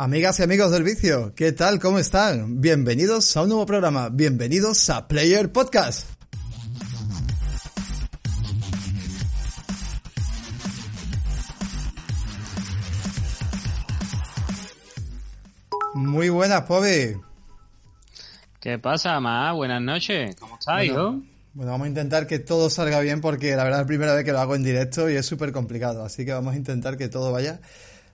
Amigas y amigos del vicio, ¿qué tal? ¿Cómo están? Bienvenidos a un nuevo programa, bienvenidos a Player Podcast. Muy buenas, Pobi. ¿Qué pasa, Ma? Buenas noches. ¿Cómo estás, bueno, hijo? Bueno, vamos a intentar que todo salga bien porque la verdad es la primera vez que lo hago en directo y es súper complicado. Así que vamos a intentar que todo vaya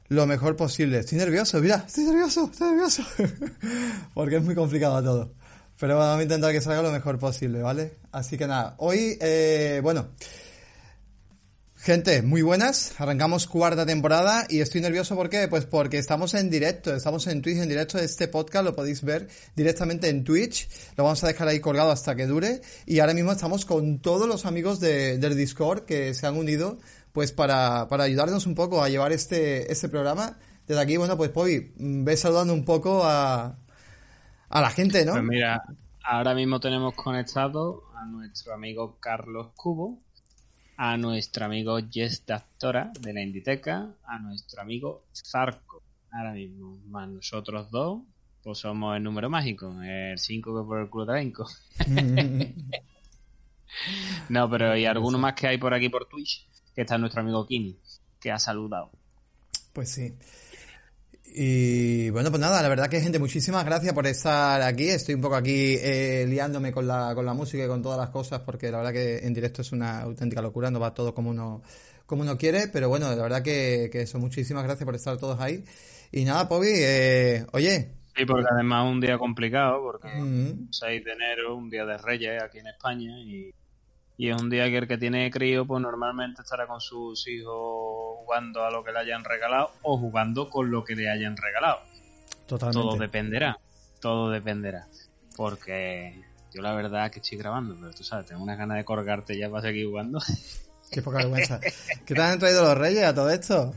lo mejor posible. Estoy nervioso, mira, estoy nervioso, estoy nervioso. porque es muy complicado todo. Pero vamos a intentar que salga lo mejor posible, ¿vale? Así que nada, hoy, eh, bueno, gente, muy buenas. Arrancamos cuarta temporada y estoy nervioso ¿por qué? Pues porque estamos en directo, estamos en Twitch en directo. Este podcast lo podéis ver directamente en Twitch. Lo vamos a dejar ahí colgado hasta que dure. Y ahora mismo estamos con todos los amigos de, del Discord que se han unido pues para, para ayudarnos un poco a llevar este, este programa. Desde aquí, bueno, pues Pobi, ve saludando un poco a, a la gente, ¿no? Pues mira, ahora mismo tenemos conectado a nuestro amigo Carlos Cubo, a nuestro amigo Jess Dactora de la Inditeca, a nuestro amigo Zarco. Ahora mismo, más nosotros dos, pues somos el número mágico, el 5 que por el culo de No, pero hay alguno más que hay por aquí por Twitch, que está nuestro amigo Kini, que ha saludado. Pues sí. Y bueno, pues nada, la verdad que gente, muchísimas gracias por estar aquí. Estoy un poco aquí eh, liándome con la, con la música y con todas las cosas, porque la verdad que en directo es una auténtica locura, no va todo como uno, como uno quiere, pero bueno, la verdad que, que eso, muchísimas gracias por estar todos ahí. Y nada, Pobi, eh, oye. Sí, porque además es un día complicado, porque uh -huh. 6 de enero, un día de Reyes aquí en España, y y es un día que el que tiene crío, pues normalmente estará con sus hijos jugando a lo que le hayan regalado o jugando con lo que le hayan regalado. Totalmente. Todo dependerá. Todo dependerá. Porque yo la verdad que estoy grabando, pero tú sabes, tengo unas ganas de colgarte ya para seguir jugando. Qué poca vergüenza. ¿Qué te han traído los reyes a todo esto?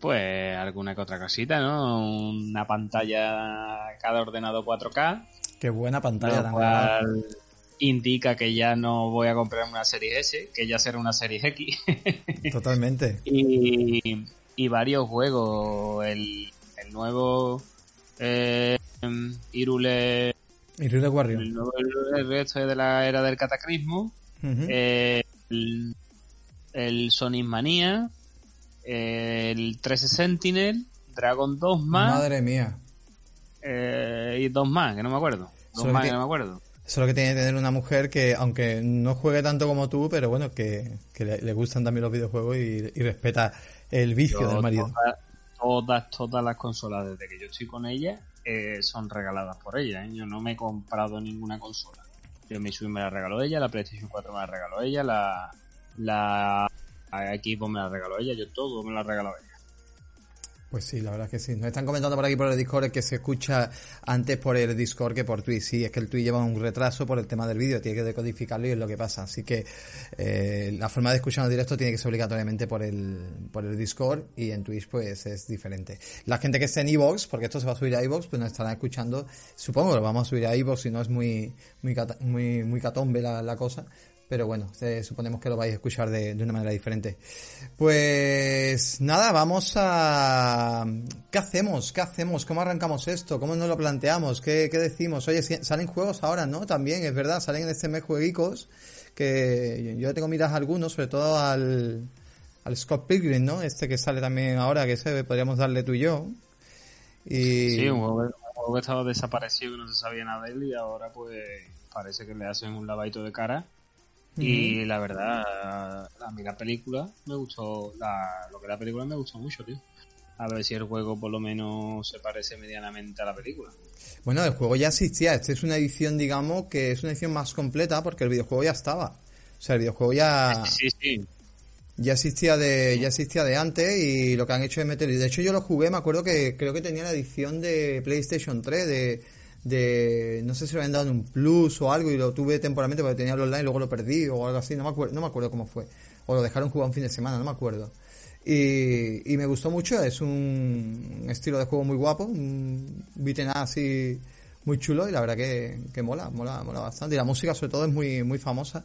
Pues alguna que otra cosita, ¿no? Una pantalla cada ordenado 4K. Qué buena pantalla cual indica que ya no voy a comprar una serie S, que ya será una serie X. Totalmente. y, y, varios juegos. El, el nuevo eh, Irule. Irule Warrior. El nuevo el resto de la era del cataclismo. Uh -huh. eh, el, el Sonic Manía. El 13 Sentinel. Dragon 2 más. Madre mía. Eh, y dos más, que no me acuerdo. Dos más que... que no me acuerdo. Eso es lo que tiene que tener una mujer que, aunque no juegue tanto como tú, pero bueno, que, que le, le, gustan también los videojuegos y, y respeta el vicio Yo, del marido. Todas, todas, todas, las consolas desde que yo estoy con ella eh, son regaladas por ella. ¿eh? Yo no me he comprado ninguna consola. Yo mi Switch me la regaló ella, la PlayStation 4 me la regaló ella, la, la, la Xbox me la regaló ella, yo todo me la regaló ella. Pues sí, la verdad es que sí. Nos están comentando por aquí por el Discord que se escucha antes por el Discord que por Twitch. Sí, es que el Twitch lleva un retraso por el tema del vídeo, tiene que decodificarlo y es lo que pasa. Así que eh, la forma de escuchar en directo tiene que ser obligatoriamente por el, por el Discord y en Twitch pues es diferente. La gente que esté en iVoox, porque esto se va a subir a iVoox, pues nos estarán escuchando. Supongo que lo vamos a subir a iVoox si no es muy, muy, muy, muy catombe la, la cosa pero bueno, suponemos que lo vais a escuchar de, de, una manera diferente. Pues nada, vamos a... ¿Qué hacemos? ¿Qué hacemos? ¿Cómo arrancamos esto? ¿Cómo nos lo planteamos? ¿Qué, qué decimos? Oye, salen juegos ahora, ¿no? También, es verdad, salen en este mes jueguicos que yo tengo miras a algunos, sobre todo al, al Scott Pilgrim, ¿no? Este que sale también ahora, que ese podríamos darle tú y yo. Sí, un juego que estaba desaparecido, que no se sabía nada de él y ahora pues parece que le hacen un lavadito de cara y la verdad, a mí la película me gustó, la, lo que la película me gustó mucho, tío. A ver si el juego por lo menos se parece medianamente a la película. Bueno, el juego ya existía. Esta es una edición, digamos, que es una edición más completa porque el videojuego ya estaba. O sea, el videojuego ya... Sí, sí. Ya existía de, ya existía de antes y lo que han hecho es meter... De hecho, yo lo jugué, me acuerdo que creo que tenía la edición de PlayStation 3 de de no sé si lo habían dado en un plus o algo y lo tuve temporalmente porque tenía el online y luego lo perdí o algo así, no me acuerdo, no me acuerdo cómo fue. O lo dejaron jugar un fin de semana, no me acuerdo. Y, y me gustó mucho, es un estilo de juego muy guapo, un así muy chulo y la verdad que, que mola, mola, mola bastante. Y la música sobre todo es muy, muy famosa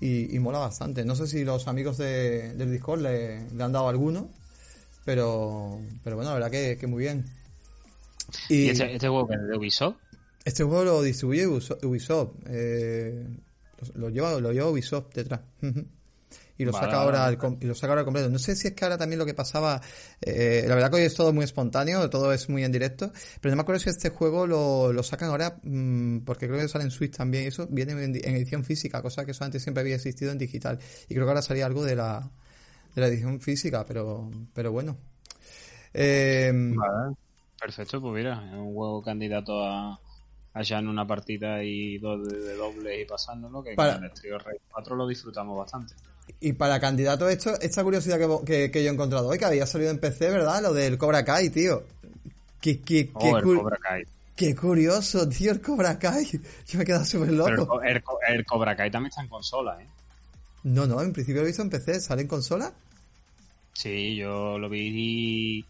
y, y mola bastante. No sé si los amigos de, del Discord le, le han dado alguno, Pero, pero bueno, la verdad que, que muy bien. ¿Y, este, este, juego que es de Ubisoft? Este juego lo distribuye Ubisoft. Eh, lo, lleva, lo lleva Ubisoft detrás. y lo saca ahora y lo saca ahora completo. No sé si es que ahora también lo que pasaba, eh, la verdad que hoy es todo muy espontáneo, todo es muy en directo, pero no me acuerdo si este juego lo, lo sacan ahora mm, porque creo que sale en Switch también, eso viene en, edición física, cosa que eso antes siempre había existido en digital y creo que ahora salía algo de la de la edición física, pero pero bueno. Eh, Perfecto, pues mira, es un juego candidato a allá en una partida y dos de, doble y pasándolo, que para... en el Trio Rey 4 lo disfrutamos bastante. Y para candidato esto, esta curiosidad que, que, yo he encontrado hoy, que había salido en PC, ¿verdad? Lo del Cobra Kai, tío. Qué, qué, oh, el Cobra Kai. Qué curioso, tío, el Cobra Kai. Yo me he quedado súper loco. el, el, Cobra Kai también está en consola, ¿eh? No, no, en principio lo he visto en PC. ¿Sale en consola? Sí, yo lo vi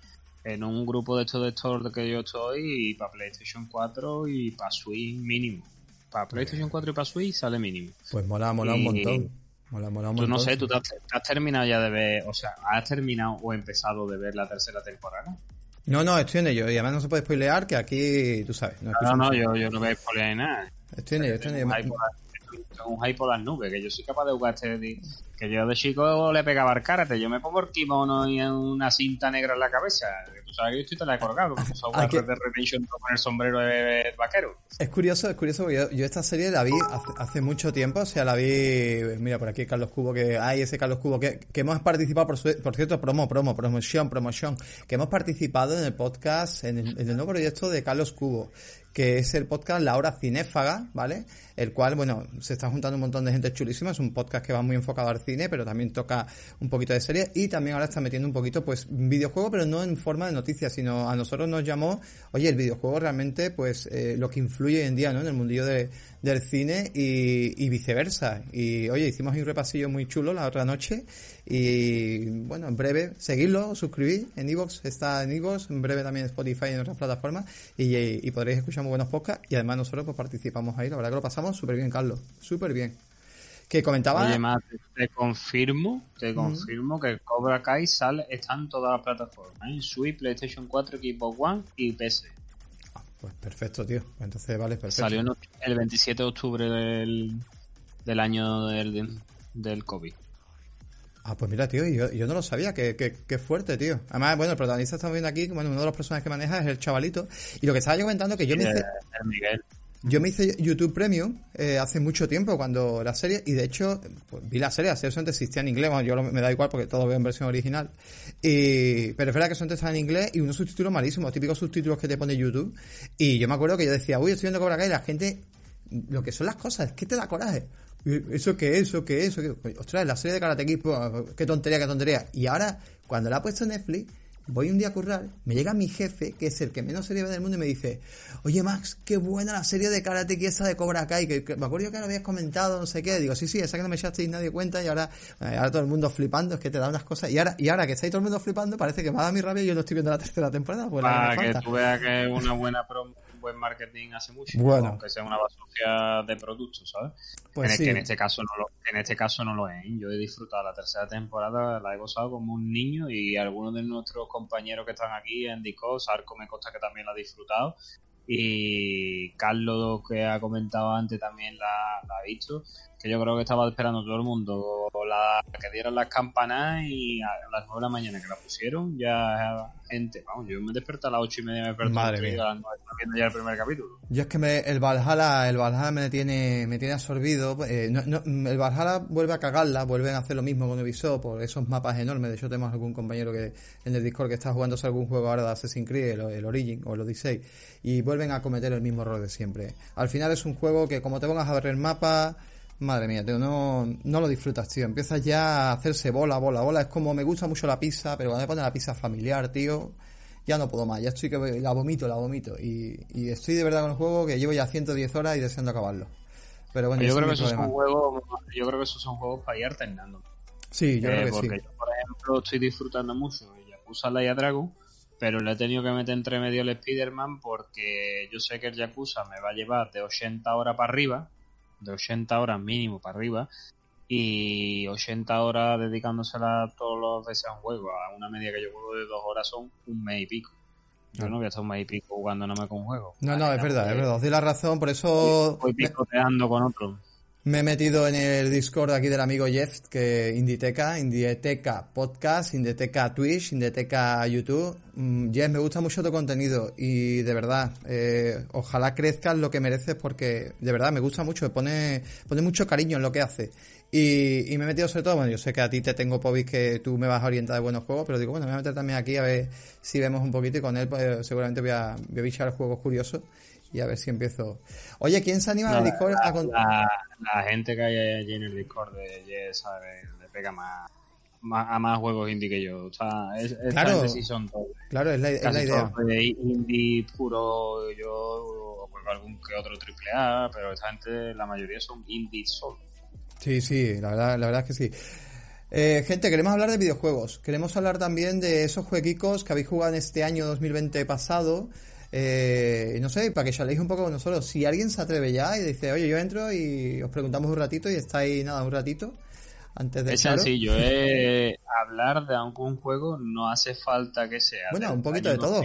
en un grupo de estos de estos que yo estoy y para PlayStation 4 y para Switch mínimo. Para PlayStation 4 y para Switch sale mínimo. Pues mola, mola un montón. Mola, mola un tú no sé, tú te has, terminado ya de ver, o sea, ¿has terminado o empezado de ver la tercera temporada? No, no, estoy en ello. Y además no se puede spoilear que aquí, tú sabes. No, no, no yo, yo no voy a spoilear nada. Estoy en ello, estoy en ello. Un hype por las nubes, que yo soy capaz de jugar este que yo de chico le pegaba al karate. Yo me pongo el kimono y una cinta negra en la cabeza. Tú sabes que yo estoy te la he colgado. Como que... de Redemption con el sombrero de vaquero. Es curioso, es curioso. Yo, yo esta serie la vi hace, mucho tiempo. O sea, la vi. Mira, por aquí Carlos Cubo. que Hay ese Carlos Cubo que, que hemos participado, por, por cierto, promo, promo, promoción, promoción. Que hemos participado en el podcast, en el, en el nuevo proyecto de Carlos Cubo que es el podcast La Hora Cinéfaga, ¿vale? El cual, bueno, se está juntando un montón de gente chulísima, es un podcast que va muy enfocado al cine, pero también toca un poquito de serie y también ahora está metiendo un poquito, pues, videojuego, pero no en forma de noticias, sino a nosotros nos llamó, oye, el videojuego realmente, pues, eh, lo que influye hoy en día, ¿no? En el mundillo de, del cine y, y viceversa. Y, oye, hicimos un repasillo muy chulo la otra noche y bueno, en breve, seguidlo, suscribir en Evox, está en Evox, en breve también en Spotify y en otras plataformas y, podréis escuchar muy buenos podcasts y además nosotros pues participamos ahí, la verdad que lo pasamos súper bien, Carlos, súper bien. Que comentaba... Oye, más, te, confirmo, te confirmo que Cobra Kai sale, está en todas las plataformas, en Switch, PlayStation 4, Xbox One y PC. Ah, pues perfecto, tío. Entonces, vale, perfecto. Salió el 27 de octubre del, del año del, del COVID. Ah, pues mira, tío, yo, yo no lo sabía, qué, qué, fuerte, tío. Además, bueno, el protagonista estamos viendo aquí, bueno, uno de los personajes que maneja es el chavalito. Y lo que estaba yo comentando que yo me hice... Yo me hice YouTube Premium eh, hace mucho tiempo cuando la serie, y de hecho, pues, vi la serie, así eso antes existía en inglés, bueno, yo me da igual porque todo veo en versión original. Y, pero es verdad que antes estaba en inglés y unos subtítulos malísimos, típicos subtítulos que te pone YouTube. Y yo me acuerdo que yo decía, uy, estoy viendo Cobra Kai y la gente, lo que son las cosas, es que te da coraje. ¿Eso qué es? ¿Eso qué es? ¿Eso? Ostras, la serie de Karate Kid, pues, qué tontería, qué tontería. Y ahora, cuando la ha puesto Netflix, voy un día a currar, me llega mi jefe, que es el que menos serie ve del mundo, y me dice, oye Max, qué buena la serie de Karate Kid esa de Cobra Kai, que, me acuerdo que lo habías comentado, no sé qué. Digo, sí, sí, esa que no me echaste y nadie cuenta, y ahora, eh, ahora todo el mundo flipando, es que te da unas cosas. Y ahora, y ahora que está ahí todo el mundo flipando, parece que me da mi rabia y yo no estoy viendo la tercera temporada. Pues Para que tú veas que es una buena promo buen marketing hace mucho, bueno. aunque sea una basura de productos, ¿sabes? Pues en, en, este caso no lo, en este caso no lo es. ¿eh? Yo he disfrutado la tercera temporada, la he gozado como un niño y algunos de nuestros compañeros que están aquí en Discord, Sarco me consta que también la ha disfrutado y Carlos que ha comentado antes también la, la ha visto que yo creo que estaba esperando todo el mundo la, que dieran las campanas y a las nueve de la mañana que la pusieron, ya gente, vamos, yo me desperté a las ocho y media me desperté Madre mía. viendo ya el primer capítulo. Yo es que me, el Valhalla, el Valhalla me tiene, me tiene absorbido, eh, el Valhalla vuelve a cagarla, vuelven a hacer lo mismo con Ubisoft por esos mapas enormes, de hecho tenemos algún compañero que en el Discord que está jugándose algún juego ahora de Assassin's Creed, el, el Origin o el Odyssey, y vuelven a cometer el mismo error de siempre. Al final es un juego que como te pongas a ver el mapa, Madre mía, tío, no, no lo disfrutas, tío. Empiezas ya a hacerse bola, bola, bola. Es como me gusta mucho la pizza, pero cuando me ponen la pizza familiar, tío, ya no puedo más. Ya estoy que la vomito, la vomito. Y, y estoy de verdad con el juego que llevo ya 110 horas y deseando acabarlo. Pero bueno, yo creo que esos son juegos, yo creo que esos son juegos para ir alternando. Sí, yo creo que porque yo, por ejemplo, estoy disfrutando mucho de Yakuza Laia Dragon, pero le he tenido que meter entre medio el Spider-Man porque yo sé que el Yakuza me va a llevar de 80 horas para arriba de 80 horas mínimo para arriba. y 80 horas dedicándosela todos los veces a un juego. A una media que yo juego de dos horas son un mes y pico. Yo no voy a estar un mes y pico jugándome con un juego. No, no, es verdad, es verdad. Os doy la razón, por eso... Voy picoteando con otro. Me he metido en el Discord aquí del amigo Jeff, que Inditeca, Inditeca Podcast, Inditeca Twitch, Inditeca YouTube. Mm, Jeff, me gusta mucho tu contenido y de verdad, eh, ojalá crezcas lo que mereces porque de verdad me gusta mucho, pone, pone mucho cariño en lo que hace. Y, y, me he metido sobre todo, bueno, yo sé que a ti te tengo, Pobis, que tú me vas a orientar de buenos juegos, pero digo, bueno, me voy a meter también aquí a ver si vemos un poquito y con él pues, seguramente voy a, voy a bichar juegos curiosos y a ver si empiezo. Oye, ¿quién se anima al Discord a la, la, gente que hay allí en el Discord de Yes, sabe, le pega más, a más juegos indie que yo. O sea, es, claro, sí son. Claro, es la, es la idea. De indie puro, yo juego algún que otro triple A, pero esta gente, la mayoría son indie solo. Sí, sí, la verdad, la verdad es que sí. Eh, gente, queremos hablar de videojuegos. Queremos hablar también de esos jueguicos que habéis jugado en este año 2020 pasado eh, no sé, para que charléis un poco con nosotros. Si alguien se atreve ya y dice, oye, yo entro y os preguntamos un ratito y estáis, nada, un ratito antes de... Es sencillo, es hablar de algún juego, no hace falta que sea... Bueno, un poquito de todo.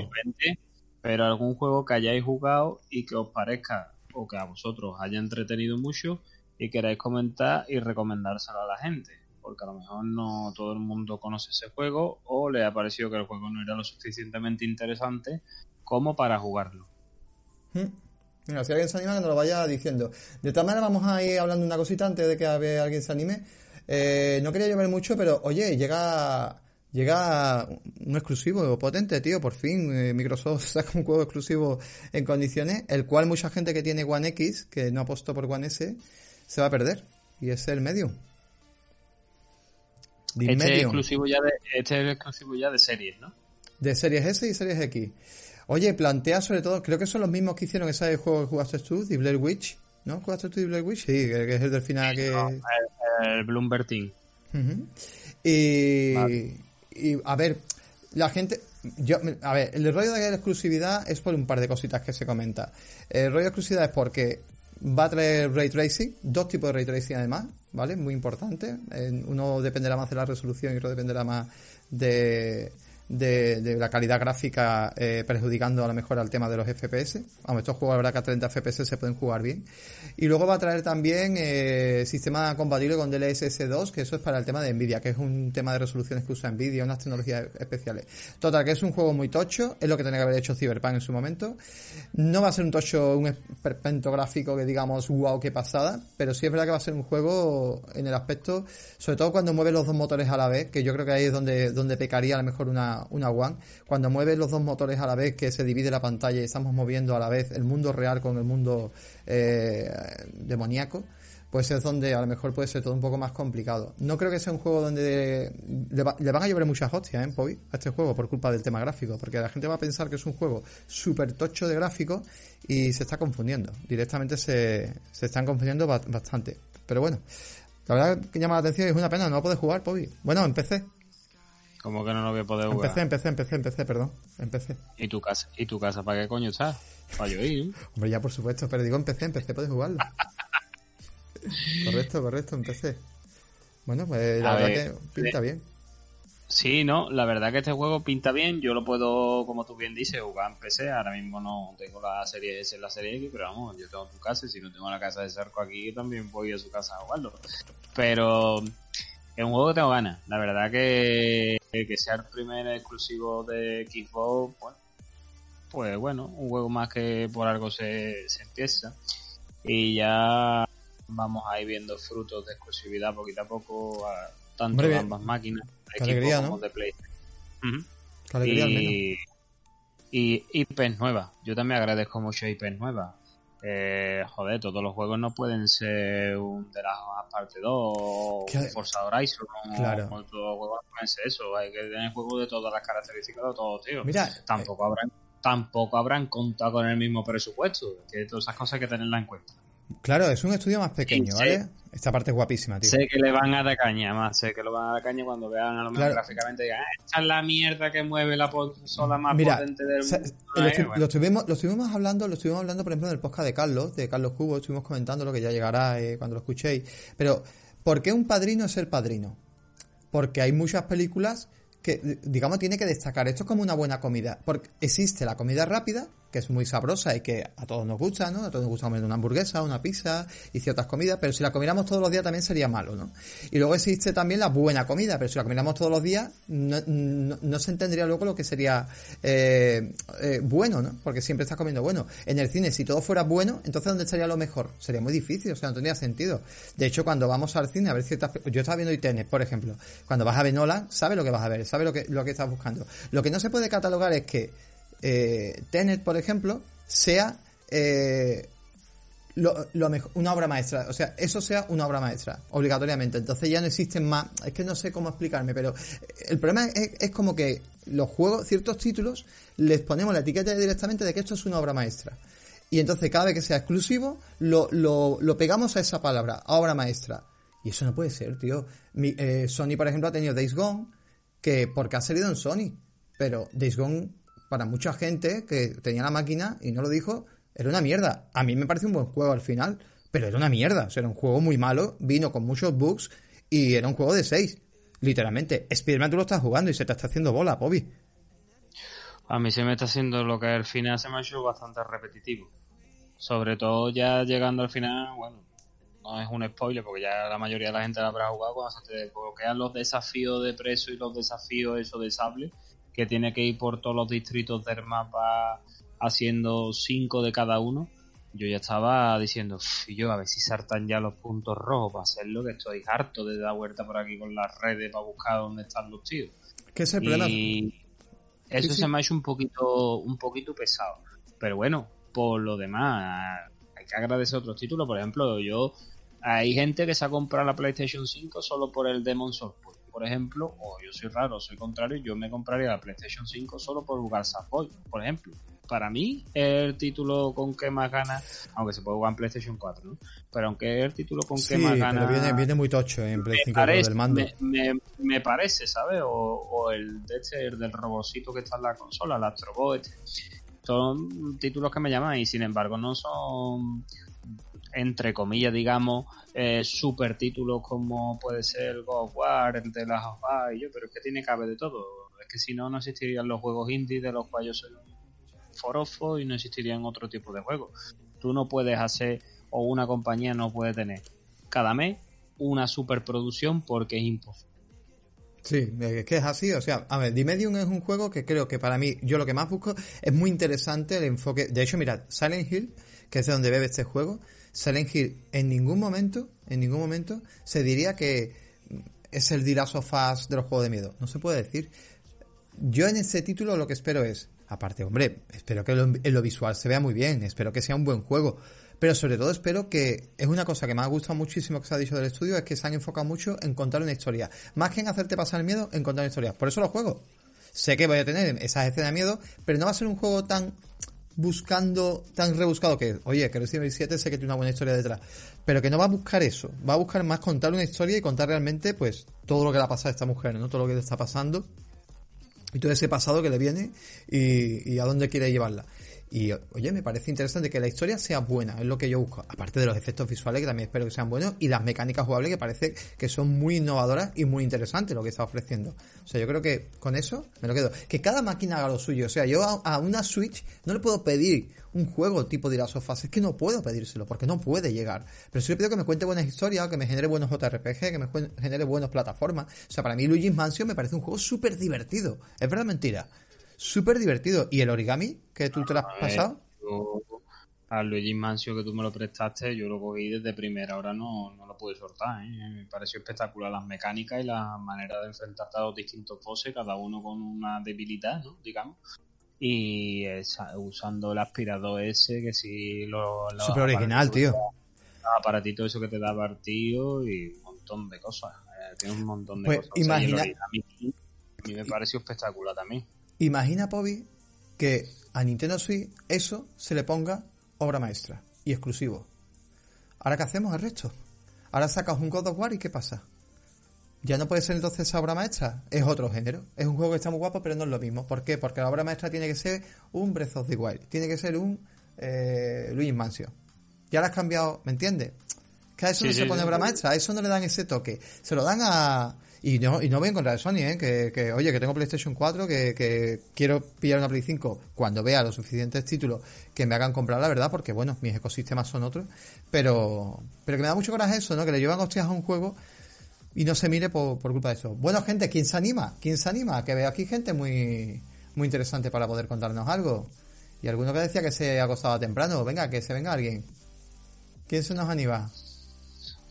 pero algún juego que hayáis jugado y que os parezca o que a vosotros haya entretenido mucho y queráis comentar y recomendárselo a la gente porque a lo mejor no todo el mundo conoce ese juego o le ha parecido que el juego no era lo suficientemente interesante como para jugarlo. Hmm. Mira, si alguien se anima, que nos lo vaya diciendo. De todas maneras, vamos a ir hablando una cosita antes de que alguien se anime. Eh, no quería llover mucho, pero oye, llega llega un exclusivo potente, tío. Por fin, eh, Microsoft saca un juego exclusivo en condiciones, el cual mucha gente que tiene One X, que no apostó por One S, se va a perder. Y es el Medium. Este es, exclusivo ya de, este es exclusivo ya de series, ¿no? De series S y series X. Oye, plantea sobre todo, creo que son los mismos que hicieron ese juego que jugaste tú, The Blair Witch. ¿No? ¿Jugaste tú The Blair Witch? Sí, que es el del final que... el, Bloomberg Team. y, y, a ver, la gente... Yo, a ver, el rollo de la exclusividad es por un par de cositas que se comenta. El rollo de exclusividad es porque va a traer ray tracing, dos tipos de ray tracing además, ¿vale? Muy importante. Uno dependerá más de la resolución y otro dependerá más de, de, la calidad gráfica eh, perjudicando a lo mejor al tema de los FPS. Vamos, estos juegos la verdad que a 30 FPS se pueden jugar bien. Y luego va a traer también eh, sistema compatible con DLSS 2, que eso es para el tema de Nvidia, que es un tema de resoluciones que usa Nvidia, unas tecnologías especiales. Total, que es un juego muy tocho, es lo que tenía que haber hecho Cyberpunk en su momento. No va a ser un tocho, un esperpento gráfico que digamos, wow, qué pasada, pero sí es verdad que va a ser un juego en el aspecto, sobre todo cuando mueve los dos motores a la vez, que yo creo que ahí es donde, donde pecaría a lo mejor una una, One, cuando mueves los dos motores a la vez, que se divide la pantalla y estamos moviendo a la vez el mundo real con el mundo eh, demoníaco, pues es donde a lo mejor puede ser todo un poco más complicado. No creo que sea un juego donde le, van a llover muchas hostias, ¿eh, A este juego por culpa del tema gráfico, porque la gente va a pensar que es un juego súper tocho de gráfico y se está confundiendo. Directamente se, se están confundiendo bastante. Pero bueno, la verdad que llama la atención y es una pena, no va poder jugar, Pobi. Bueno, empecé. ¿Cómo que no lo voy a poder jugar? Empecé, empecé, empecé, empecé, perdón. Empecé. ¿Y tu casa? ¿Y tu casa para qué coño está? Para yo ir. Hombre, ya por supuesto, pero digo empecé, empecé, puedes jugarlo. correcto, correcto, empecé. Bueno, pues la verdad que pinta bien. Sí, no, la verdad que este juego pinta bien. Yo lo puedo, como tú bien dices, jugar en PC. Ahora mismo no tengo la serie S en la serie X, pero vamos, yo tengo tu casa y si no tengo la casa de Cerco aquí, también voy a su casa a jugarlo. Pero es un juego que tengo ganas. La verdad que, que sea el primer exclusivo de Xbox, bueno, pues bueno, un juego más que por algo se, se empieza. Y ya vamos a ir viendo frutos de exclusividad poquito a poco, a, tanto de ambas máquinas, de como de Play. y, y IPs nuevas. Yo también agradezco mucho IPs nuevas eh, joder, todos los juegos no pueden ser un de las parte 2 o un Forza Horizon claro. todos los juegos pueden ser eso. Hay que tener juegos de todas las características de todos tío. Mira tampoco eh, habrán tampoco habrán contado con el mismo presupuesto. Que todas esas cosas hay que tenerlas en cuenta. Claro, es un estudio más pequeño, ¿vale? Esta parte es guapísima, tío. Sé que le van a dar caña, más sé que lo van a dar caña cuando vean a lo mejor gráficamente digan, ah, esta es la mierda que mueve la consola más potente del mundo. Lo, estuvimos, lo, estuvimos, hablando, lo estuvimos hablando, por ejemplo, en el podcast de Carlos, de Carlos Cubo, estuvimos comentando lo que ya llegará eh, cuando lo escuchéis. Pero ¿Por qué un padrino es el padrino? Porque hay muchas películas que, digamos, tiene que destacar. Esto es como una buena comida. Porque existe la comida rápida, que es muy sabrosa y que a todos nos gusta, ¿no? A todos nos gusta comer una hamburguesa, una pizza y ciertas comidas, pero si la comiéramos todos los días también sería malo, ¿no? Y luego existe también la buena comida, pero si la comiéramos todos los días no, se entendería luego lo que sería eh, eh, bueno, ¿no? Porque siempre estás comiendo bueno. En el cine, si todo fuera bueno, entonces ¿dónde estaría lo mejor? Sería muy difícil, o sea, no tendría sentido. De hecho, cuando vamos al cine a ver ciertas... Yo estaba viendo ITN, por ejemplo. Cuando vas a ver Nolan, sabes lo que vas a ver, sabes lo que, lo que estás buscando. Lo que no se puede catalogar es que eh, Tenet, por ejemplo, sea eh, lo, mejor, una obra maestra. O sea, eso sea una obra maestra, obligatoriamente. Entonces ya no existen más. Es que no sé cómo explicarme, pero el problema es, como que los juegos, ciertos títulos, les ponemos la etiqueta directamente de que esto es una obra maestra. Y entonces cada vez que sea exclusivo, lo, lo, pegamos a esa palabra, obra maestra. Y eso no puede ser, tío. Eh, Sony, por ejemplo, ha tenido Days Gone, que porque ha salido en Sony. Pero Days Gone para mucha gente que tenía la máquina y no lo dijo, era una mierda. A mí me parece un buen juego al final, pero era una mierda. O sea, era un juego muy malo, vino con muchos bugs y era un juego de 6. Literalmente. Spiderman tú lo estás jugando y se te está haciendo bola, Bobby. A mí se me está haciendo lo que al final se me ha hecho bastante repetitivo. Sobre todo ya llegando al final, bueno, no es un spoiler porque ya la mayoría de la gente lo habrá jugado cuando se te bloquean los desafíos de preso y los desafíos eso de sable que tiene que ir por todos los distritos del mapa haciendo cinco de cada uno, yo ya estaba diciendo, yo a ver si saltan ya los puntos rojos para hacerlo, que estoy harto de dar vuelta por aquí con las redes para buscar dónde están los tíos. ¿Qué es? Y eso se me ha hecho un poquito, un poquito pesado. Pero bueno, por lo demás, hay que agradecer otros títulos. Por ejemplo, yo hay gente que se ha comprado la PlayStation 5 solo por el Demon Souls por ejemplo, o yo soy raro, soy contrario, yo me compraría la PlayStation 5 solo por jugar Sackboy, por ejemplo. Para mí, el título con que más gana, aunque se puede jugar en PlayStation 4, ¿no? Pero aunque es el título con que más gana. Viene, viene muy tocho en PlayStation 5 del mando. Me, parece, ¿sabes? O, el, de este, del robocito que está en la consola, el Astrobot. Este. Son títulos que me llaman y sin embargo no son entre comillas, digamos, eh, super títulos como puede ser God of War, el de las y yo, pero es que tiene cabe de todo. Es que si no, no existirían los juegos indie de los cuales yo soy un forofo y no existirían otro tipo de juegos. Tú no puedes hacer, o una compañía no puede tener cada mes una superproducción porque es imposible. Sí, es que es así, o sea, a ver, The Medium es un juego que creo que para mí, yo lo que más busco, es muy interesante el enfoque, de hecho, mirad, Silent Hill, que es de donde bebe este juego, Silent Hill en ningún momento, en ningún momento, se diría que es el Us de los juegos de miedo. No se puede decir. Yo en este título lo que espero es, aparte, hombre, espero que en lo visual se vea muy bien, espero que sea un buen juego, pero sobre todo espero que es una cosa que me ha gustado muchísimo que se ha dicho del estudio, es que se han enfocado mucho en contar una historia. Más que en hacerte pasar el miedo, en contar una historia. Por eso lo juego. Sé que voy a tener esas escenas de miedo, pero no va a ser un juego tan buscando tan rebuscado que, oye, que Resident Evil 7 sé que tiene una buena historia detrás, pero que no va a buscar eso, va a buscar más contar una historia y contar realmente, pues, todo lo que le ha pasado a esta mujer, ¿no? Todo lo que le está pasando y todo ese pasado que le viene y, y a dónde quiere llevarla. Y oye, me parece interesante que la historia sea buena, es lo que yo busco. Aparte de los efectos visuales, que también espero que sean buenos, y las mecánicas jugables, que parece que son muy innovadoras y muy interesantes lo que está ofreciendo. O sea, yo creo que con eso me lo quedo. Que cada máquina haga lo suyo. O sea, yo a, una Switch no le puedo pedir un juego tipo de las sofás. Es que no puedo pedírselo, porque no puede llegar. Pero sí le pido que me cuente buenas historias, que me genere buenos JRPG, que me genere buenas plataformas. O sea, para mí Luigi's Mansion me parece un juego súper divertido. Es verdad mentira súper divertido. ¿Y el origami que tú te lo has pasado? al Luigi Mancio que tú me lo prestaste, yo lo cogí desde primera hora, no, no lo pude soltar. ¿eh? Me pareció espectacular las mecánicas y la manera de enfrentarte a los distintos bosses, cada uno con una debilidad, ¿no? digamos. Y usando el aspirador ese, que si lo. Súper original, tío. aparatito eso que te da partido y un montón de cosas. Eh, tiene un montón de pues cosas. Imagina... a mí me pareció espectacular también. Imagina, Pobi, que a Nintendo Switch eso se le ponga obra maestra y exclusivo. ¿Ahora qué hacemos el resto? Ahora sacas un God of War y ¿qué pasa? Ya no puede ser entonces esa obra maestra. Es otro género. Es un juego que está muy guapo, pero no es lo mismo. ¿Por qué? Porque la obra maestra tiene que ser un Breath of the Wild. Tiene que ser un eh, Luis Mancio. Ya lo has cambiado, ¿me entiendes? Que a eso no se pone obra maestra, a eso no le dan ese toque. Se lo dan a... Y no, y no voy en contra de Sony, ¿eh? Que, oye, que tengo PlayStation 4, que, quiero pillar una Play 5 cuando vea los suficientes títulos que me hagan comprar, la verdad, porque bueno, mis ecosistemas son otros. Pero, pero que me da mucho coraje eso, ¿no? Que le llevan hostias a un juego y no se mire por, por culpa de eso. Bueno, gente, ¿quién se anima? ¿Quién se anima? Que veo aquí gente muy, muy interesante para poder contarnos algo. Y alguno que decía que se acostaba temprano. Venga, que se venga alguien. ¿Quién se nos anima?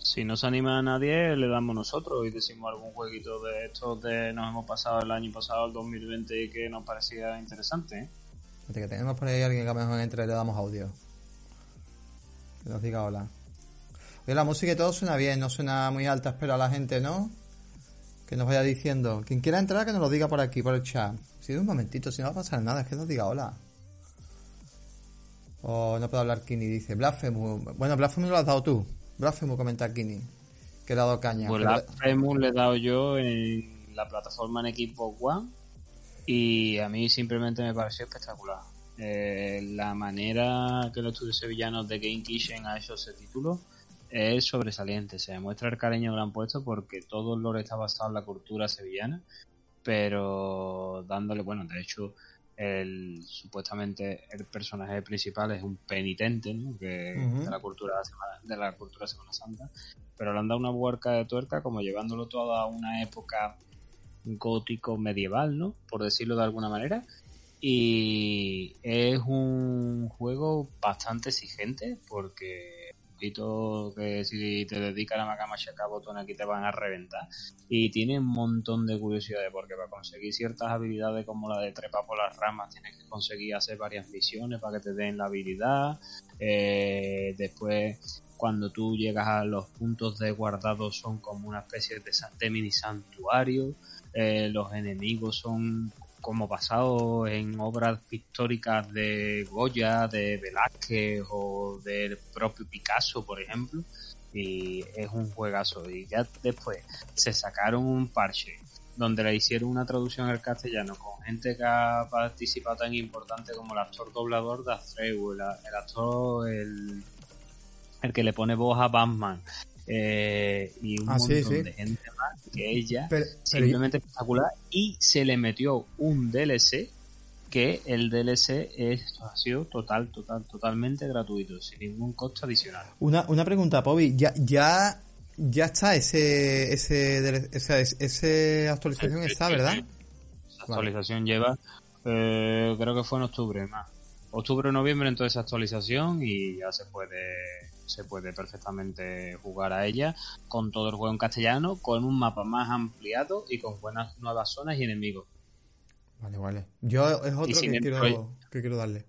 Si no se anima a nadie, le damos nosotros y decimos algún jueguito de estos de nos hemos pasado el año pasado, el 2020, y que nos parecía interesante. ¿eh? que tenemos por ahí alguien que a lo mejor entre le damos audio. Que nos diga hola. Oye, la música y todo suena bien, no suena muy alta, espero a la gente, ¿no? Que nos vaya diciendo. Quien quiera entrar, que nos lo diga por aquí, por el chat. Si de un momentito, si no va a pasar nada, es que nos diga hola. O no puedo hablar Kini, dice Blasphemous. Bueno, Blasphemous lo has dado tú. Blasphemous comenta Kini. Que he dado caña. Pues Blasphemous le he dado yo en la plataforma en Equipo One. Y a mí simplemente me pareció espectacular. Eh, la manera que los estudios sevillanos de Game Kitchen ha hecho ese título es sobresaliente. Se demuestra el cariño que le han puesto porque todo el lore está basado en la cultura sevillana, pero dándole, bueno, de hecho, el supuestamente el personaje principal es un penitente que de la cultura de la cultura Semana Santa. Pero le han dado una huerca de tuerca como llevándolo todo a una época gótico medieval no por decirlo de alguna manera. Y es un juego bastante exigente porque que si te dedicas a la macama chaca botón aquí te van a reventar. Y tiene un montón de curiosidades porque para conseguir ciertas habilidades como la de trepa por las ramas tienes que conseguir hacer varias misiones para que te den la habilidad. Eh, después cuando tú llegas a los puntos de guardado son como una especie de, de mini santuario. Eh, los enemigos son como basado en obras pictóricas de Goya, de Velázquez o del propio Picasso, por ejemplo. Y es un juegazo. Y ya después se sacaron un parche donde le hicieron una traducción al castellano con gente que ha participado tan importante como el actor doblador de Astreu, el, el actor, el, el que le pone voz a Batman, eh, y un ah, montón de gente más que ella, simplemente espectacular, y se le metió un DLC que el DLC es, ha sido total, total, totalmente gratuito, sin ningún costo adicional. Una, una pregunta, Pobi, ya, ya, ya está ese, ese, ese, ese actualización está, ¿verdad? La actualización lleva, eh, creo que fue en octubre, más. Octubre o noviembre entonces actualización y ya se puede se puede perfectamente jugar a ella con todo el juego en castellano, con un mapa más ampliado y con buenas nuevas zonas y enemigos. Vale, vale. Yo es otro que quiero, que quiero darle.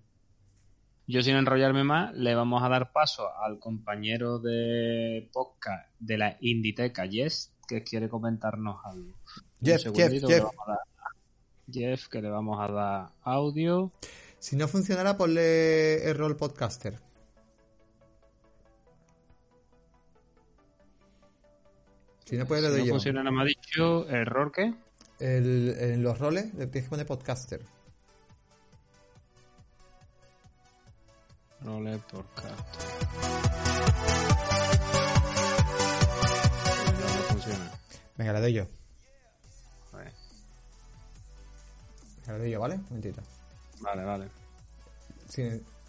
Yo sin enrollarme más, le vamos a dar paso al compañero de podcast de la Inditeca, Jeff, que quiere comentarnos algo. Jeff, Jeff, Jeff. Jeff, que le vamos a dar audio. Si no funcionara, ponle error podcaster. Si no puede, le doy no funciona, nada más dicho, ¿error qué? El, en los roles le tienes que poner podcaster. Role podcaster. No, funciona. Venga, le doy yo. Venga, le doy yo, ¿vale? Un momentito. Vale, vale.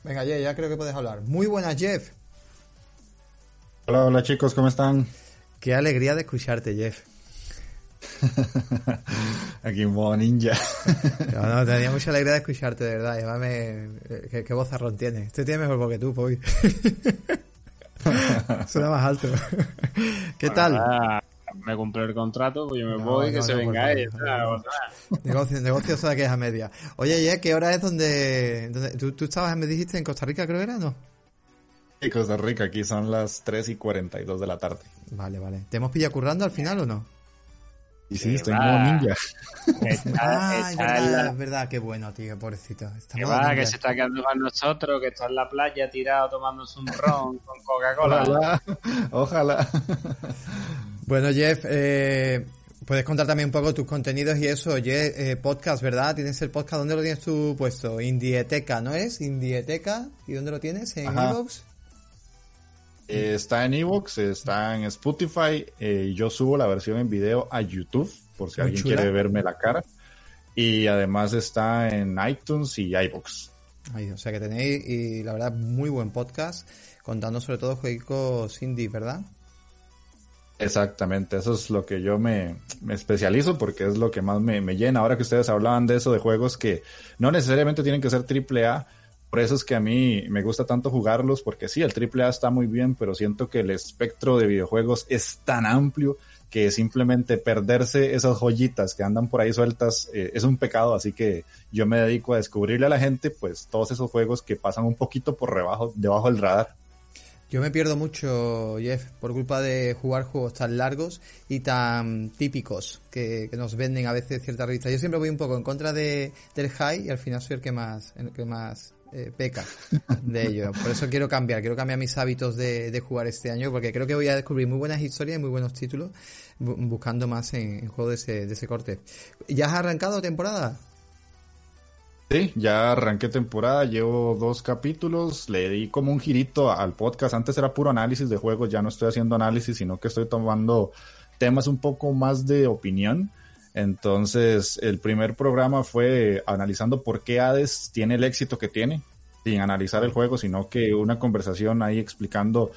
Venga, ya, ya creo que puedes hablar. Muy buenas, Jeff. Hola, hola chicos, ¿cómo están? Qué alegría de escucharte, Jeff. Aquí en modo ninja. no, no, tenía mucha alegría de escucharte, de verdad. Llámame, ¿qué, qué vozarrón tiene? Este tiene mejor voz que tú, Poy. Suena más alto. ¿Qué tal? me cumple el contrato, pues yo me voy, que se venga ella. Negocio, negocio que es a media. Oye, Jeff, ¿qué hora es donde, donde tú, tú estabas, me dijiste, en Costa Rica, creo que era, ¿no? Sí, Costa Rica, aquí son las 3 y 42 de la tarde. Vale, vale. ¿Te hemos pillado currando al final o no? Y sí, estoy como ninja. ah, es verdad, es verdad, qué bueno, tío, pobrecito. que va, que se está quedando con nosotros, que está en la playa tirado tomándose un ron con Coca-Cola. Ojalá, ojalá. Bueno, Jeff, eh, puedes contar también un poco tus contenidos y eso. Jeff, eh, podcast, ¿verdad? Tienes el podcast, ¿dónde lo tienes tú puesto? Indieteca, ¿no es? Indieteca. ¿Y dónde lo tienes? ¿En Evox? Eh, está en Evox, está en Spotify. eh, yo subo la versión en video a YouTube, por si Muy alguien chula. quiere verme la cara. Y además está en iTunes y iBox. Ahí, o sea que tenéis, y la verdad, muy buen podcast, contando sobre todo juegos indie, ¿verdad? Exactamente, eso es lo que yo me, me especializo porque es lo que más me, me llena. Ahora que ustedes hablaban de eso, de juegos que no necesariamente tienen que ser triple A, por eso es que a mí me gusta tanto jugarlos, porque sí, el triple A está muy bien, pero siento que el espectro de videojuegos es tan amplio que simplemente perderse esas joyitas que andan por ahí sueltas eh, es un pecado, así que yo me dedico a descubrirle a la gente pues todos esos juegos que pasan un poquito por debajo, debajo del radar. Yo me pierdo mucho, Jeff, por culpa de jugar juegos tan largos y tan típicos que, que nos venden a veces ciertas revistas. Yo siempre voy un poco en contra de, del high y al final soy el que más, el que más eh, peca de ello. Por eso quiero cambiar, quiero cambiar mis hábitos de, de jugar este año porque creo que voy a descubrir muy buenas historias y muy buenos títulos bu- buscando más en, en juegos de ese, de ese corte. ¿Ya has arrancado temporada? Sí, ya arranqué temporada, llevo dos capítulos, le di como un girito al podcast. Antes era puro análisis de juegos, ya no estoy haciendo análisis, sino que estoy tomando temas un poco más de opinión. Entonces, el primer programa fue analizando por qué Hades tiene el éxito que tiene, sin analizar el juego, sino que una conversación ahí explicando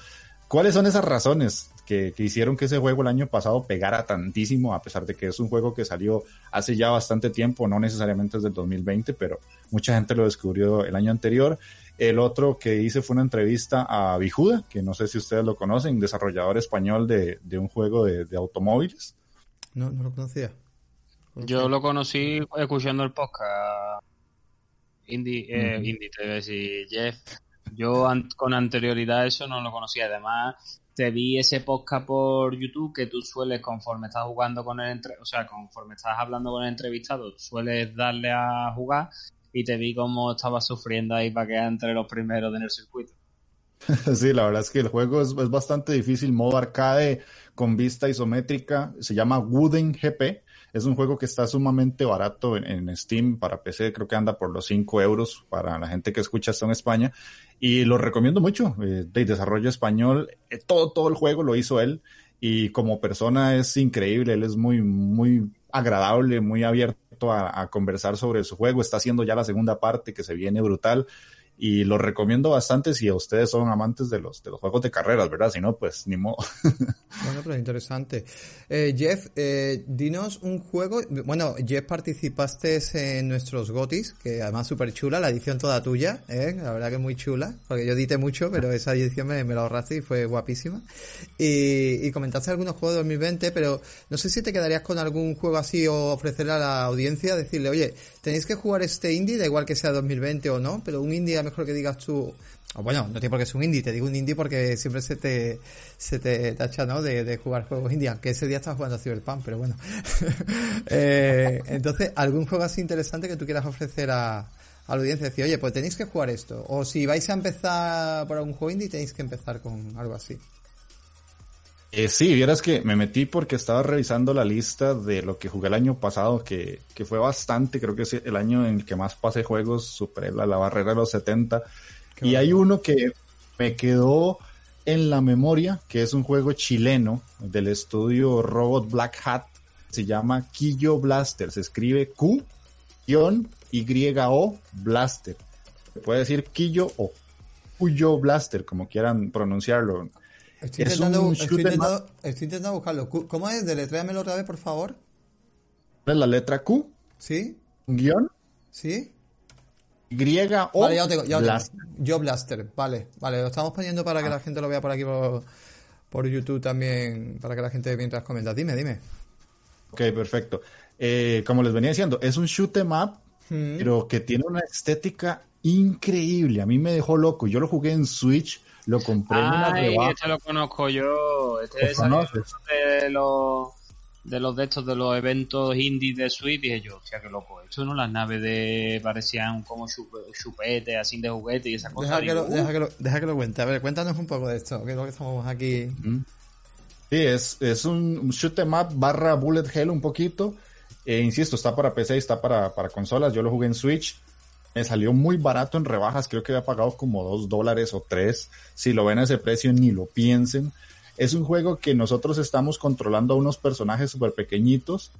cuáles son esas razones que, hicieron que ese juego el año pasado pegara tantísimo, a pesar de que es un juego que salió hace ya bastante tiempo, no necesariamente desde el 2020, pero mucha gente lo descubrió el año anterior. El otro que hice fue una entrevista a Bijuda, que no sé si ustedes lo conocen, desarrollador español de, de un juego de, de automóviles. No, no lo conocía. Yo lo conocí escuchando el podcast. Indie, eh. Indie, te iba a decir, Jeff. Yo an- con anterioridad eso no lo conocía. Además, te vi ese podcast por YouTube que tú sueles, conforme estás jugando con el entre- o sea, conforme estás hablando con el entrevistado, sueles darle a jugar y te vi como estabas sufriendo ahí para quedar entre los primeros en el circuito. Sí, la verdad es que el juego es, es bastante difícil, modo arcade con vista isométrica, se llama Wooden GP, es un juego que está sumamente barato en, Steam para PC, creo que anda por los 5 euros para la gente que escucha esto en España, y lo recomiendo mucho, eh, de desarrollo español, eh, todo, todo el juego lo hizo él, y como persona es increíble, él es muy, muy agradable, muy abierto a, a conversar sobre su juego, está haciendo ya la segunda parte que se viene brutal, y lo recomiendo bastante si ustedes son amantes de los, de los juegos de carreras, ¿verdad? Si no, pues ni modo. Bueno, pero interesante. Eh, Jeff, eh, dinos un juego. Bueno, Jeff, participaste en nuestros GOTIS, que además súper chula, la edición toda tuya, ¿eh? la verdad que muy chula, porque yo edité mucho, pero esa edición me, me la ahorraste y fue guapísima. Y, y comentaste algunos juegos de 2020, pero no sé si te quedarías con algún juego así o ofrecerle a la audiencia, decirle, oye, tenéis que jugar este indie, da igual que sea 2020 o no, pero un indie a mejor que digas tú, o bueno, no tiene por qué ser un indie, te digo un indie porque siempre se te, se te tacha, ¿no? De, jugar juegos indie, aunque ese día estás jugando a Cyberpunk, pero bueno. eh, entonces, algún juego así interesante que tú quieras ofrecer a, a la audiencia, decir, oye, pues tenéis que jugar esto. O si vais a empezar por algún juego indie, tenéis que empezar con algo así. Eh, sí, vieras que me metí porque estaba revisando la lista de lo que jugué el año pasado, que, que fue bastante, creo que es el año en el que más pasé juegos, superé la, la barrera de los 70. Qué y bueno. hay uno que me quedó en la memoria, que es un juego chileno del estudio Robot Black Hat, se llama Quillo Blaster, se escribe Q-Y-O Blaster. Se puede decir Quillo o Cuyo Blaster, como quieran pronunciarlo. Estoy Es intentando, un estoy, intentando, estoy intentando buscarlo. ¿Cómo es? Deletréamelo otra vez, por favor. Es la letra Q, ¿Sí? guion, ¿Sí? Y o Vale, ya lo tengo, ya lo tengo. Blaster. Yo Blaster, vale, vale, lo estamos poniendo para que la gente lo vea por aquí por, por YouTube también, para que la gente mientras comenta. Dime, dime. Ok, perfecto. Eh, como les venía diciendo, es un shoot 'em up, pero que tiene una estética increíble. A mí me dejó loco. Yo lo jugué en Switch, lo compré en una Ay, rebaja. este lo conozco yo. Este ¿Lo es de los de los de estos de los eventos indies de Switch dije yo, hostia, qué loco. Esto no las naves de parecían como chup- chupetes, así de juguete y esa cosa. Deja que, lo, deja, que lo, deja que lo cuente. A ver, cuéntanos un poco de esto, que es lo que estamos aquí. Mm. Sí, es, es un un shoot 'em up barra bullet hell un poquito. Eh, insisto, está para PC y está para, para consolas. Yo lo jugué en Switch. Me salió muy barato en rebajas, creo que había pagado como dos dólares o tres. Si lo ven a ese precio, ni lo piensen. Es un juego que nosotros estamos controlando a unos personajes súper pequeñitos.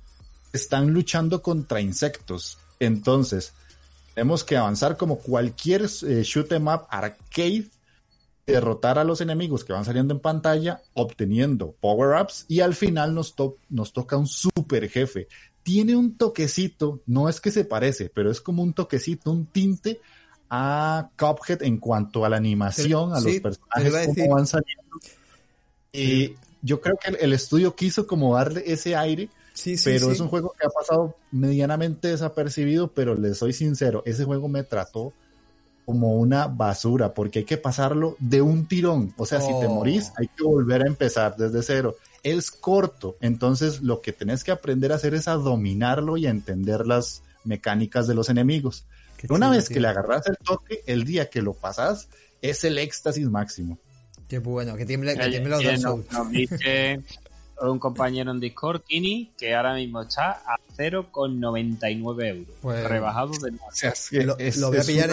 Están luchando contra insectos. Entonces, tenemos que avanzar como cualquier eh, shoot em up arcade, derrotar a los enemigos que van saliendo en pantalla, obteniendo power-ups y al final nos, nos toca un super jefe tiene un toquecito, no es que se parece, pero es como un toquecito, un tinte a Cuphead en cuanto a la animación, a los personajes, cómo van saliendo. Y yo creo que el, estudio quiso como darle ese aire, pero es un juego que ha pasado medianamente desapercibido, pero le soy sincero, ese juego me trató como una basura, porque hay que pasarlo de un tirón. O sea, si te morís, hay que volver a empezar desde cero es corto, entonces lo que tenés que aprender a hacer es a dominarlo y a entender las mecánicas de los enemigos. Una vez que le agarras el toque, el día que lo pasas, es el éxtasis máximo. Qué bueno, que tiemble, que los dos nos, dice un compañero en Discord, Kini, que ahora mismo está a 0,99 euros. Pues, rebajado de nada. lo, voy a pillar,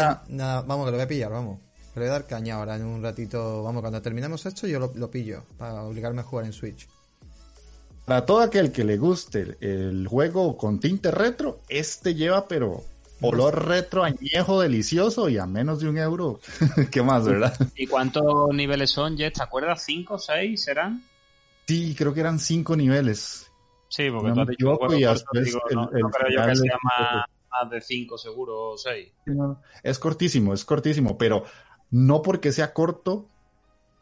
vamos, que lo voy a pillar, vamos. Le voy a dar caña ahora en un ratito. Vamos, cuando terminemos esto, yo lo, lo pillo para obligarme a jugar en Switch. Para todo aquel que le guste el juego con tinte retro, este lleva, pero olor retro añejo delicioso y a menos de un euro. ¿Qué más, verdad? ¿Y cuántos niveles son, Jet? ¿Te acuerdas? ¿Cinco, seis serán? Sí, creo que eran cinco niveles. Sí, porque no tú has dicho y no, creo yo que sea más, de cinco seguro o seis. es cortísimo, es cortísimo, pero no porque sea corto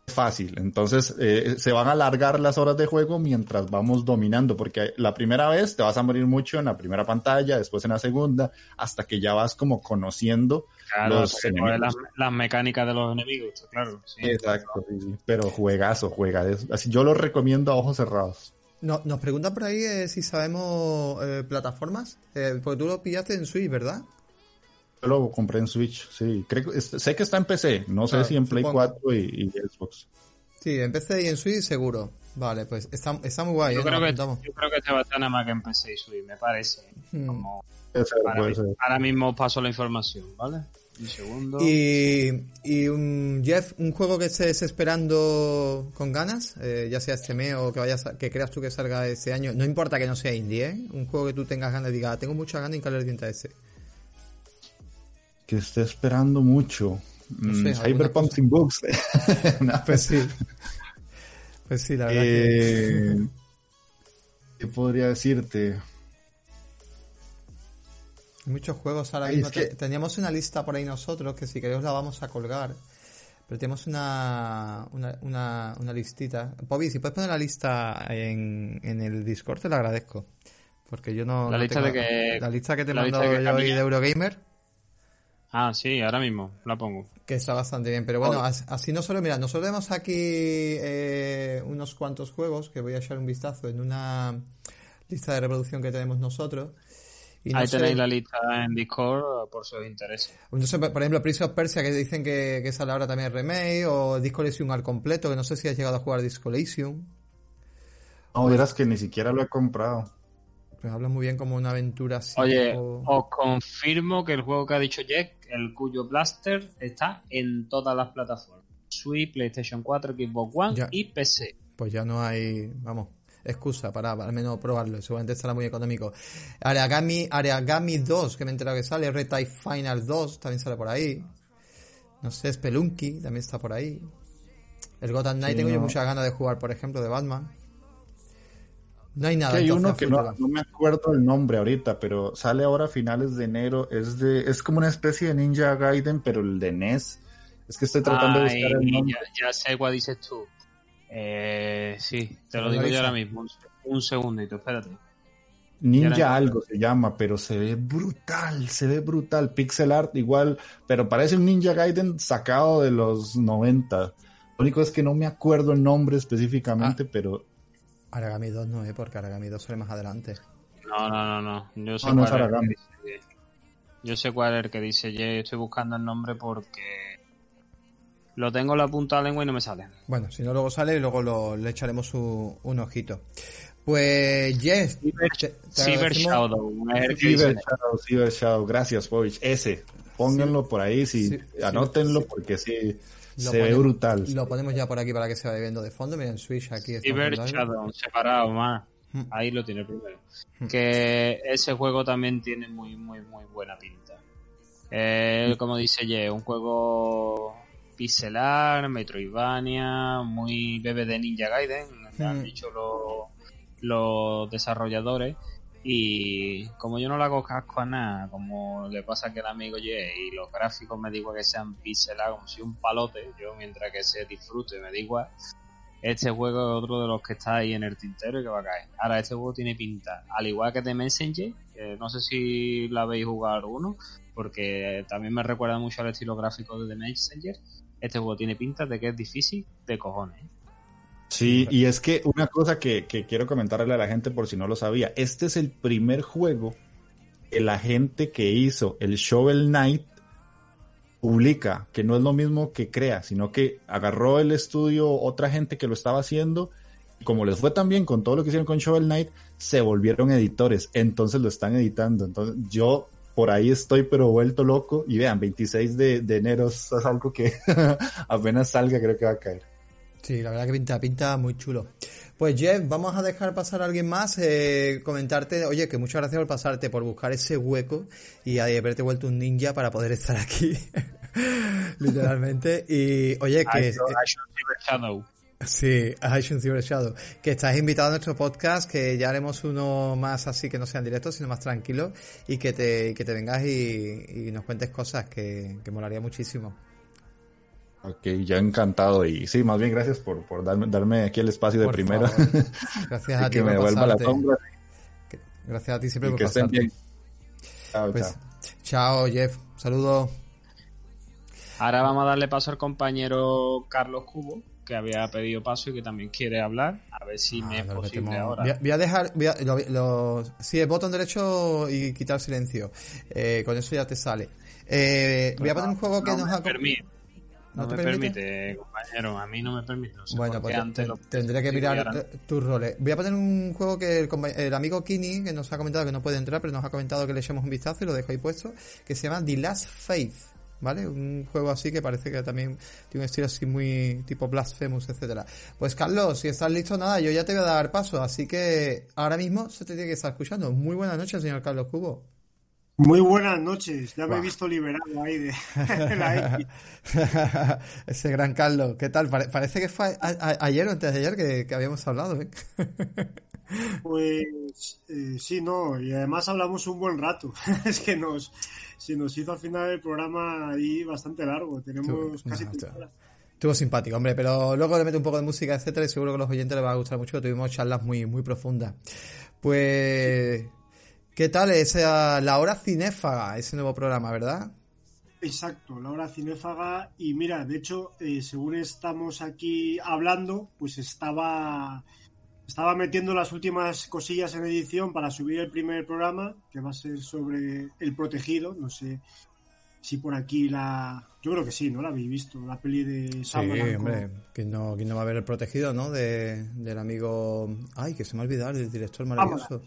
fácil. Entonces eh, se van a alargar las horas de juego mientras vamos dominando, porque la primera vez te vas a morir mucho en la primera pantalla, después en la segunda, hasta que ya vas como conociendo los Las, mecánicas de los enemigos, claro. Exacto, pero juegazo, juega. Así yo lo recomiendo a ojos cerrados. No, nos preguntan por ahí eh, si sabemos eh, plataformas, porque tú lo pillaste en Switch, ¿verdad? Lo compré en Switch, sí. Creo, sé que está en PC, no sé si en Play 4 y, Xbox. Sí, en PC y en Switch seguro. Vale, pues está, está muy guay. Yo, ¿eh? creo, que, yo creo que este va a estar nada más que en PC y Switch, me parece. Hmm. Como ahora, mismo paso la información, ¿vale? Un segundo. Y, y un, Jeff, un juego que estés esperando con ganas, eh, ya sea este mes o que vayas que creas tú que salga este año, no importa que no sea indie, ¿eh? Un juego que tú tengas ganas y digas, ah, tengo mucha ganas y caler diente a ese que esté esperando mucho. Mm, Cyberpunk sin bugs. Pues sí. Pues sí, la verdad que... Eh, ¿Qué podría decirte? Muchos juegos ahora mismo. Teníamos una lista por ahí nosotros que si queréis la vamos a colgar. Pero tenemos una, una, una, una listita. Pobi, si puedes poner la lista en, en el Discord, te lo agradezco. Porque yo no. La lista de que. La lista que te mando yo hoy de Eurogamer. Ah, sí, ahora mismo la pongo. Que está bastante bien, pero bueno, así no solo, mira, nosotros vemos aquí eh, unos cuantos juegos que voy a echar un vistazo en una lista de reproducción que tenemos nosotros. Y Ahí tenéis la lista en Discord por si os interesa. por ejemplo, Prince of Persia que dicen que, que sale ahora también remake, o Disco Elysium al completo, que no sé si has llegado a jugar Disco Elysium. No, verás que ni siquiera lo he comprado. Pues habla muy bien como una aventura así. Oye, os confirmo que el juego que ha dicho Jack, el cuyo Blaster, está en todas las plataformas. Switch, PlayStation 4, Xbox One y PC. Pues ya no hay, vamos, excusa para, al menos probarlo. Seguramente estará muy económico. Areagami, Areagami 2, que me he enterado que sale. Retype Final 2 también sale por ahí. No sé, Spelunky también está por ahí. El Gotham Knight tengo yo muchas ganas de jugar, por ejemplo, de Batman. No hay nada. hay uno que no, me acuerdo el nombre ahorita, pero sale ahora a finales de enero. Es de es como una especie de Ninja Gaiden, pero el de NES. Es que estoy tratando de buscar el nombre. Ya, sé cuál dices tú. Eh, sí, te lo digo yo ahora mismo. Un, segundito, espérate. Ninja algo se llama, pero se ve brutal, se ve brutal. Pixel art igual, pero parece un Ninja Gaiden sacado de los 90. Lo único es que no me acuerdo el nombre específicamente, ah. pero Aragami 2 no, ¿eh? Porque Aragami 2 sale más adelante. No, no, no, no. Yo sé, cuál, es el que dice, yo sé cuál es el que dice. Yo estoy buscando el nombre porque lo tengo en la punta de la lengua y no me sale. Bueno, si no luego sale, luego lo, le echaremos un ojito. Pues Yes. Cyber, Shadow. Cyber Shadow, Cyber Shadow. Gracias, Povich. Ese. pónganlo por ahí, si, anótenlo porque sí, se ve brutal. Lo ponemos ya por aquí para que se vaya viendo de fondo. Miren, Switch aquí. Cyber Shadow, separado más. Hmm. Ahí lo tiene primero. Hmm. Que ese juego también tiene muy, muy, muy buena pinta. Eh, como dice Ye, un juego pixelar, Metroidvania, muy bebé de Ninja Gaiden, han hmm. dicho los, los desarrolladores. Y como yo no le hago casco a nada, como le pasa que el amigo Ye y los gráficos me digo que sean pixelados como si un palote, yo mientras que se disfrute me da igual. Este juego es otro de los que está ahí en el tintero y que va a caer. Ahora, este juego tiene pinta, al igual que The Messenger, que no sé si la habéis jugado alguno, porque también me recuerda mucho al estilo gráfico de The Messenger. Este juego tiene pinta de que es difícil de cojones. Sí, y es que una cosa que, quiero comentarle a la gente por si no lo sabía, este es el primer juego que la gente que hizo el Shovel Knight publica, que no es lo mismo que crea, sino que agarró el estudio otra gente que lo estaba haciendo, y como les fue tan bien con todo lo que hicieron con Shovel Knight, se volvieron editores, entonces lo están editando. Entonces yo por ahí estoy pero vuelto loco y vean, 26 de, de enero es algo que apenas salga creo que va a caer. Sí, la verdad que pinta, pinta muy chulo. Pues Jeff, vamos a dejar pasar a alguien más, eh, comentarte, oye, que muchas gracias por pasarte, por buscar ese hueco y haberte vuelto un ninja para poder estar aquí, literalmente. Y oye, que... Sí, Action Cyber Shadow. Que estás invitado a nuestro podcast, que ya haremos uno más así que no sean directos, sino más tranquilo, y que te, que te vengas y, nos cuentes cosas que, que molaría muchísimo. Ok, ya encantado. Y sí, más bien gracias por, por darme, darme aquí el espacio de primera. Gracias a ti. que me devuelva la sombra. Gracias a ti siempre por que pasarte. Estén bien. Chao, pues, chao. Chao, Jeff. Saludos. Ahora vamos a darle paso al compañero Carlos Cubo, que había pedido paso y que también quiere hablar. A ver si me es ah, posible ahora. Voy a, dejar. Voy a, lo, sí, el botón derecho y quitar silencio. Eh, con eso ya te sale. Eh, voy a poner un juego que nos ha. ¿No, me permite? compañero, a mí no me permite. bueno, pues tendré que mirar tus roles. Voy a poner un juego que el, amigo Kini, que nos ha comentado que no puede entrar, pero nos ha comentado que le echemos un vistazo y lo dejo ahí puesto, que se llama The Last Faith. ¿Vale? Un juego así que parece que también tiene un estilo así muy tipo Blasphemous, etcétera. Pues Carlos, si estás listo, nada, yo ya te voy a dar paso, así que ahora mismo se te tiene que estar escuchando. Muy buenas noches, señor Carlos Cubo. Muy buenas noches, ya me he visto liberado ahí de, la X. Ese gran Carlos, ¿qué tal? parece que fue ayer o antes de ayer que, habíamos hablado, ¿eh? Pues eh, sí, no, y además hablamos un buen rato. es que nos, se nos hizo al final el programa ahí bastante largo, tenemos casi Estuvo simpático, hombre, pero luego le meto un poco de música, etcétera, y seguro que a los oyentes les va a gustar mucho. Tuvimos charlas muy, muy profundas. Pues ¿Qué tal esa La Hora Cinéfaga, ese nuevo programa, verdad? Exacto, La Hora Cinéfaga. Y mira, de hecho, eh, según estamos aquí hablando, pues estaba, estaba metiendo las últimas cosillas en edición para subir el primer programa, que va a ser sobre El Protegido. No sé si por aquí la... Yo creo que sí, ¿no? La habéis visto, la peli de Sam Sí, hombre, ¿quién no, no va a ver El Protegido, no? De, del amigo... Ay, que se me ha olvidado, el director maravilloso.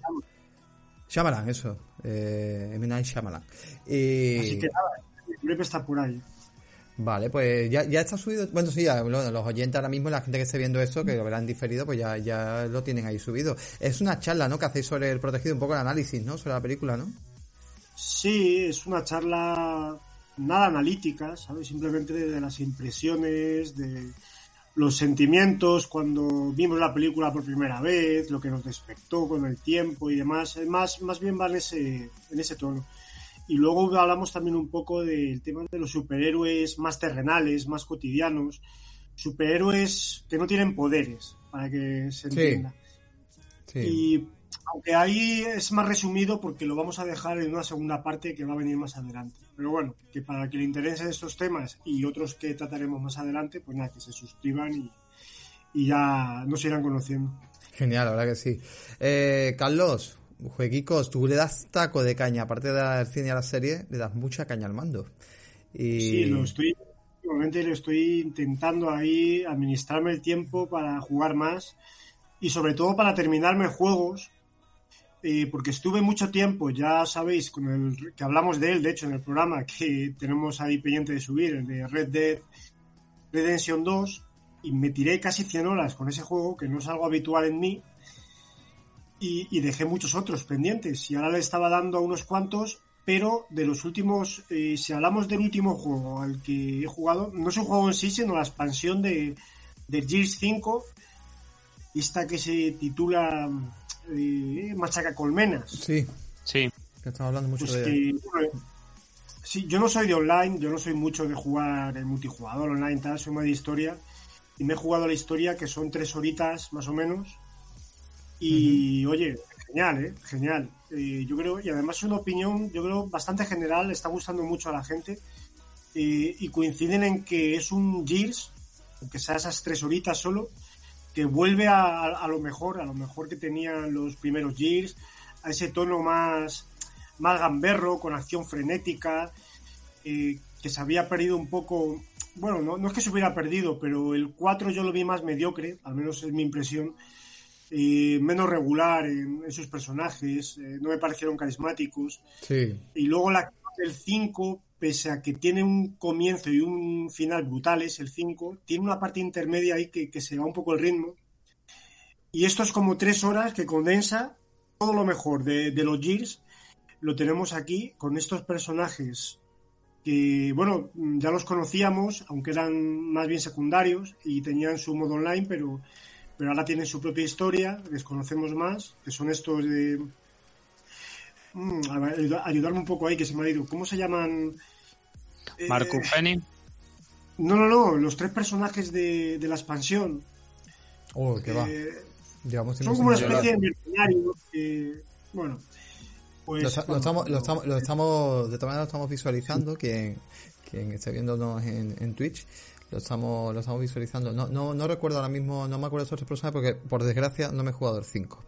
Shyamalan, eso. Eh, M. Night Shyamalan. Así que nada, el clip está por ahí. Vale, pues ya, ya está subido. Bueno, sí, ya, los oyentes ahora mismo, la gente que esté viendo esto, que lo verán diferido, pues ya, ya lo tienen ahí subido. Es una charla, ¿no? Que hacéis sobre el protegido, un poco el análisis, ¿no? Sobre la película, ¿no? Sí, es una charla nada analítica, ¿sabes? Simplemente de las impresiones, de los sentimientos cuando vimos la película por primera vez, lo que nos despertó con el tiempo y demás, más, más bien va en ese, en ese tono. Y luego hablamos también un poco del tema de los superhéroes más terrenales, más cotidianos, superhéroes que no tienen poderes, para que se entienda. Sí. Y aunque ahí es más resumido porque lo vamos a dejar en una segunda parte que va a venir más adelante. Pero bueno, que para que le interesen estos temas y otros que trataremos más adelante, pues nada, que se suscriban y, ya nos irán conociendo. Genial, la verdad que sí. Eh, Carlos, jueguicos, tú le das taco de caña, aparte de dar cine a la serie, le das mucha caña al mando. Y... Sí, lo estoy, últimamente le estoy intentando ahí administrarme el tiempo para jugar más y sobre todo para terminarme juegos eh, porque estuve mucho tiempo, ya sabéis, con el que hablamos de él, de hecho, en el programa que tenemos ahí pendiente de subir, el de Red Dead Redemption 2, y me tiré casi 100 horas con ese juego, que no es algo habitual en mí, y, dejé muchos otros pendientes, y ahora le estaba dando a unos cuantos, pero de los últimos, eh, si hablamos del último juego al que he jugado, no es un juego en sí, sino la expansión de, de Gears 5, esta que se titula eh, Machaca Colmenas. Sí, sí. Que estamos hablando mucho pues de sí, yo no soy de online, yo no soy mucho de jugar el multijugador online, tal, soy más de historia. Y me he jugado la historia que son tres horitas más o menos. Y oye, genial, ¿eh? Genial. Eh, yo creo, y además es una opinión, yo creo, bastante general, está gustando mucho a la gente. Eh, y coinciden en que es un Gears, aunque sea esas tres horitas solo, que vuelve a, lo mejor, a lo mejor que tenían los primeros Gears, a ese tono más, más gamberro, con acción frenética, eh, que se había perdido un poco. Bueno, no, no, es que se hubiera perdido, pero el 4 yo lo vi más mediocre, al menos es mi impresión. Eh, menos regular en, sus personajes, eh, no me parecieron carismáticos. Y luego la, el 5 pese a que tiene un comienzo y un final brutales, el 5, tiene una parte intermedia ahí que, se va un poco el ritmo. Y esto es como tres horas que condensa todo lo mejor de, los Gears. Lo tenemos aquí con estos personajes que, bueno, ya los conocíamos, aunque eran más bien secundarios y tenían su modo online, pero, pero ahora tienen su propia historia, les conocemos más, que son estos de ayudarme un poco ahí, que se me ha ido. ¿Cómo se llaman? Marco eh, No, no, no, los tres personajes de, la expansión. Oh, que va. Eh, son como una especie de mercenarios que, bueno, pues, lo, estamos, lo, estamos, lo estamos, de todas maneras lo estamos visualizando, quien, quien esté viéndonos en, en Twitch, lo estamos, lo estamos visualizando. No, no, no recuerdo ahora mismo, no me acuerdo de esos tres personajes porque por desgracia no me he jugado el 5.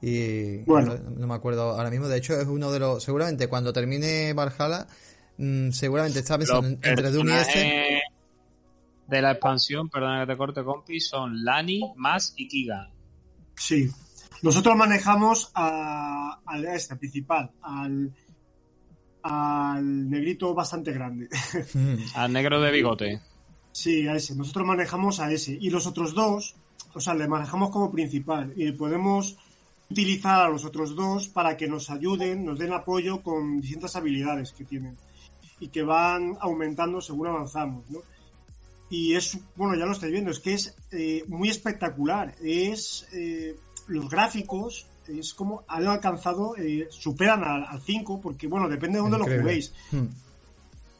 Y bueno. no, me acuerdo ahora mismo. De hecho, es uno de los. Seguramente cuando termine Valhalla, mm, seguramente está pensando entre Doom y este. De la expansión, perdona que te corte, compi, son Lani, Mas y Kiga. Sí. Nosotros manejamos a, a este principal, al, al negrito bastante grande. Mm. al negro de bigote. Sí, a ese. Nosotros manejamos a ese. Y los otros dos, o sea, le manejamos como principal. Y podemos utilizar a los otros dos para que nos ayuden, nos den apoyo con distintas habilidades que tienen y que van aumentando según avanzamos, ¿no? Y es, bueno, ya lo estáis viendo, es que es eh, muy espectacular, es eh, los gráficos, es como han alcanzado, eh, superan al 5, porque bueno, depende de dónde lo juguéis. Hmm.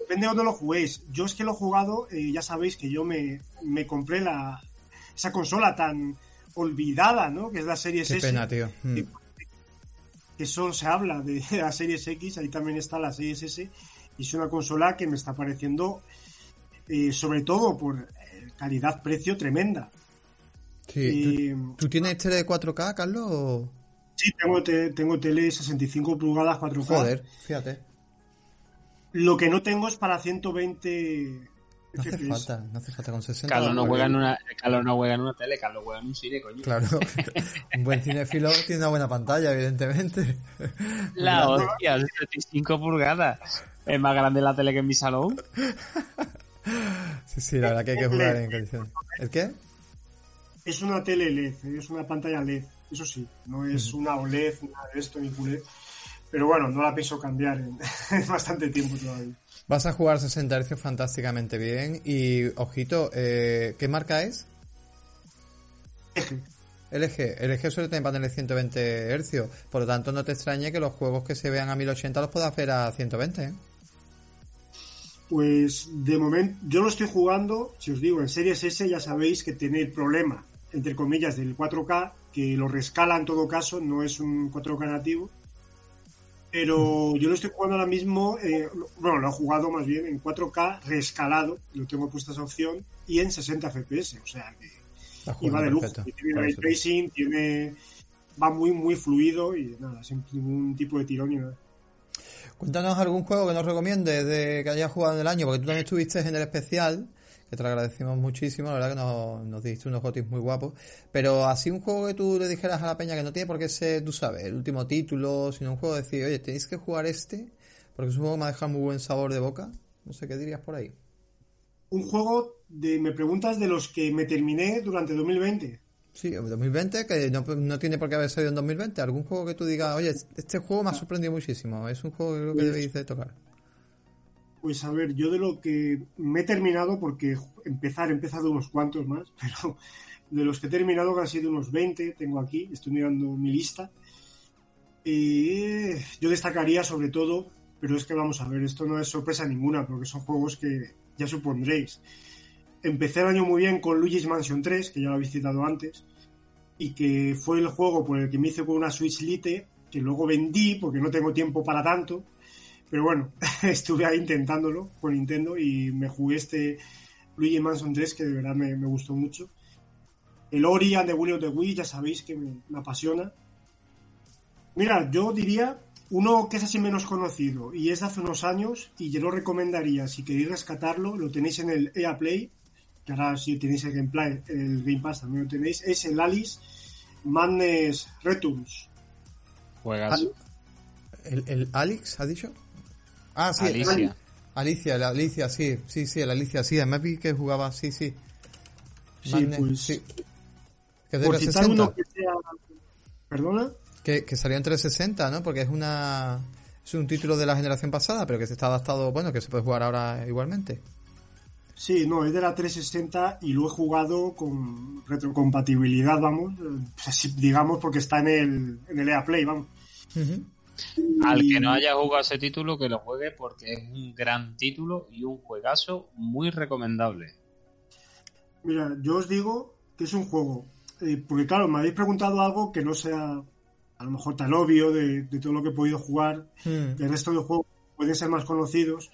Depende de dónde lo juguéis. Yo es que lo he jugado, ya sabéis que yo me, me compré la, esa consola tan, olvidada, ¿no? Que es la serie Qué Pena, tío. Mm. Que, solo se habla de la Series X, ahí también está la Series S, y es una consola que me está pareciendo, eh, sobre todo por eh, calidad-precio tremenda. Sí, ¿tú, tienes tele de 4K, Carlos? Sí, tengo, tengo tele 65 pulgadas 4K. Joder, fíjate. Lo que no tengo es para 120 no hace falta, no hace falta con 60. Carlos no, juega en una, Carlos no juega en una tele, Carlos juega en un cine, coño. Claro, un buen cinefilo tiene una buena pantalla, evidentemente. La hostia, 75 pulgadas. Es más grande la tele que en mi salón. Sí, sí, la verdad que hay que jugar en condiciones. ¿El qué? Es una tele LED, es una pantalla LED, eso sí, no es una OLED, nada de esto, ni culé. Pero bueno, no la pienso cambiar en bastante tiempo todavía. Vas a jugar 60 Hz fantásticamente bien. Y, ojito, eh, ¿qué marca es? LG. LG suele tener paneles 120 Hz. Por lo tanto, no te extrañe que los juegos que se vean a 1080 los puedas ver a 120. ¿eh? Pues de momento, yo lo estoy jugando, si os digo, en Series S ya sabéis que tiene el problema, entre comillas, del 4K, que lo rescala en todo caso, no es un 4K nativo pero yo lo estoy jugando ahora mismo, eh, bueno, lo he jugado más bien en 4K reescalado, lo tengo puesta esa opción, y en 60 FPS, o sea que va de lujo. tiene ray tracing, tiene, va muy, muy fluido y nada, sin ningún tipo de tirón ni nada. Cuéntanos algún juego que nos recomiendes de que hayas jugado en el año, porque tú también estuviste en el especial que te lo agradecemos muchísimo, la verdad que nos, nos diste unos gotis muy guapos. Pero así un juego que tú le dijeras a la peña que no tiene por qué ser, tú sabes, el último título, sino un juego de decir, oye, tenéis que jugar este, porque es un juego que me ha dejado muy buen sabor de boca. No sé qué dirías por ahí. Un juego de, me preguntas, de los que me terminé durante 2020. Sí, 2020, que no, no, tiene por qué haber salido en 2020. Algún juego que tú digas, oye, este juego me ha sorprendido muchísimo. Es un juego que creo que debéis de tocar. Pues a ver, yo de lo que me he terminado, porque empezar, he empezado unos cuantos más, pero de los que he terminado, que han sido unos 20, tengo aquí, estoy mirando mi lista. Eh, yo destacaría sobre todo, pero es que vamos a ver, esto no es sorpresa ninguna, porque son juegos que ya supondréis. Empecé el año muy bien con Luigi's Mansion 3, que ya lo habéis citado antes, y que fue el juego por el que me hice con una Switch Lite, que luego vendí porque no tengo tiempo para tanto. Pero bueno, estuve ahí intentándolo con Nintendo y me jugué este Luigi Mansion 3 que de verdad me, me gustó mucho. El Ori and the Will of the Wii, ya sabéis que me, me apasiona. Mira, yo diría uno que es así menos conocido y es de hace unos años y yo lo recomendaría, si queréis rescatarlo, lo tenéis en el EA Play, que ahora si tenéis el gameplay, el Game Pass también lo tenéis, es el Alice Madness Returns. Juegas. ¿El, ¿El Alex ha dicho? Ah, sí. Alicia. Alicia, la Alicia, sí, sí, sí, la Alicia, sí, además vi que jugaba, sí, sí. Sí, Madness, pues, sí. Que es de por citar 360. uno que sea... ¿Perdona? Que, que salió en 360, ¿no? Porque es una es un título de la generación pasada, pero que se está adaptado, bueno, que se puede jugar ahora igualmente. Sí, no, es de la 360 y lo he jugado con retrocompatibilidad, vamos, eh, digamos, porque está en el, en el EA Play, vamos. Ujú. Al que no haya jugado ese título, que lo juegue porque es un gran título y un juegazo muy recomendable. Mira, yo os digo que es un juego, eh, porque claro, me habéis preguntado algo que no sea a lo mejor tan obvio de, de todo lo que he podido jugar, Mm. que el resto de juegos pueden ser más conocidos.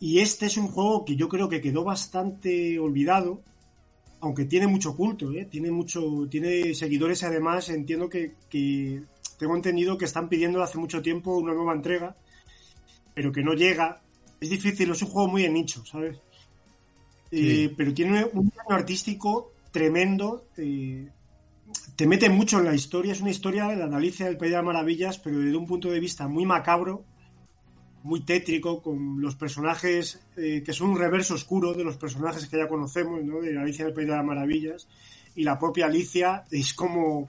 Y este es un juego que yo creo que quedó bastante olvidado, aunque tiene mucho culto, ¿eh? tiene mucho, tiene seguidores y además entiendo que, que tengo entendido que están pidiendo hace mucho tiempo una nueva entrega, pero que no llega. Es difícil, es un juego muy de nicho, ¿sabes? Eh, pero tiene un diseño artístico tremendo. eh, te mete mucho en la historia. Es una historia de la Alicia del País de las Maravillas, pero desde un punto de vista muy macabro, muy tétrico, con los personajes eh, que son un reverso oscuro de los personajes que ya conocemos, ¿no? De Alicia del País de las Maravillas. Y la propia Alicia es como.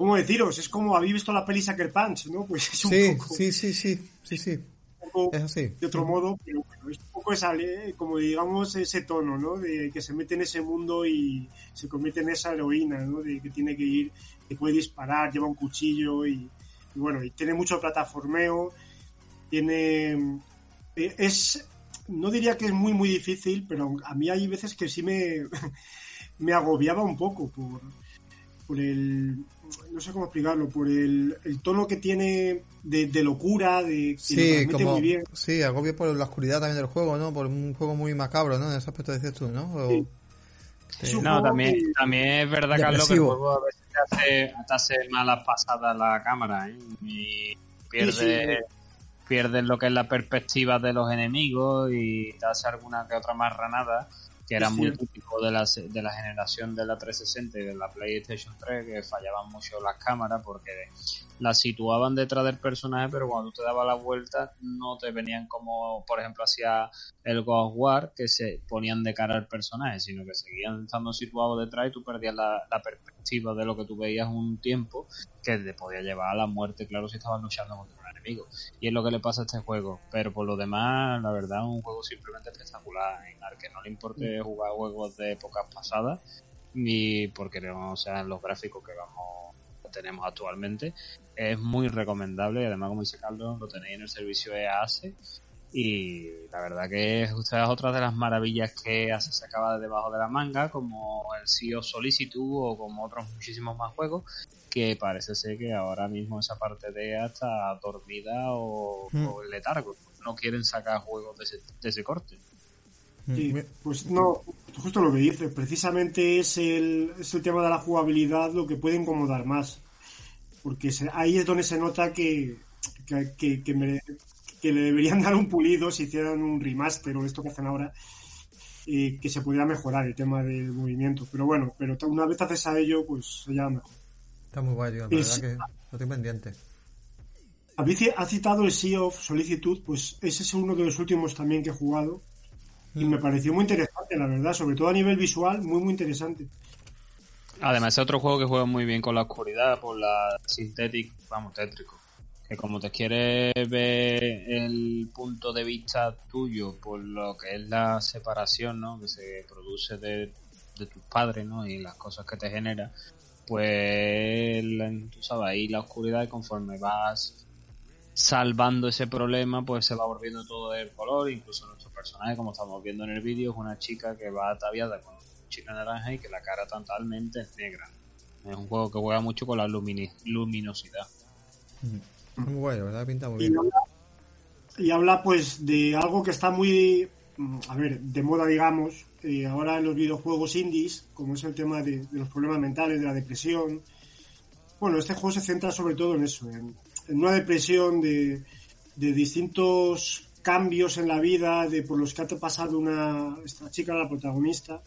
¿Cómo deciros? Es como habéis visto la peli Sucker Punch, ¿no? Pues es un Sí, poco, sí, sí, sí, sí, sí, un poco es así. de otro modo, pero bueno, es un poco esa, eh, como digamos ese tono, ¿no? De que se mete en ese mundo y se convierte en esa heroína, ¿no? De que tiene que ir, que puede disparar, lleva un cuchillo y, y bueno, y tiene mucho plataformeo, tiene... eh, Es... No diría que es muy, muy difícil, pero a mí hay veces que sí me, me agobiaba un poco por, por el... No sé cómo explicarlo, por el, el tono que tiene de, de locura, de que lo Sí, como, muy bien. sí, agobio por la oscuridad también del juego, ¿no? Por un juego muy macabro, ¿no? En ese aspecto decías tú, ¿no? O- Sí. Sí. Es un No, también, que- también es verdad, Carlos, que el juego a veces te hace, te hace malas pasadas la cámara ¿eh? y pierde, Sí, pierdes lo que es la perspectiva de los enemigos y te hace alguna que otra más ranada que era muy típico de la, de la generación de la 360 y de la PlayStation 3 que fallaban mucho las cámaras porque las situaban detrás del personaje pero cuando tú te dabas la vuelta no te venían como por ejemplo hacía el God of War que se ponían de cara al personaje sino que seguían estando situados detrás y tú perdías la, la perspectiva de lo que tú veías un tiempo que te podía llevar a la muerte claro si estabas luchando contra y es lo que le pasa a este juego. Pero por lo demás, la verdad, un juego simplemente espectacular. En al que no le importe jugar juegos de épocas pasadas, ni porque no sean los gráficos que vamos tenemos actualmente. Es muy recomendable y además, como dice Carlos, lo tenéis en el servicio EASE. Y la verdad que es esta es otra de las maravillas que hace se acaba de debajo de la manga, como el CEO Solicitude o como otros muchísimos más juegos, que parece ser que ahora mismo esa parte de EA está dormida o, Mm. o en letargo. No quieren sacar juegos de ese, de ese corte. Sí, Mm, pues no, justo lo que dices, precisamente es el, es el tema de la jugabilidad lo que puede incomodar más. Porque se- ahí es donde se nota que, que, que- que mere- que le deberían dar un pulido si hicieran un remaster o esto que hacen ahora. eh, que se pudiera mejorar el tema del movimiento. Pero bueno, pero una vez haces a ello, pues ya mejor. Está muy guay, tío. La verdad que lo tengo pendiente. Ha citado el Sea of Solicitud, pues ese es uno de los últimos también que he jugado. Y me mm. pareció muy interesante, la verdad, sobre todo a nivel visual, muy, muy interesante. Además, es otro juego que juega muy bien con la oscuridad, por la sintética, vamos, tétrico. Que como te quieres ver el punto de vista tuyo por lo que es la separación, ¿no? Que se produce de, tus padres, ¿no? Y las cosas que te genera, pues, tú sabes, ahí la oscuridad y conforme vas salvando ese problema, pues se va volviendo todo el color, incluso nuestro personaje, como estamos viendo en el vídeo, es una chica que va ataviada con chica naranja y que la cara totalmente es negra. Es un juego que juega mucho con la luminosidad. Muy guay, ¿verdad? Pinta muy bien. Y habla, pues de algo que está muy, mm, a ver, de moda, digamos, eh, ahora en los videojuegos indies, como es el tema de, los problemas mentales, de la depresión. Bueno, este juego se centra sobre todo en eso, en, una depresión de, de, distintos cambios en la vida, de por los que ha pasado una, esta chica, la protagonista,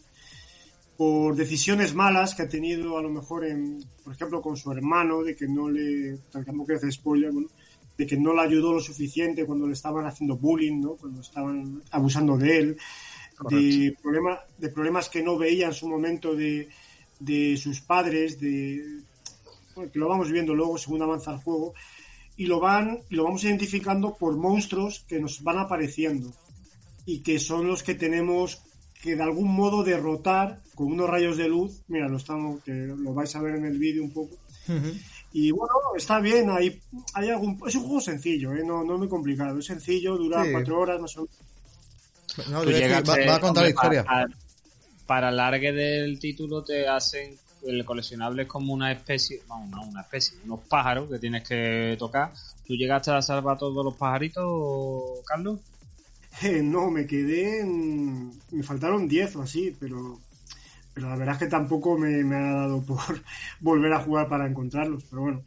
por decisiones malas que ha tenido a lo mejor en, por ejemplo, con su hermano, de que no le, tampoco que hacer spoiler, de que no le ayudó lo suficiente cuando le estaban haciendo bullying, ¿no? Cuando estaban abusando de él, de, problema, de problemas que no veía en su momento de, de sus padres, de, que lo vamos viendo luego según avanza el juego, y lo van, lo vamos identificando por monstruos que nos van apareciendo y que son los que tenemos que de algún modo derrotar con unos rayos de luz. Mira, lo estamos, que lo vais a ver en el vídeo un poco. Y bueno, está bien, hay, hay algún, es un juego sencillo, ¿eh? no, no muy complicado, es sencillo, dura cuatro horas más o menos. No, va, a contar la historia. Para, el largue del título te hacen el coleccionable es como una especie, no, no, una especie, unos pájaros que tienes que tocar. ¿Tú llegaste a salvar todos los pajaritos, Carlos? no, me quedé en... Me faltaron 10 o así, pero, pero la verdad es que tampoco me, ha dado por volver a jugar para encontrarlos, pero bueno.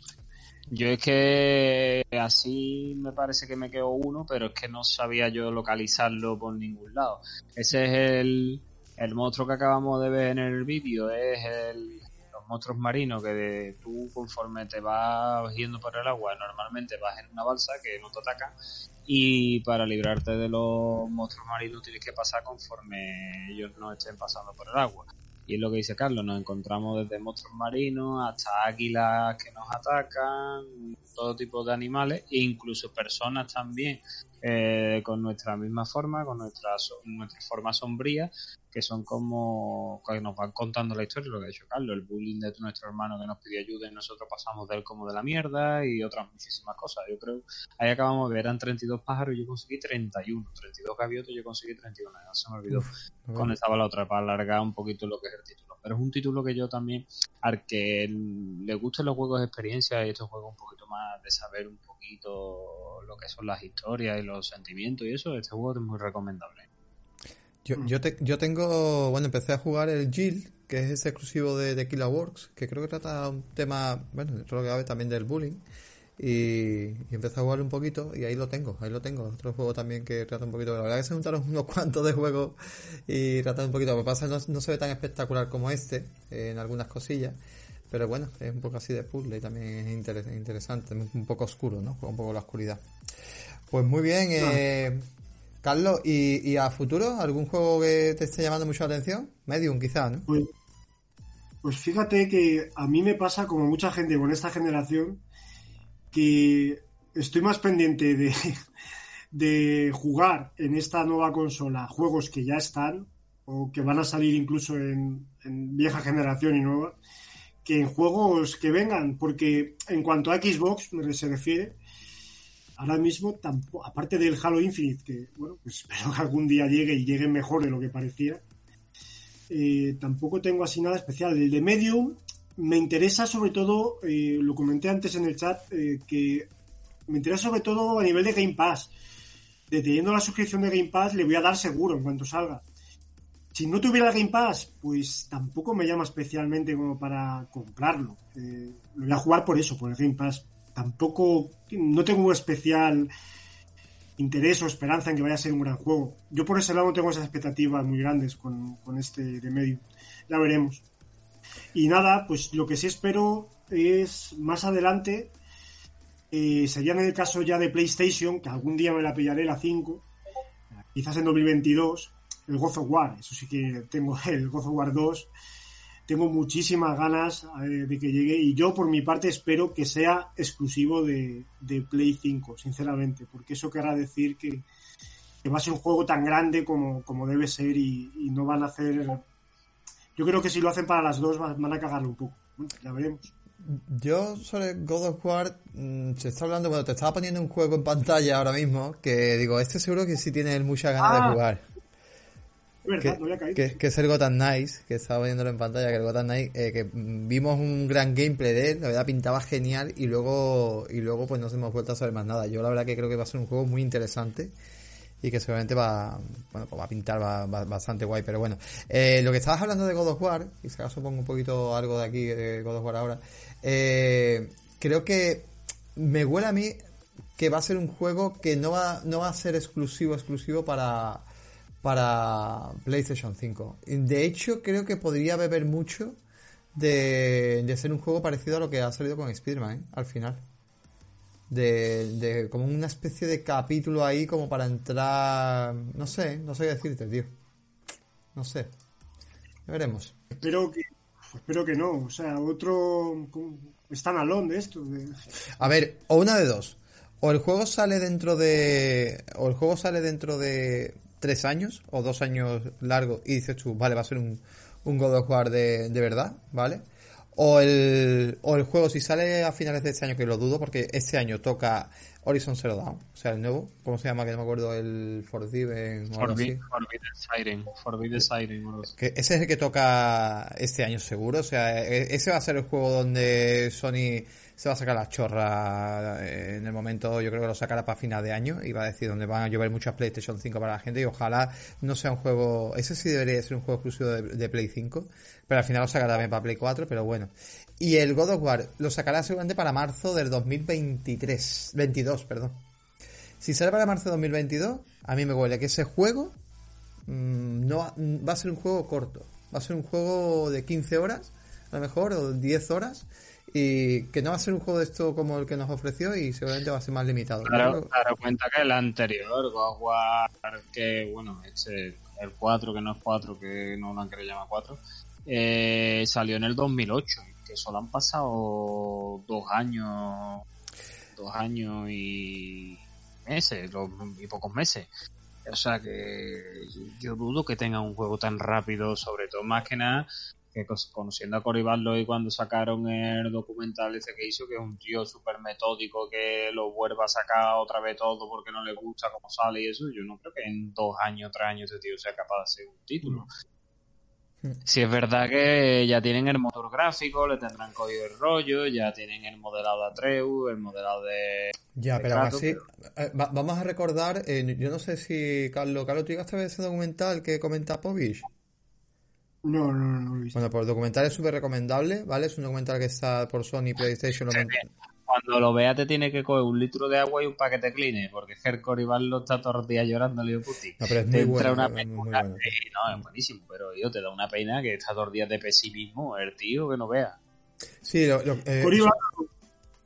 Yo es que así me parece que me quedó uno, pero es que no sabía yo localizarlo por ningún lado. Ese es el, el monstruo que acabamos de ver en el vídeo, es el, los monstruos marinos que tú conforme te vas yendo por el agua, normalmente vas en una balsa que no te ataca y para librarte de los monstruos marinos tienes que pasar conforme ellos no estén pasando por el agua. Y es lo que dice Carlos, nos encontramos desde monstruos marinos hasta águilas que nos atacan, todo tipo de animales e incluso personas también eh, con nuestra misma forma, con nuestra, nuestra forma sombría, que son como que nos van contando la historia, lo que ha dicho Carlos, el bullying de nuestro hermano que nos pidió ayuda y nosotros pasamos de él como de la mierda y otras muchísimas cosas. Yo creo, ahí acabamos de ver, eran 32 pájaros y yo conseguí 31, 32 gaviotas y yo conseguí 31, ya se me olvidó cuando estaba la otra para alargar un poquito lo que es el título. Pero es un título que yo también, al que le gusten los juegos de experiencia y estos juegos un poquito más de saber un poquito lo que son las historias y los sentimientos y eso, este juego es muy recomendable. Yo, yo, yo tengo, bueno, empecé a jugar el Jill, que es ese exclusivo de, de Killa Works, que creo que trata un tema, bueno, creo que también del bullying. Y, empecé a jugar un poquito y ahí lo tengo, ahí lo tengo. Otro juego también que trata un poquito, la verdad que se juntaron unos cuantos de juegos y trata un poquito. Lo que pasa no, no se ve tan espectacular como este en algunas cosillas, pero bueno, es un poco así de puzzle y también es interesante, un poco oscuro, ¿no? Un poco la oscuridad. Pues muy bien, eh, Carlos, ¿y, a futuro algún juego que te esté llamando mucho la atención? Medium quizás, ¿no? Pues, pues, fíjate que a mí me pasa como mucha gente con esta generación que estoy más pendiente de, de jugar en esta nueva consola juegos que ya están o que van a salir incluso en vieja generación y nueva que en juegos que vengan, porque en cuanto a Xbox se refiere, ahora mismo, tampoco, aparte del Halo Infinite, que bueno, pues espero que algún día llegue y llegue mejor de lo que parecía, eh, tampoco tengo así nada especial. El de Medium me interesa sobre todo, eh, lo comenté antes en el chat, eh, que me interesa sobre todo a nivel de Game Pass. De teniendo la suscripción de Game Pass, le voy a dar seguro en cuanto salga. Si no tuviera Game Pass, pues tampoco me llama especialmente como para comprarlo. Eh, lo voy a jugar por eso, por el Game Pass. Tampoco, no tengo especial interés o esperanza en que vaya a ser un gran juego. Yo por ese lado no tengo esas expectativas muy grandes con, con este de medio. Ya veremos. Y nada, pues lo que sí espero es más adelante, eh, sería en el caso ya de PlayStation, que algún día me la pillaré la 5, quizás en 2022, el God of War, eso sí que tengo el God of War 2, tengo muchísimas ganas eh, de que llegue y yo por mi parte espero que sea exclusivo de, de Play 5, sinceramente, porque eso querrá decir que, que, va a ser un juego tan grande como, como debe ser y, y, no van a hacer... Yo creo que si lo hacen para las dos van a cagarlo un poco. Bueno, ya veremos. Yo sobre God of War mmm, se está hablando, bueno, te estaba poniendo un juego en pantalla ahora mismo que digo, este seguro que sí tiene muchas ganas Ah. de jugar. Verdad, Que, no había caído. que, que es el Gotham Knights, que estaba poniéndolo en pantalla, que el Gotham Knights, eh, que vimos un gran gameplay de él, la verdad pintaba genial y luego y luego pues no se hemos vuelto a saber más nada. Yo la verdad que creo que va a ser un juego muy interesante y que seguramente va, bueno, pues va a pintar va- va- bastante guay, pero bueno. Eh, lo que estabas hablando de God of War, y si acaso pongo un poquito algo de aquí de God of War ahora, eh, creo que me huele a mí que va a ser un juego que no va, no va a ser exclusivo, exclusivo para, para PlayStation 5. De hecho, creo que podría beber mucho de, de ser un juego parecido a lo que ha salido con Spider-Man, ¿eh? al final. De, de como una especie de capítulo ahí como para entrar... No sé, no sé qué decirte, tío. No sé. Ya veremos. Espero que, espero que no. O sea, otro están alón de esto. De... A ver, o una de dos. O el juego sale dentro de. O el juego sale dentro de tres años o dos años largo y dices tú, vale, va a ser un, un God of War de, de verdad, ¿vale? O el, o el juego, si sale a finales de este año, que lo dudo, porque este año toca Horizon Zero Dawn, o sea, el nuevo, ¿cómo se llama? Que no me acuerdo, el Forbidden. Forbidden, Forbidden Siren. Forbidden Siren. o. Que ese es el que toca este año seguro. O sea, e- ese va a ser el juego donde Sony se va a sacar la chorra eh, en el momento, yo creo que lo sacará para final de año y va a decir donde van a llover muchas PlayStation 5 para la gente y ojalá no sea un juego, ese sí debería ser un juego exclusivo de, Play 5, pero al final lo sacará también para Play 4, pero bueno. Y el God of War lo sacará seguramente para marzo del 2023, 22, perdón. Si sale para marzo de 2022, a mí me huele que ese juego mm, no va a ser un juego corto. Va a ser un juego de 15 horas, a lo mejor, o 10 horas. Y que no va a ser un juego de esto como el que nos ofreció y seguramente va a ser más limitado. Claro, claro, cuenta que el anterior, que bueno, este, el 4, que no es 4, que no lo han querido llamar 4, eh, salió en el 2008, que solo han pasado dos años, dos años y meses, dos- y pocos meses. O sea que yo dudo que tenga un juego tan rápido, sobre todo más que nada que conociendo a Cory Barlog cuando sacaron el documental ese que hizo, que es un tío súper metódico que lo vuelva a sacar otra vez todo porque no le gusta cómo sale y eso, yo no creo que en dos años, tres años ese tío sea capaz de hacer un título. Mm. Si es verdad que ya tienen el motor gráfico, le tendrán cogido el rollo, ya tienen el modelado de Atreu, el modelado de... Ya, de pero así, pero- eh, va- vamos a recordar, eh, yo no sé si, Carlos, Carlos, ¿tú llegaste a ver ese documental que comenta Povich? No, no, no, no lo he visto. Bueno, pues el documental es súper recomendable, ¿vale? Es un documental que está por Sony PlayStation. lo men- Cuando lo veas te tiene que coger un litro de agua y un paquete clean, porque el Cory Barlog está todos los días llorando, Leo Puti. No, pero es muy bueno, una es muy pena, bueno. sí, no, es buenísimo, pero yo te da una pena que está todos los días de pesimismo el tío que no vea. Sí, lo, lo- eh,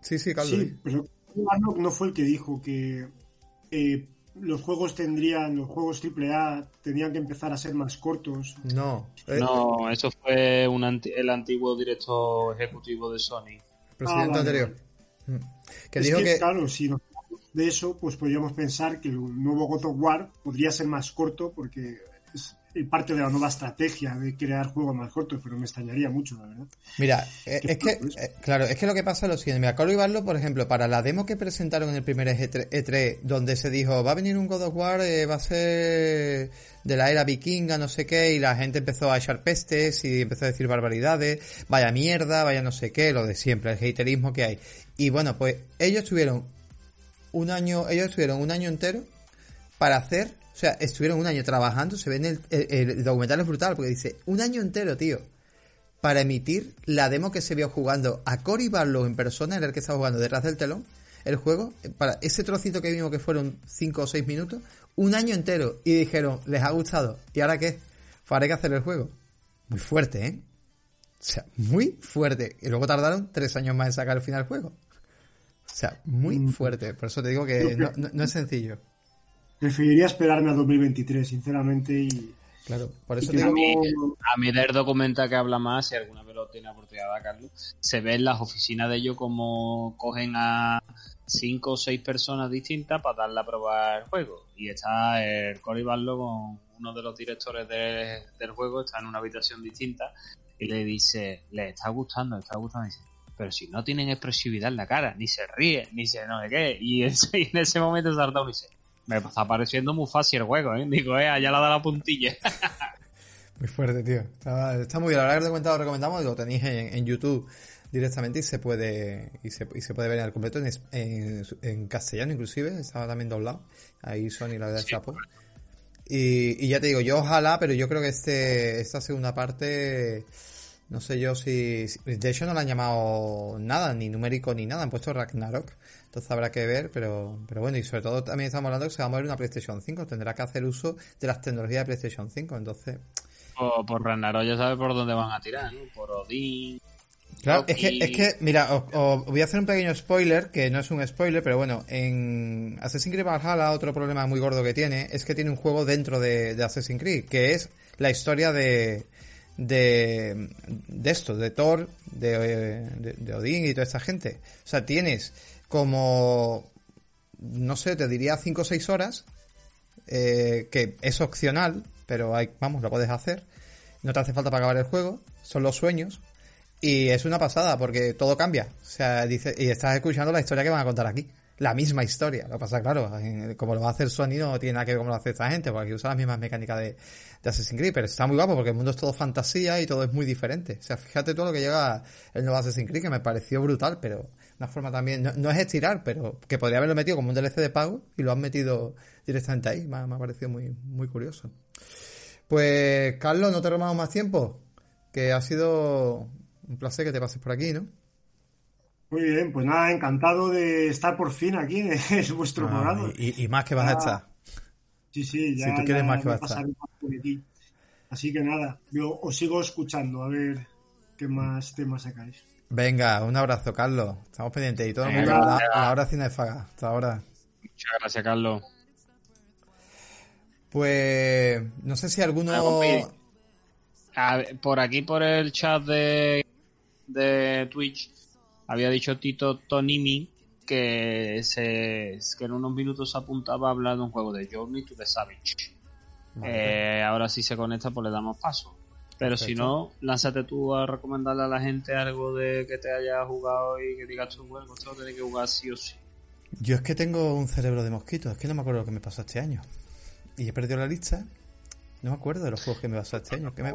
sí, sí, Carlos. Sí, pero Cory Barlog no fue el que dijo que eh, los juegos tendrían, los juegos AAA tenían que empezar a ser más cortos. No, eh, No, eso fue un anti- el antiguo director ejecutivo de Sony. presidente Ah, vale, anterior. Mm. Que es dijo que, que, claro, si nos de eso, pues podríamos pensar que el nuevo God of War podría ser más corto porque es parte de la nueva estrategia de crear juegos más cortos, pero me extrañaría mucho, la verdad. Mira, eh, ¿Qué es que, fue eso? eh, claro, es que lo que pasa es lo siguiente. Mira, Carlos Ibarlo, por ejemplo, para la demo que presentaron en el primer E3, E3, donde se dijo, va a venir un God of War, eh, va a ser de la era vikinga, no sé qué, y la gente empezó a echar pestes y empezó a decir barbaridades, vaya mierda, vaya no sé qué, lo de siempre, el haterismo que hay. Y bueno, pues ellos tuvieron un año, ellos estuvieron un año entero para hacer, sea, estuvieron un año trabajando, se ve en el, el- el documental es brutal, porque dice, un año entero, tío, para emitir la demo que se vio jugando a Cory Barlow en persona, era el que estaba jugando detrás del telón, el juego, para ese trocito que vimos que fueron 5 o 6 minutos, un año entero. Y dijeron, les ha gustado. ¿Y ahora qué? Pues ahora hay que hacer el juego. Muy fuerte, ¿eh? O sea, muy fuerte. Y luego tardaron 3 años más en sacar el final del juego. O sea, muy Mm. fuerte. Por eso te digo que no, no- no es sencillo. Preferiría esperarme a 2023, sinceramente, y, Claro, por y eso que te digo luego- A mí del documental que habla más, si alguna vez lo tiene oportunidad, Carlos, se ve en las oficinas de ellos como cogen a cinco o seis personas distintas para darle a probar el juego. Y está el Cory Barlow con uno de los directores de- del juego, está en una habitación distinta y le dice, le está gustando, le está gustando. Y dice, pero si no tienen expresividad en la cara, ni se ríe, ni se no sé qué. Y, y en ese momento se harta uno y dice, me está pareciendo muy fácil el juego, ¿eh? Digo, eh, allá la da la puntilla. Muy fuerte, tío. Está, está muy bien. La verdad que te comentado, lo recomendamos, lo tenéis en, en YouTube directamente y se puede y se, y se puede ver al completo en, en, en castellano inclusive, estaba también doblado. Ahí Sony la verdad chapó. Y, y ya te digo, yo ojalá, pero yo creo que este esta segunda parte no sé yo si, si- de hecho no le han llamado nada, ni numérico ni nada, han puesto Ragnarok. Entonces habrá que ver, pero, pero bueno, y sobre todo también estamos hablando que se va a mover una PlayStation 5, tendrá que hacer uso de las tecnologías de PlayStation 5, entonces Por, por Ragnarok ya sabes por dónde van a tirar, ¿no? Por Odín. Claro, es que, es que, mira, os, os voy a hacer un pequeño spoiler, que no es un spoiler, pero bueno, en Assassin's Creed Valhalla otro problema muy gordo que tiene es que tiene un juego dentro de, de Assassin's Creed, que es la historia de, de, de esto, de Thor, de, de, de Odín y toda esta gente. O sea, tienes como, no sé, te diría 5 o 6 horas, eh, que es opcional, pero hay, vamos, lo puedes hacer. No te hace falta para acabar el juego, son los sueños. Y es una pasada porque todo cambia. O sea, dice, y estás escuchando la historia que van a contar aquí. La misma historia. Lo que pasa, claro, en- como lo va a hacer Sony no tiene nada que ver como lo hace esta gente, porque aquí usa las mismas mecánicas de, de Assassin's Creed, pero está muy guapo porque el mundo es todo fantasía y todo es muy diferente. O sea, fíjate todo lo que llega el nuevo Assassin's Creed, que me pareció brutal, pero una forma también, no, no es estirar, pero que podría haberlo metido como un DLC de pago y lo han metido directamente ahí. Me, ha- me ha parecido muy, muy curioso. Pues, Carlos, no te robamos más tiempo, que ha sido un placer que te pases por aquí, ¿no? Muy bien, pues nada, encantado de estar por fin aquí en, en vuestro Ah, programa. y, y más que vas a estar. Sí, sí, ya, si tú quieres ya más que me va a estar. Así que nada, yo os sigo escuchando a ver qué más temas sacáis. Venga, un abrazo, Carlos. Estamos pendientes. Y todo el mundo a la, hora cinefaga. Hasta ahora. Muchas gracias, Carlos. Pues, no sé si alguno... A ver, por aquí, por el chat de, de Twitch, había dicho Tito Tonimi que, se, que en unos minutos se apuntaba a hablar de un juego de Journey to the Savage. Eh, ahora si se conecta, pues le damos paso. Pero si no, lánzate tú a recomendarle a la gente algo de que te haya jugado y que digas tú, bueno, esto lo tienes que jugar sí o sí. Yo es que tengo un cerebro de mosquito. Es que no me acuerdo lo que me pasó este año. Y he perdido la lista. No me acuerdo de los juegos que me pasó este año. Que me...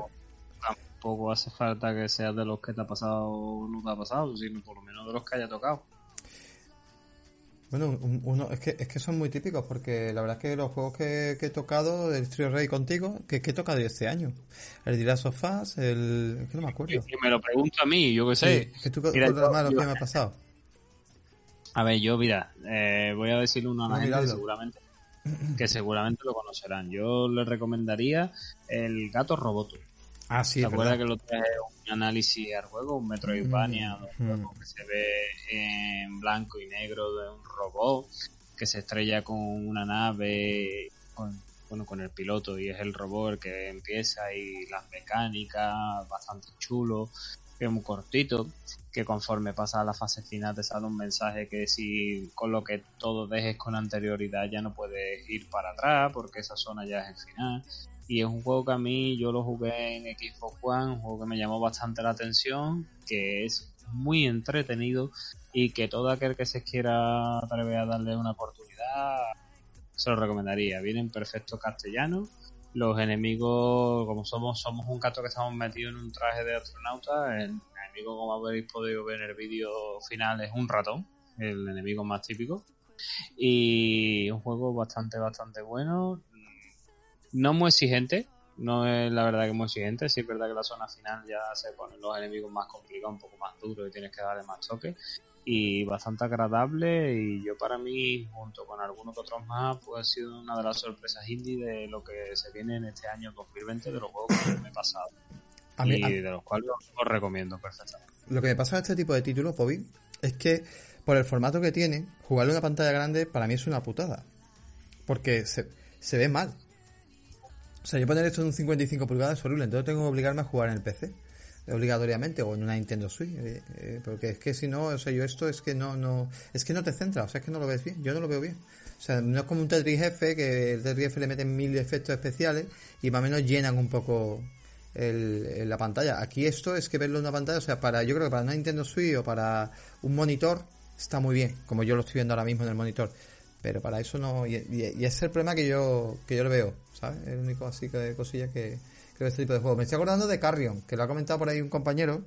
Tampoco hace falta que seas de los que te ha pasado o no te ha pasado, sino por lo menos de los que haya tocado. Bueno, un- uno, es que, es que son muy típicos porque la verdad es que los juegos que, que he tocado del Trio Rey contigo, que, que he tocado este año. El Dirás Sofás, el... Es que no me acuerdo. Y me lo pregunto a mí, yo qué Sí, sé. es que tú Mira, yo- más lo yo- que me ha pasado. A ver, yo, mira, eh, voy a decirle uno a la gente seguramente, que seguramente lo conocerán. Yo le recomendaría el Gato Roboto. Ah, sí, ¿Te acuerdas que lo traje un análisis al juego? Un Metroidvania, Mm, un juego que se ve en blanco y negro de un robot que se estrella con una nave, con, bueno, con el piloto y es el robot el que empieza y las mecánicas, bastante chulo, que es muy cortito, que conforme pasa a la fase final te sale un mensaje que si con lo que todo dejes con anterioridad ya no puedes ir para atrás porque esa zona ya es el final y es un juego que a mí yo lo jugué en Xbox One, un juego que me llamó bastante la atención, que es muy entretenido y que todo aquel que se quiera atrever a darle una oportunidad se lo recomendaría. Viene en perfecto castellano. Los enemigos, como somos, somos un gato que estamos metidos en un traje de astronauta, el enemigo, como habéis podido ver en el vídeo final, es un ratón, el enemigo más típico. Y un juego bastante, bastante bueno, no muy exigente, no es la verdad que muy exigente, sí es verdad que la zona final ya se ponen los enemigos más complicados, un poco más duros y tienes que darle más toque y bastante agradable y yo para mí junto con algunos otros más pues ha sido una de las sorpresas indie de lo que se viene en este año 2020 de los juegos que me he pasado y de los cuales os recomiendo perfectamente. Lo que me pasa a este tipo de títulos, Bobby, es que por el formato que tiene, jugarle una pantalla grande para mí es una putada. Porque se, se ve mal. O sea, yo poner esto en un 55 pulgadas es horrible, entonces tengo que obligarme a jugar en el PC obligatoriamente o en una Nintendo Switch eh, eh, porque es que si no o sea yo esto es que no no es que no te centra o sea es que no lo ves bien yo no lo veo bien. O sea no es como un Tetris F que el Tetris F le meten mil efectos especiales y más o menos llenan un poco el, la pantalla. Aquí esto es que verlo en una pantalla o sea para yo creo que para una Nintendo Switch o para un monitor está muy bien como yo lo estoy viendo ahora mismo en el monitor pero para eso no y, es el problema que yo que yo lo veo sabes el único así que cosilla que creo este tipo de juego. Me estoy acordando de Carrion, que lo ha comentado por ahí un compañero.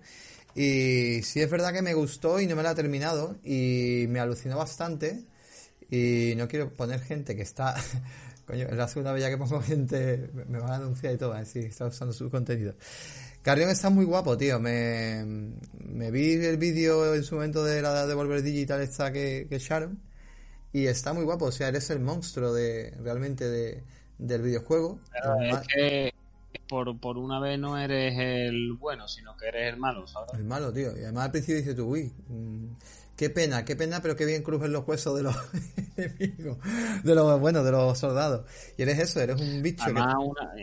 Y sí es verdad que me gustó y no me lo ha terminado. Y me alucinó bastante. Y no quiero poner gente que está. Coño, es la segunda vez ya que pongo gente. Me van a anunciar y todo, a decir, está usando su contenido. Carrion está muy guapo, tío. Me, vi el vídeo en su momento de la de Volver Digital esta que, que. Y está muy guapo. O sea, eres el monstruo de realmente de, del videojuego. es que por, por una vez no eres el bueno, sino que eres el malo, ¿sabes? El malo, tío. Y además al principio dices tú, uy, mm, qué pena, qué pena, pero qué bien crujen los huesos de los enemigos, de los, bueno, de los soldados. Y eres eso, eres un bicho. Además,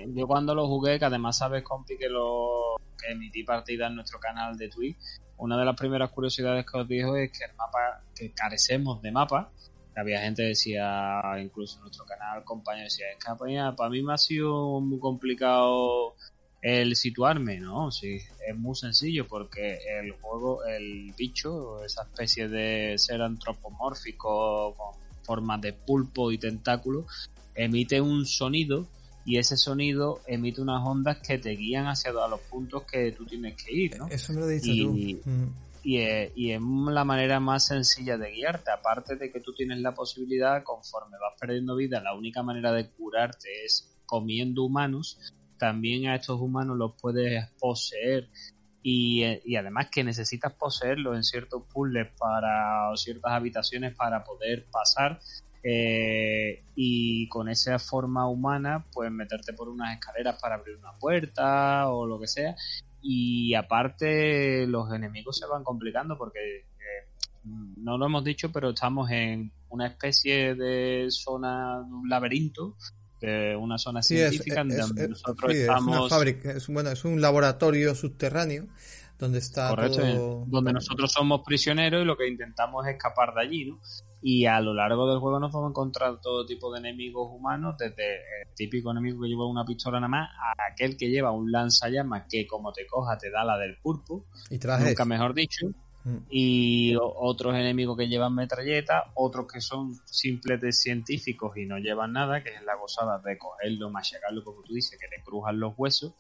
yo cuando lo jugué, que además sabes, compi, que lo que emití partida en nuestro canal de Twitch, una de las primeras curiosidades que os dijo es que el mapa, que carecemos de mapa, había gente que decía, incluso en nuestro canal, compañeros decía, es que para mí me ha sido muy complicado el situarme, ¿no? Sí, es muy sencillo porque el juego, el bicho, esa especie de ser antropomórfico con forma de pulpo y tentáculo, emite un sonido y ese sonido emite unas ondas que te guían hacia los puntos que tú tienes que ir, ¿no? Eso me lo dicho tú. Mm y es, y es la manera más sencilla de guiarte. Aparte de que tú tienes la posibilidad, conforme vas perdiendo vida, la única manera de curarte es comiendo humanos. También a estos humanos los puedes poseer y, y, además que necesitas poseerlos en ciertos puzzles para o ciertas habitaciones para poder pasar eh, y con esa forma humana pues meterte por unas escaleras para abrir una puerta o lo que sea y aparte los enemigos se van complicando porque eh, no lo hemos dicho, pero estamos en una especie de zona, un laberinto, de una zona científica donde nosotros estamos... Es una fábrica, es, bueno, es un laboratorio subterráneo donde está Correcto, donde nosotros somos prisioneros y lo que intentamos es escapar de allí, ¿no? Y a lo largo del juego nos vamos a encontrar todo tipo de enemigos humanos, desde el típico enemigo que lleva una pistola nada más, a aquel que lleva un lanzallamas que como te coja te da la del pulpo, y nunca mejor dicho, mm. y otros enemigos que llevan metralleta, otros que son simples de científicos y no llevan nada, que es la gozada de cogerlo, machacarlo, como tú dices, que te crujan los huesos,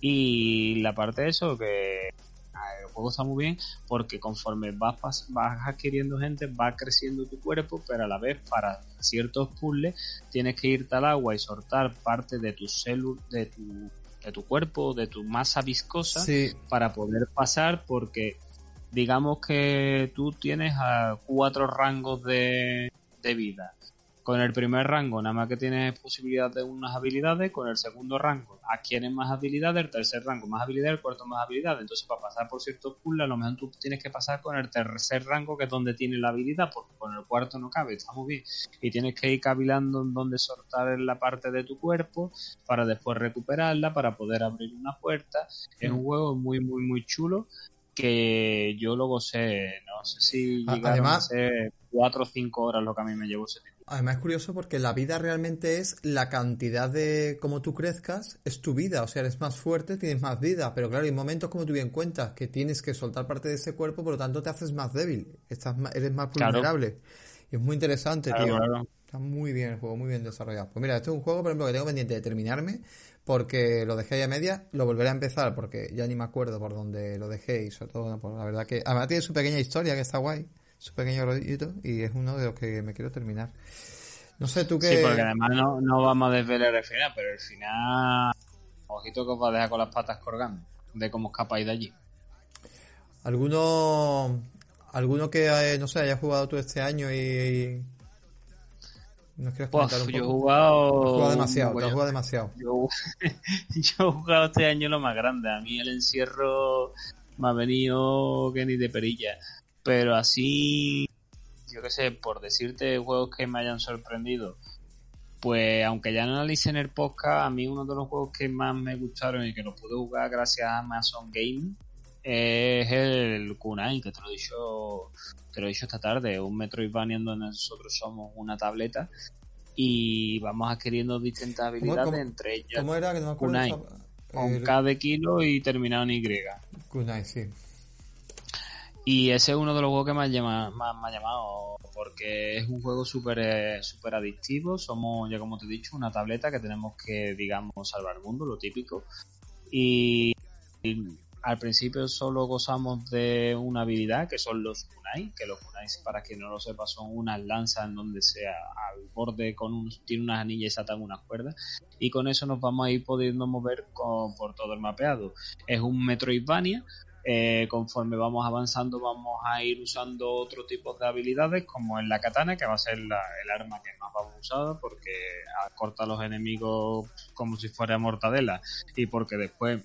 y la parte de eso, que juego está muy bien porque conforme vas, vas adquiriendo gente, va creciendo tu cuerpo, pero a la vez para ciertos puzzles tienes que irte al agua y soltar parte de tu células, de tu, de tu cuerpo, de tu masa viscosa para poder pasar porque digamos que tú tienes a cuatro rangos de, de vida con el primer rango nada más que tienes posibilidad de unas habilidades, con el segundo rango adquieres más habilidades, el tercer rango más habilidades, el cuarto más habilidades. Entonces para pasar por ciertos puzzles a lo mejor tú tienes que pasar con el tercer rango que es donde tiene la habilidad, porque con el cuarto no cabe, está muy bien. Y tienes que ir cavilando en donde soltar la parte de tu cuerpo para después recuperarla, para poder abrir una puerta. Es un juego muy, muy, muy chulo que yo lo gocé, no sé si llegaron a ser cuatro o cinco horas lo que a mí me llevó ese tiempo. Además es curioso porque la vida realmente es la cantidad de como tú crezcas, es tu vida, o sea, eres más fuerte, tienes más vida, pero claro, hay momentos como tú bien cuentas que tienes que soltar parte de ese cuerpo, por lo tanto te haces más débil, estás eres más vulnerable. Y es muy interesante, tío. Está muy bien el juego, muy bien desarrollado. Pues mira, este es un juego, por ejemplo, que tengo pendiente de terminarme porque lo dejé ahí a media, lo volveré a empezar porque ya ni me acuerdo por dónde lo dejé y sobre todo, pues la verdad que además tiene su pequeña historia que está guay su pequeño rollito y es uno de los que me quiero terminar. No sé tú qué. Sí, porque además no, no vamos a desvelar el final, pero el final ojito que os va a dejar con las patas colgando de cómo escapáis de allí. ¿Alguno, alguno que, eh, no sé, haya jugado tú este año y... ¿Nos quieres comentar un poco? Yo he jugado... Demasiado, he jugado demasiado. Yo, yo he jugado este año lo más grande. A mí el encierro me ha venido que ni de perilla. Pero así, yo qué sé, por decirte juegos que me hayan sorprendido, pues aunque ya no analicé en el podcast, a mí uno de los juegos que más me gustaron y que lo pude jugar gracias a Amazon Game es el Kunai, que te lo he dicho, te lo he dicho esta tarde, un Metroidvania donde nosotros somos una tableta y vamos adquiriendo distintas habilidades entre ellas. ¿Cómo era? Que no me acuerdo Kunai, con K de kilo y terminado en Y. Kunai, sí. Y ese es uno de los juegos que más, llama, más me ha llamado porque es un juego súper eh, super adictivo. Somos, ya como te he dicho, una tableta que tenemos que, digamos, salvar el mundo, lo típico. Y, al principio solo gozamos de una habilidad que son los kunai, que los kunai, para quien no lo sepa, son unas lanzas en donde sea al borde con un, tiene unas anillas y se atan unas cuerdas. Y con eso nos vamos a ir pudiendo mover por todo el mapeado. Es un Metroidvania eh, conforme vamos avanzando vamos a ir usando otro tipo de habilidades como en la katana que va a ser el arma que más vamos a usar porque corta a los enemigos como si fuera mortadela. Y porque después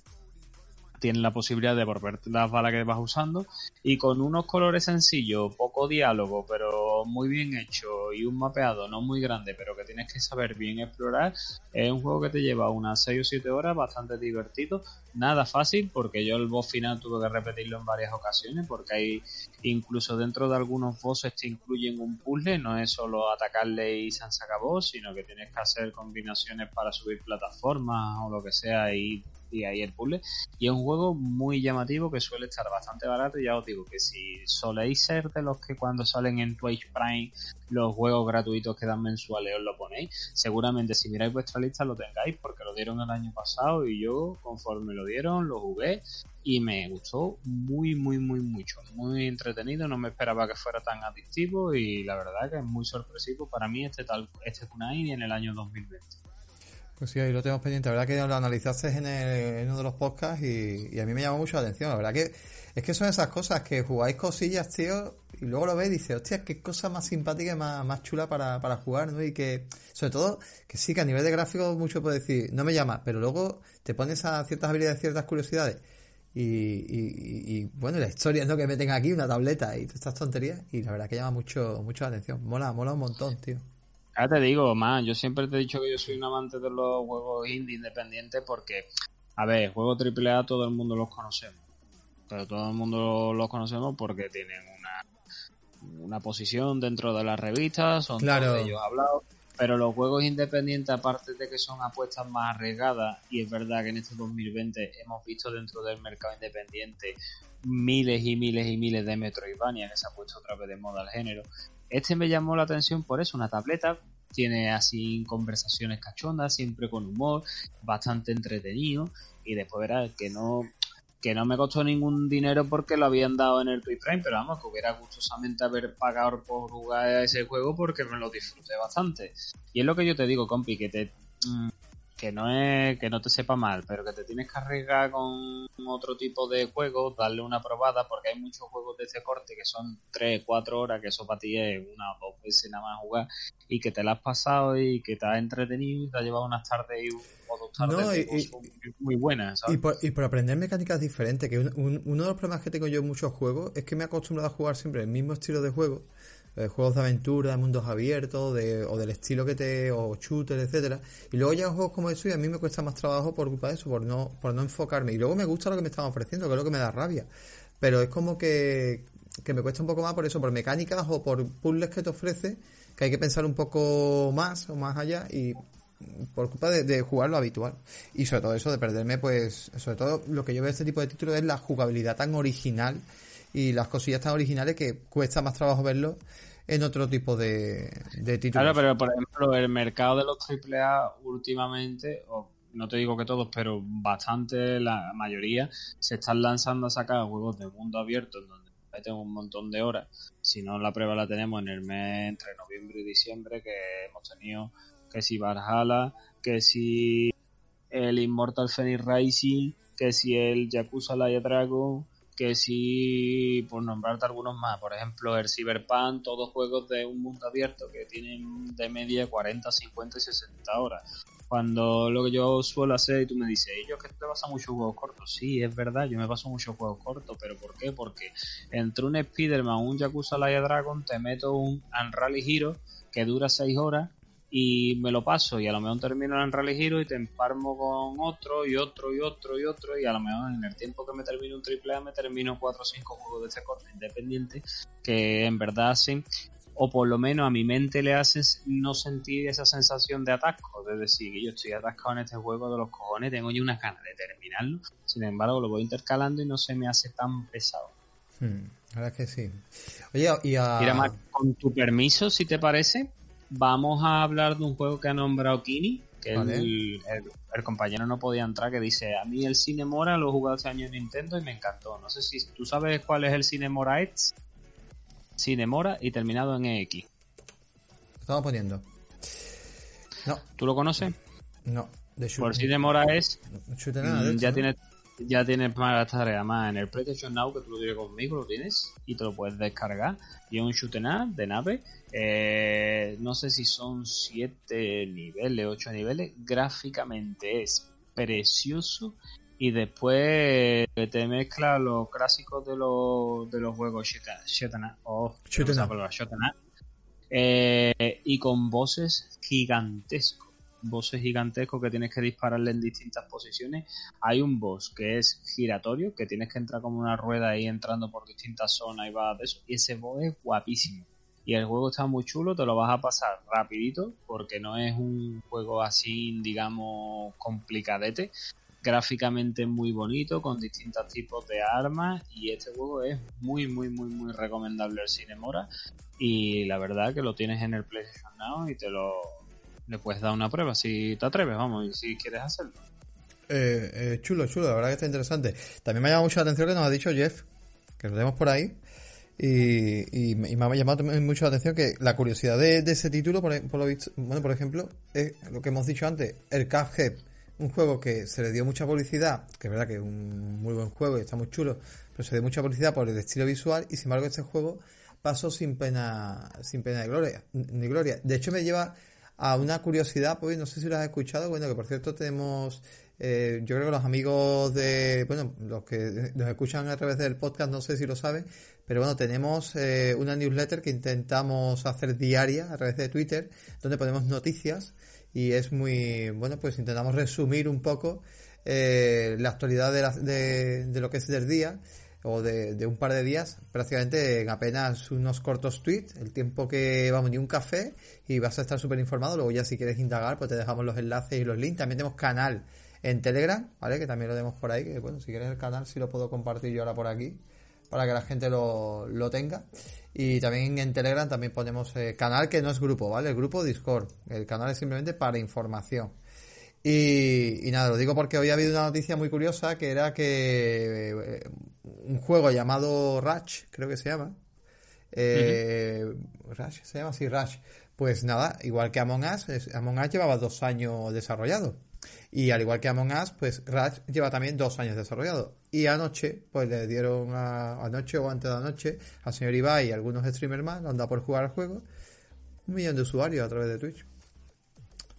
tienes la posibilidad de volver las balas que vas usando. Y con unos colores sencillos, poco diálogo, pero muy bien hecho y un mapeado no muy grande, pero que tienes que saber bien explorar, es un juego que te lleva unas 6 o 7 horas, bastante divertido, nada fácil porque yo el boss final tuve que repetirlo en varias ocasiones porque hay incluso dentro de algunos bosses te incluyen un puzzle, no es solo atacarle y se acabó, sino que tienes que hacer combinaciones para subir plataformas o lo que sea y y ahí el puzzle. Y es un juego muy llamativo que suele estar bastante barato. Y ya os digo que si soléis ser de los que cuando salen en Twitch Prime los juegos gratuitos que dan mensuales os lo ponéis, seguramente si miráis vuestra lista lo tengáis porque lo dieron el año pasado y yo conforme lo dieron lo jugué y me gustó muy muy muy mucho, muy entretenido, no me esperaba que fuera tan adictivo y la verdad que es muy sorpresivo para mí este tal este Kunai en el año 2020. Pues sí, ahí lo tenemos pendiente. La verdad que lo analizaste en, uno de los podcasts y, a mí me llamó mucho la atención. La verdad que es que son esas cosas que jugáis cosillas, tío, y luego lo ves y dices, hostia, qué cosa más simpática y más, más chula para, para jugar, ¿no? Y que, sobre todo, que sí, que a nivel de gráfico mucho puedo decir, no me llama, pero luego te pones a ciertas habilidades, ciertas curiosidades. Y, y, bueno, la historia ¿no? que meten aquí, una tableta y todas estas tonterías. Y la verdad que llama mucho, mucho la atención. Mola, mola un montón, tío. Ya te digo, man, yo siempre te he dicho que yo soy un amante de los juegos indie independientes porque, a ver, juegos AAA todo el mundo los conocemos. Pero todo el mundo los conocemos porque tienen una, una posición dentro de las revistas, son todos ellos hablados. Pero los juegos independientes, aparte de que son apuestas más arriesgadas, y es verdad que en este 2020 hemos visto dentro del mercado independiente miles y miles y miles de Metroidvania que se ha puesto otra vez de moda al género, este me llamó la atención por eso, una tableta, tiene así conversaciones cachondas, siempre con humor, bastante entretenido y después verás que no que no me costó ningún dinero porque lo habían dado en el Prime, pero vamos, que hubiera gustosamente haber pagado por jugar ese juego porque me lo disfruté bastante. Y es lo que yo te digo, compi, que te mm, que no es que no te sepa mal, pero que te tienes que arriesgar con otro tipo de juegos, darle una probada, porque hay muchos juegos de este corte que son 3, 4 horas, que eso para ti es una o dos veces nada más jugar, y que te la has pasado y que te has entretenido y te ha llevado unas tardes y, o dos tardes muy buenas. Y, por, y por aprender mecánicas diferentes, que uno de los problemas que tengo yo en muchos juegos es que me he acostumbrado a jugar siempre el mismo estilo de juego eh, juegos de aventura, de mundos abiertos, de, o del estilo que te, o shooter, etcétera. Y luego ya juegos como eso y a mí me cuesta más trabajo por culpa de eso, por no, por no enfocarme. Y luego me gusta lo que me están ofreciendo, que es lo que me da rabia. Pero es como que, que me cuesta un poco más por eso, por mecánicas o por puzzles que te ofrece, que hay que pensar un poco más o más allá y por culpa de, de, jugar lo habitual. Y sobre todo eso de perderme, pues, sobre todo lo que yo veo de este tipo de títulos es la jugabilidad tan original y las cosillas tan originales que cuesta más trabajo verlo en otro tipo de, títulos. Claro, pero por ejemplo, el mercado de los AAA últimamente, o no te digo que todos, pero bastante, la mayoría, se están lanzando a sacar juegos de mundo abierto en donde tengo un montón de horas. Si no, la prueba la tenemos en el mes entre noviembre y diciembre, que hemos tenido que si Valhalla, que si el Immortal Phoenix Racing, que si el Yakuza Laia Dragon, que si, por nombrarte algunos más, por ejemplo, el Cyberpunk, todos juegos de un mundo abierto que tienen de media 40, 50 y 60 horas. Cuando lo que yo suelo hacer y tú me dices, yo que te pasa muchos juegos cortos. Sí, es verdad, yo me paso muchos juegos cortos, pero ¿por qué? Porque entre un Spider-Man, un Yakuza Laia Dragon, te meto un Unrally Hero que dura 6 horas y me lo paso y a lo mejor termino en Rally Hero y te emparmo con otro y otro y otro y otro y a lo mejor en el tiempo que me termino un triple A me termino 4 o 5 juegos de este corte independiente que en verdad hacen o por lo menos a mi mente le hacen no sentir esa sensación de atasco, de decir que yo estoy atascado en este juego de los cojones, tengo yo unas ganas de terminarlo, sin embargo lo voy intercalando y no se me hace tan pesado. Hmm, la verdad que sí. Oye, y a... Mira, con tu permiso, si te parece, vamos a hablar de un juego que ha nombrado Kini, que el, el, compañero no podía entrar, que dice, a mí el Cinemora lo he jugado hace años en Nintendo y me encantó. No sé si tú sabes cuál es el Cinemora X. Cinemora y terminado en EX. Estamos poniendo. No. ¿Tú lo conoces? No. De Por Cinemora es... Mm, ya tienes ya tienes más tareas más en el PlayStation Now que tú lo tienes conmigo, lo tienes y te lo puedes descargar. Y es un shoot de nave. Eh, no sé si son 7 niveles, 8 niveles. Gráficamente es precioso y después te mezcla los clásicos de los, de los juegos Shetana, oh, eh, y con voces gigantescos voces gigantescos que tienes que dispararle en distintas posiciones hay un boss que es giratorio que tienes que entrar como una rueda ahí entrando por distintas zonas y va de eso y ese boss es guapísimo. Y el juego está muy chulo, te lo vas a pasar rapidito porque no es un juego así, digamos, complicadete, gráficamente muy bonito, con distintos tipos de armas y este juego es muy, muy, muy, muy recomendable el Cinemora y la verdad que lo tienes en el PlayStation Now y te lo le puedes dar una prueba si te atreves, vamos, y si quieres hacerlo. Eh, eh, chulo, chulo, la verdad que está interesante. También me ha llamado mucho la atención que nos ha dicho Jeff, que lo tenemos por ahí. Y, me ha llamado mucho la atención que la curiosidad de, ese título, por, por, lo visto, bueno, por ejemplo, es lo que hemos dicho antes, el Cuphead un juego que se le dio mucha publicidad, que es verdad que es un muy buen juego y está muy chulo, pero se dio mucha publicidad por el estilo visual y sin embargo este juego pasó sin pena, sin pena de gloria, ni gloria. De hecho me lleva a una curiosidad, pues no sé si lo has escuchado, bueno, que por cierto tenemos, eh, yo creo que los amigos de, bueno, los que nos escuchan a través del podcast, no sé si lo saben, pero bueno, tenemos eh, una newsletter que intentamos hacer diaria a través de Twitter, donde ponemos noticias y es muy, bueno, pues intentamos resumir un poco eh, la actualidad de, de, lo que es del día o de, un par de días, prácticamente en apenas unos cortos tweets, el tiempo que vamos ni un café y vas a estar súper informado. Luego ya si quieres indagar, pues te dejamos los enlaces y los links. También tenemos canal en Telegram, ¿vale? Que también lo tenemos por ahí, que bueno, si quieres el canal sí lo puedo compartir yo ahora por aquí para que la gente lo, lo tenga. Y también en Telegram también ponemos eh, canal que no es grupo, ¿vale? El grupo Discord. El canal es simplemente para información. Y, nada, lo digo porque hoy ha habido una noticia muy curiosa que era que eh, un juego llamado Rush, creo que se llama. Eh, Rush, se llama así, Rush. Pues nada, igual que Among Us, Among Us llevaba dos años desarrollado. Y al igual que Among Us, pues Rush lleva también dos años desarrollado. Y anoche, pues le dieron a, anoche o antes de anoche al señor Ibai y algunos streamers más, anda por jugar al juego, un millón de usuarios a través de Twitch.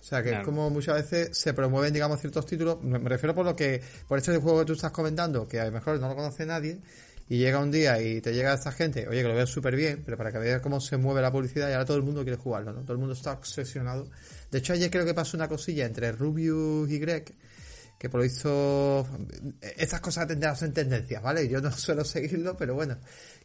O sea que es como muchas veces se promueven, digamos, ciertos títulos. Me, refiero por lo que, por este juego que tú estás comentando, que a lo mejor no lo conoce nadie, y llega un día y te llega esta gente, oye, que lo veas súper bien, pero para que veas cómo se mueve la publicidad y ahora todo el mundo quiere jugarlo, ¿no? Todo el mundo está obsesionado. De hecho, ayer creo que pasó una cosilla entre Rubius y Greg, que por lo visto estas cosas tendrán en tendencias, ¿vale? Yo no suelo seguirlo, pero bueno,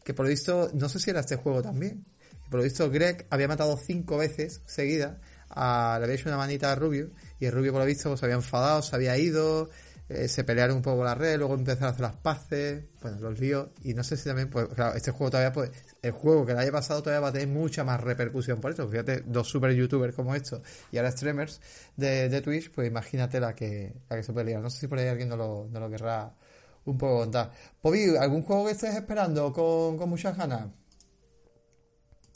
que por lo visto, no sé si era este juego también. Por lo visto, Greg había matado cinco veces seguidas, le había hecho una manita a Rubio, y Rubio por lo visto se había enfadado, se había ido, eh, se pelearon un poco la red, luego empezaron a hacer las paces, bueno, los líos, y no sé si también, pues, claro, este juego todavía, pues, el juego que le haya pasado todavía va a tener mucha más repercusión por esto. Fíjate, dos super youtubers como estos y ahora streamers de, Twitch, pues imagínate la que, la que se pelea. No sé si por ahí alguien no lo, no lo querrá un poco contar. Pobi, ¿algún juego que estés esperando con, con muchas ganas?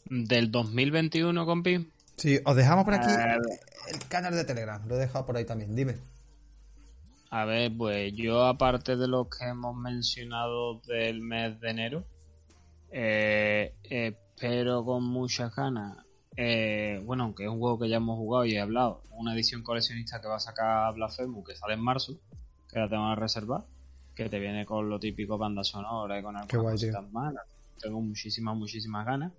¿Del 2021, compi? Sí, os dejamos por aquí el canal de Telegram. Lo he dejado por ahí también. Dime. A ver, pues yo aparte de lo que hemos mencionado del mes de enero, eh, espero con muchas ganas, eh, bueno, aunque es un juego que ya hemos jugado y he hablado, una edición coleccionista que va a sacar Blasphemous que sale en marzo, que la tengo que reservar, que te viene con lo típico banda sonora y con algunas cositas más. Tengo muchísimas, muchísimas ganas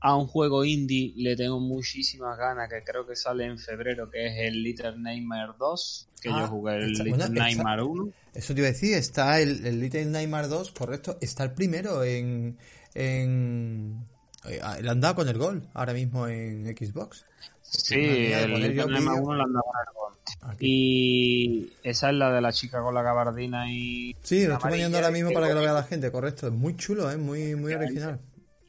a un juego indie le tengo muchísimas ganas, que creo que sale en febrero, que es el Little Nightmare 2, que yo Ah, jugué el está- Little bueno, está- Nightmare 1. Eso te iba a decir, está el, el Little Nightmare 2, correcto, está el primero en... en eh, le han dado con el gol ahora mismo en Xbox. Sí, el Little Nightmare vídeo 1 le han dado con el gol. aquí. Y esa es la de la chica con la gabardina y... Sí, lo estoy poniendo ahora mismo para que lo vea la gente, correcto. Es muy chulo, ¿eh? muy, muy original.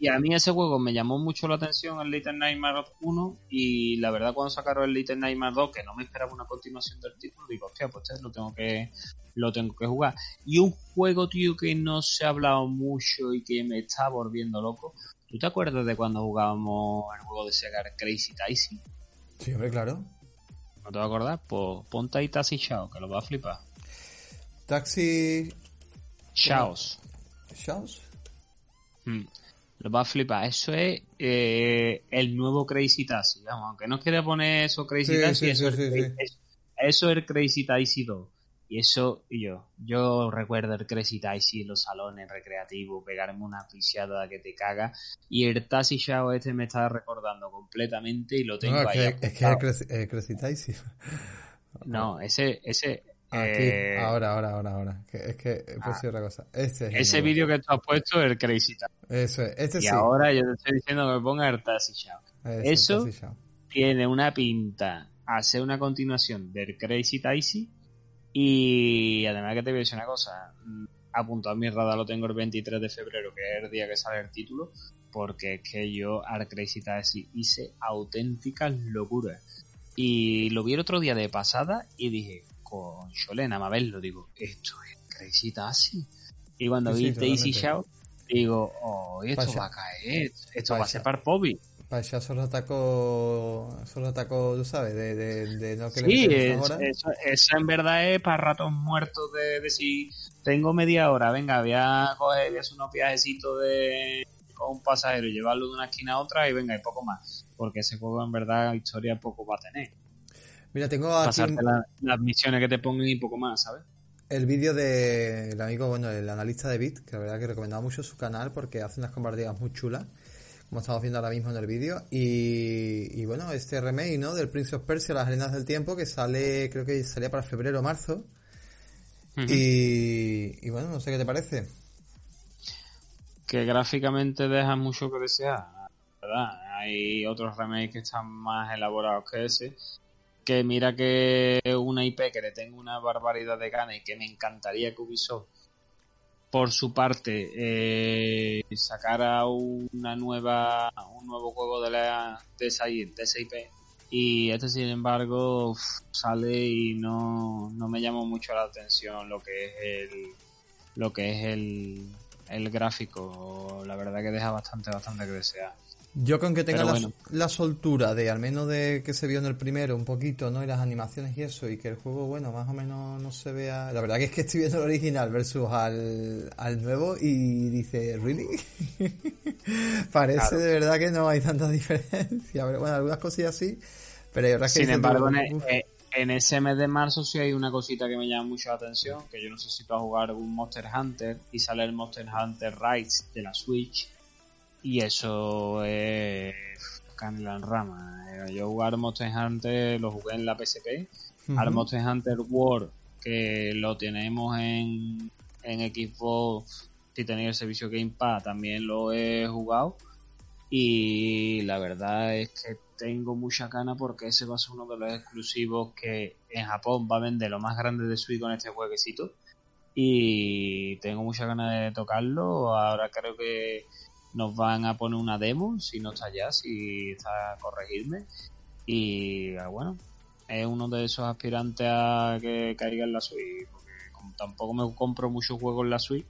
Y a mí ese juego me llamó mucho la atención, el Little Nightmare 1, y la verdad cuando sacaron el Little Nightmare 2, que no me esperaba una continuación del título, digo, hostia, pues este lo tengo que lo tengo que jugar. Y un juego, tío, que no se ha hablado mucho y que me está volviendo loco. ¿Tú te acuerdas de cuando jugábamos el juego de Sega Crazy Taxi? Sí, hombre, claro. ¿No te vas a acordar? Pues ponte ahí Taxi Chao, que lo va a flipar. Taxi Chaos. Shows. Mm. Lo va a flipar. Eso es eh, el nuevo Crazy Taxi. Vamos, aunque no quiera poner eso Crazy Sí, Taxi, sí, eso, sí, es, eso es el Crazy Taxi 2. Y eso, y yo, yo recuerdo el Crazy Taxi en los salones recreativos, pegarme una piciada que te caga. Y el Taxi Show este me está recordando completamente y lo tengo No, ahí. que, es que es eh, Crazy Taxi. No, ese, ese, Aquí, eh, ahora, ahora, ahora, ahora. Es que he puesto otra cosa. Este es ese vídeo que tú has puesto es el Crazy Taxi. Eso es. Este Y sí. ahora yo te estoy diciendo que me ponga el Taxi Show. Eso- tiene una pinta a ser una continuación del Crazy Taxi y además que te voy a decir una cosa mm, apuntado a mi radar lo tengo el 23 de febrero que es el día que sale el título porque es que yo al Crazy Taxi hice auténticas locuras y lo vi el otro día de pasada y dije con Cholena, a verlo digo esto es Crazy Taxi y cuando Sí, vi sí, Daisy. Shout digo oh esto va a caer esto va a ser para el Pobi Para allá solo atacó, solo atacó, tú sabes, de, de, de no que Sí, le es- eso en verdad es para ratos muertos de, de si tengo media hora, venga, voy a coger, voy a hacer unos viajecitos de con un pasajero y llevarlo de una esquina a otra y venga, y poco más. Porque ese juego en verdad historia poco va a tener. Mira, tengo aquí Pasarte la- las misiones que te pongan y poco más, ¿sabes? el vídeo del amigo, bueno, el analista de Bit, que la verdad que recomendaba mucho su canal porque hace unas compartidas muy chulas, como estamos viendo ahora mismo en el vídeo. Y, y bueno, este remake, ¿no? Del Prince of Persia, Las Arenas del Tiempo, que sale, creo que salía para febrero o marzo. Y, y bueno, no sé qué te parece. que gráficamente deja mucho que desear, ¿verdad? Hay otros remakes que están más elaborados que ese. Que mira que una IP que le tengo una barbaridad de ganas y que me encantaría que Ubisoft, por su parte, eh, sacara una nueva, un nuevo juego de, la, de, esa, IP. Y este, sin embargo, sale y no, no me llamó mucho la atención lo que es el, lo que es el, el gráfico, la verdad que deja bastante, bastante que desear. Yo con que tenga la, soltura de al menos de que se vio en el primero un poquito, ¿no? Y las animaciones y eso, y que el juego, bueno, más o menos no se vea. La verdad que es que estoy viendo el original versus al, al nuevo y dice, ¿really? Parece Claro. de verdad que no hay tanta diferencia. Pero bueno, algunas cosillas sí, pero hay otras que Sin tú, embargo, eh, en ese mes de marzo sí hay una cosita que me llama mucho la atención, que yo no sé si tú vas a jugar un Monster Hunter y sale el Monster Hunter Rise de la Switch y eso es canela en rama. Eh, Yo jugar Monster Hunter lo jugué en la PSP, al Ujú. Monster Hunter World que lo tenemos en, en Xbox si tenéis el servicio Game Pass también lo he jugado y la verdad es que tengo mucha gana porque ese va a ser uno de los exclusivos que en Japón va a vender lo más grande de Switch con este jueguecito y tengo mucha ganas de tocarlo ahora creo que nos van a poner una demo si no está ya si está a corregirme y ah, bueno es uno de esos aspirantes a que caiga en la Switch porque como tampoco me compro muchos juegos en la Switch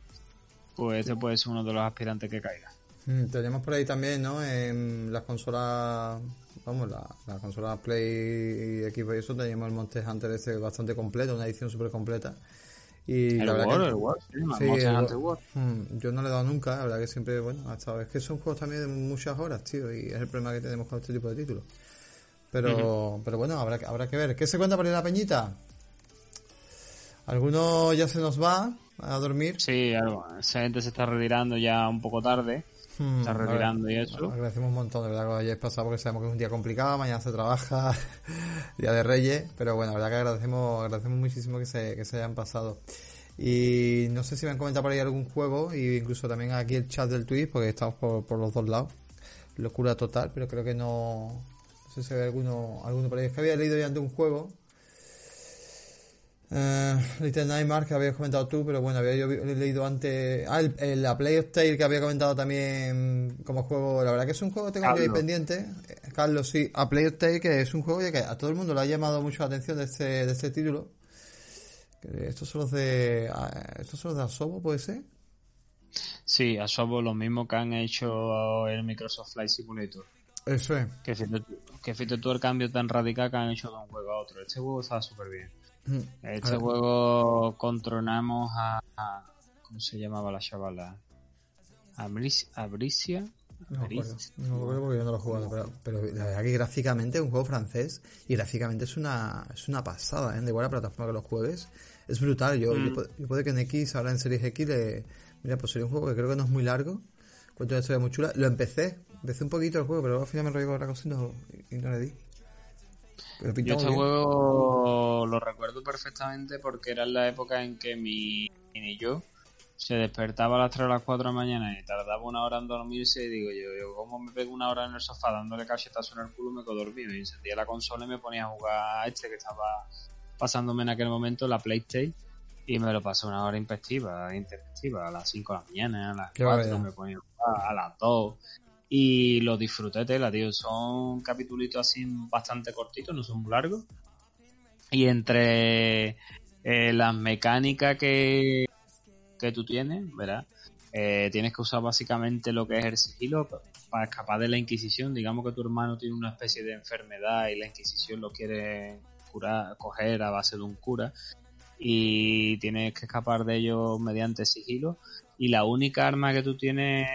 pues este puede ser uno de los aspirantes que caiga Mm, Tenemos por ahí también, ¿no? En las consolas vamos, la, la consola Play y Xbox y eso teníamos el Monster Hunter ese bastante completo, una edición súper completa. Y El la verdad War, que- el War, sí, Sí, el. Mm, yo no le he dado nunca, la verdad que siempre, bueno, hasta es que son juegos también de muchas horas, tío, y es el problema que tenemos con este tipo de títulos. Pero, pero bueno, habrá, que- habrá que ver. ¿Qué se cuenta por ahí la peñita? ¿Alguno ya se nos va a dormir? Sí, algo. esa gente se está retirando ya un poco tarde. Hmm, está ver, retirando y eso. bueno, agradecemos un montón, de verdad, que lo hayáis pasado porque sabemos que es un día complicado, mañana se trabaja, Día de Reyes, pero bueno, la verdad que agradecemos, agradecemos muchísimo que se, que se hayan pasado. Y no sé si me han comentado por ahí algún juego, y incluso también aquí el chat del Twitch, porque estamos por, por los dos lados. Locura total, pero creo que no. No sé si hay alguno, alguno por ahí. Es que había leído ya antes un juego. Eh, Little Nightmare que habías comentado tú, pero bueno, había yo leído antes. Ah, el, el- la Play of Tale que había comentado también como juego. La verdad que es un juego que tengo Carlos. pendiente. Eh, Carlos, sí. A Play of Tale que es un juego que a todo el mundo le ha llamado mucho la atención de este, de este título. Estos son los de. ah, Estos son los de Asobo, puede ser. Sí, a Sobo lo mismo que han hecho el Microsoft Flight Simulator. Eso es. Que fíjate, tú- que fíjate tú el cambio tan radical que han hecho de un juego a otro. Este juego está súper bien. Mm. Este Ah, juego controlamos a, a- ¿Cómo se llamaba la chavala? No me acuerdo, Abris- no me acuerdo porque yo no lo he jugado, pero, pero la verdad que gráficamente es un juego francés y gráficamente es una, es una pasada, ¿eh? De igual la plataforma que los jueves. Es brutal, yo, yo, pu- yo puede que en X, ahora en Series X, le, mira, pues sería un juego que creo que no es muy largo, cuenta una historia muy chula. Lo empecé, empecé un poquito el juego, pero al final me rollo con otra cosa y no, y no le di. Pero Yo este bien. juego lo recuerdo perfectamente porque era en la época en que mi y yo se despertaba a las 3 o las 4 de la mañana y tardaba una hora en dormirse y digo yo, yo ¿cómo me pego una hora en el sofá dándole cachetazo en el culo me quedo dormido? Y encendía la consola y me ponía a jugar a este que estaba pasándome en aquel momento, la PlayStation y me lo pasé una hora intempestiva, a las 5 de la mañana, a las Qué 4 barbaridad. me ponía a jugar, a las 2 y lo disfruté tela, tío. Son capítulos así bastante cortitos, no son muy largos. Y entre eh, las mecánicas que, que tú tienes, ¿verdad? Eh, tienes que usar básicamente lo que es el sigilo pa- para escapar de la Inquisición. Digamos que tu hermano tiene una especie de enfermedad y la Inquisición lo quiere curar, coger a base de un cura. Y tienes que escapar de ello mediante sigilo. Y la única arma que tú tienes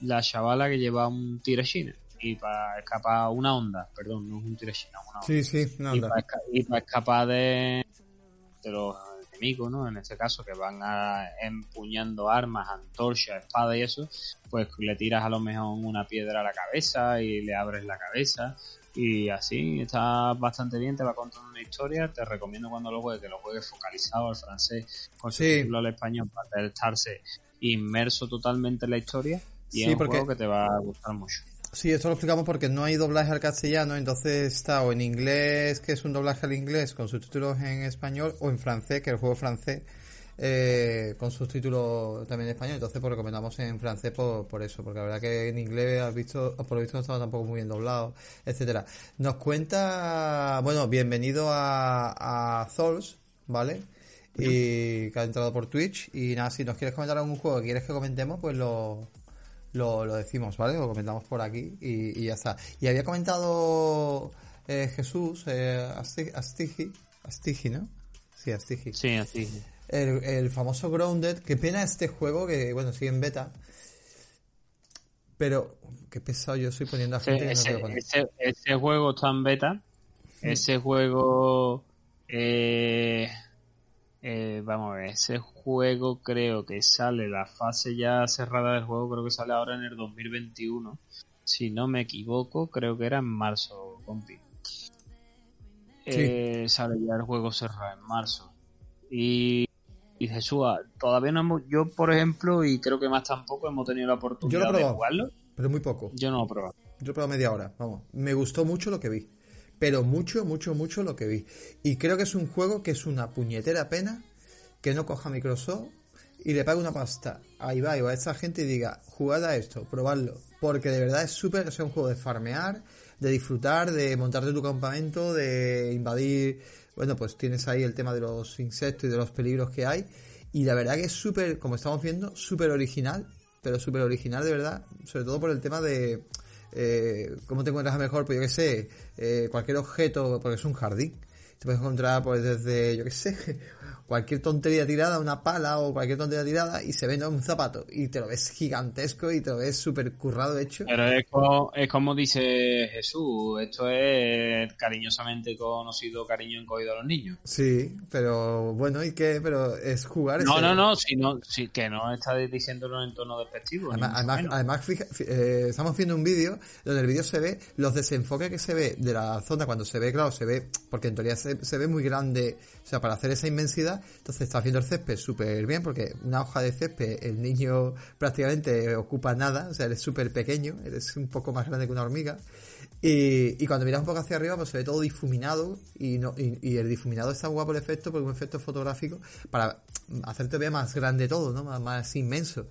la chavala que lleva un tirachina y para escapar una onda, perdón, no es un tirachina, una onda. Sí, sí, no, y, anda. para escapar de, de los enemigos, ¿no? En este caso, que van a, empuñando armas, antorchas, espadas y eso, pues le tiras a lo mejor una piedra a la cabeza y le abres la cabeza. Y así está bastante bien, te va contando una historia. Te recomiendo cuando lo juegues que lo juegues focalizado al francés, con Sí. al español, para estarse inmerso totalmente en la historia. Y Sí, es un porque- juego que te va a gustar mucho. Sí, esto lo explicamos porque no hay doblaje al castellano, entonces está o en inglés, que es un doblaje al inglés con subtítulos en español, o en francés, que es el juego francés, eh, con subtítulos también en español. Entonces, pues recomendamos en francés por, por eso, porque la verdad que en inglés, has visto, por lo visto, no estaba tampoco muy bien doblado, etcétera. Nos cuenta, bueno, bienvenido a, a Zols, ¿vale? Y que ha entrado por Twitch. Y nada, si nos quieres comentar algún juego que quieres que comentemos, pues lo, lo, lo decimos, ¿vale? Lo comentamos por aquí y, y ya está. Y había comentado eh, Jesús, eh, Asti- Astigi, Astigi, ¿no? Sí, Astigi. Sí, así. El, el famoso Grounded. Qué pena este juego que, bueno, sigue en beta. Pero, qué pesado yo estoy poniendo a gente que no poner. ese- ese juego está en beta. Ese juego. eh, eh, vamos a ver, ese juego creo que sale, la fase ya cerrada del juego creo que sale ahora en el 2021. Si no me equivoco, creo que era en marzo, compi. Eh, sale ya el juego cerrado en marzo. Y, y Jesús, ah, todavía no hemos, yo por ejemplo, y creo que más tampoco hemos tenido la Yo oportunidad lo he de jugarlo. Pero muy poco. Yo no lo he probado. Yo he probado media hora, vamos. Me gustó mucho lo que vi. Pero mucho, mucho, mucho lo que vi. Y creo que es un juego que es una puñetera pena que no coja Microsoft y le pague una pasta a Ibai o a esa gente y diga, jugad a esto, probadlo. Porque de verdad es súper, es un juego de farmear, de disfrutar, de montarte tu campamento, de invadir. Bueno, pues tienes ahí el tema de los insectos y de los peligros que hay. Y la verdad que es súper, como estamos viendo, súper original, pero súper original de verdad, sobre todo por el tema de eh, ¿cómo te encuentras mejor? Pues yo qué sé, eh, cualquier objeto, porque es un jardín. Te puedes encontrar pues desde, yo qué sé, cualquier tontería tirada, una pala o cualquier tontería tirada y se ve un zapato y te lo ves gigantesco y te lo ves súper currado hecho. Pero es como, es como dice Jesús, esto es cariñosamente conocido cariño encogido a los niños. Sí, pero bueno, ¿y qué? Pero es jugar. No, ese- no, no, si no, si, que no está diciéndolo en tono despectivo. Además, además, además, fija- eh, estamos viendo un vídeo donde el vídeo se ve los desenfoques que se ve de la zona cuando se ve, claro, se ve, porque en teoría se, se ve muy grande, o sea, para hacer esa inmensidad, entonces estás viendo el césped súper bien, porque una hoja de césped, el niño prácticamente ocupa nada, o sea, eres súper pequeño, eres un poco más grande que una hormiga, y, y cuando miras un poco hacia arriba, pues se ve todo difuminado, y, no, y, y el difuminado está guapo el efecto, porque es un efecto fotográfico, para hacerte ver más grande todo, ¿no? Más, inmenso.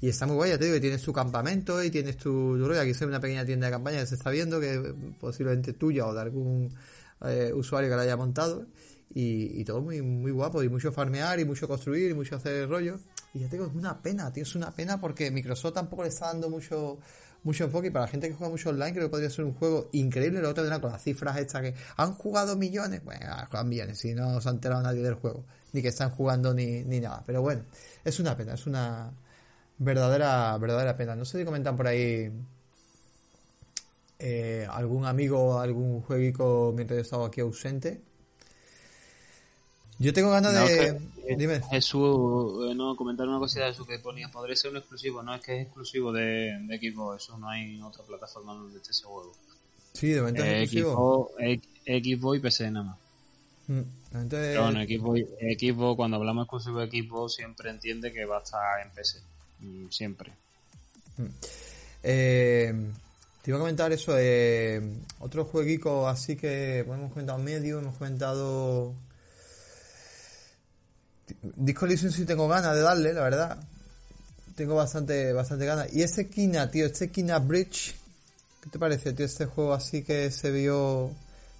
Y está muy guay, ya te digo, que tienes tu campamento y tienes tu, rollo. Aquí ve una pequeña tienda de campaña que se está viendo, que posiblemente tuya o de algún eh, usuario que la haya montado. Y, y todo muy, muy guapo, y mucho farmear, y mucho construir, y mucho hacer rollo. Y ya te digo, es una pena, tío, es una pena porque Microsoft tampoco le está dando mucho mucho enfoque. Y para la gente que juega mucho online creo que podría ser un juego increíble. Lo otro de con las cifras estas que han jugado millones bueno juegan millones si no se ha enterado nadie del juego ni que están jugando ni, ni nada. Pero bueno es una pena es una verdadera verdadera pena. No sé si comentan por ahí eh, algún amigo algún jueguico mientras yo estaba aquí ausente yo tengo ganas No, de que- dime Jesús, eh, no, comentar una cosita de eso que ponía, podría ser un exclusivo, no es que es exclusivo de, de Xbox, eso no hay otra plataforma donde esté ese juego. sí de momento es Eh, exclusivo Xbox, y PC nada más. Mm, de momento es- Pero bueno, Xbox, Xbox, cuando hablamos exclusivo de Xbox, siempre entiende que va a estar en PC. Mm, Siempre. Eh, te iba a comentar eso, eh, otro jueguico así que bueno, hemos comentado medio, hemos comentado... Disco Elysium sí tengo ganas de darle, la verdad. Tengo bastante, bastante ganas. Y este Kina, tío, este Kina Bridge, ¿qué te parece, tío? Este juego así que se vio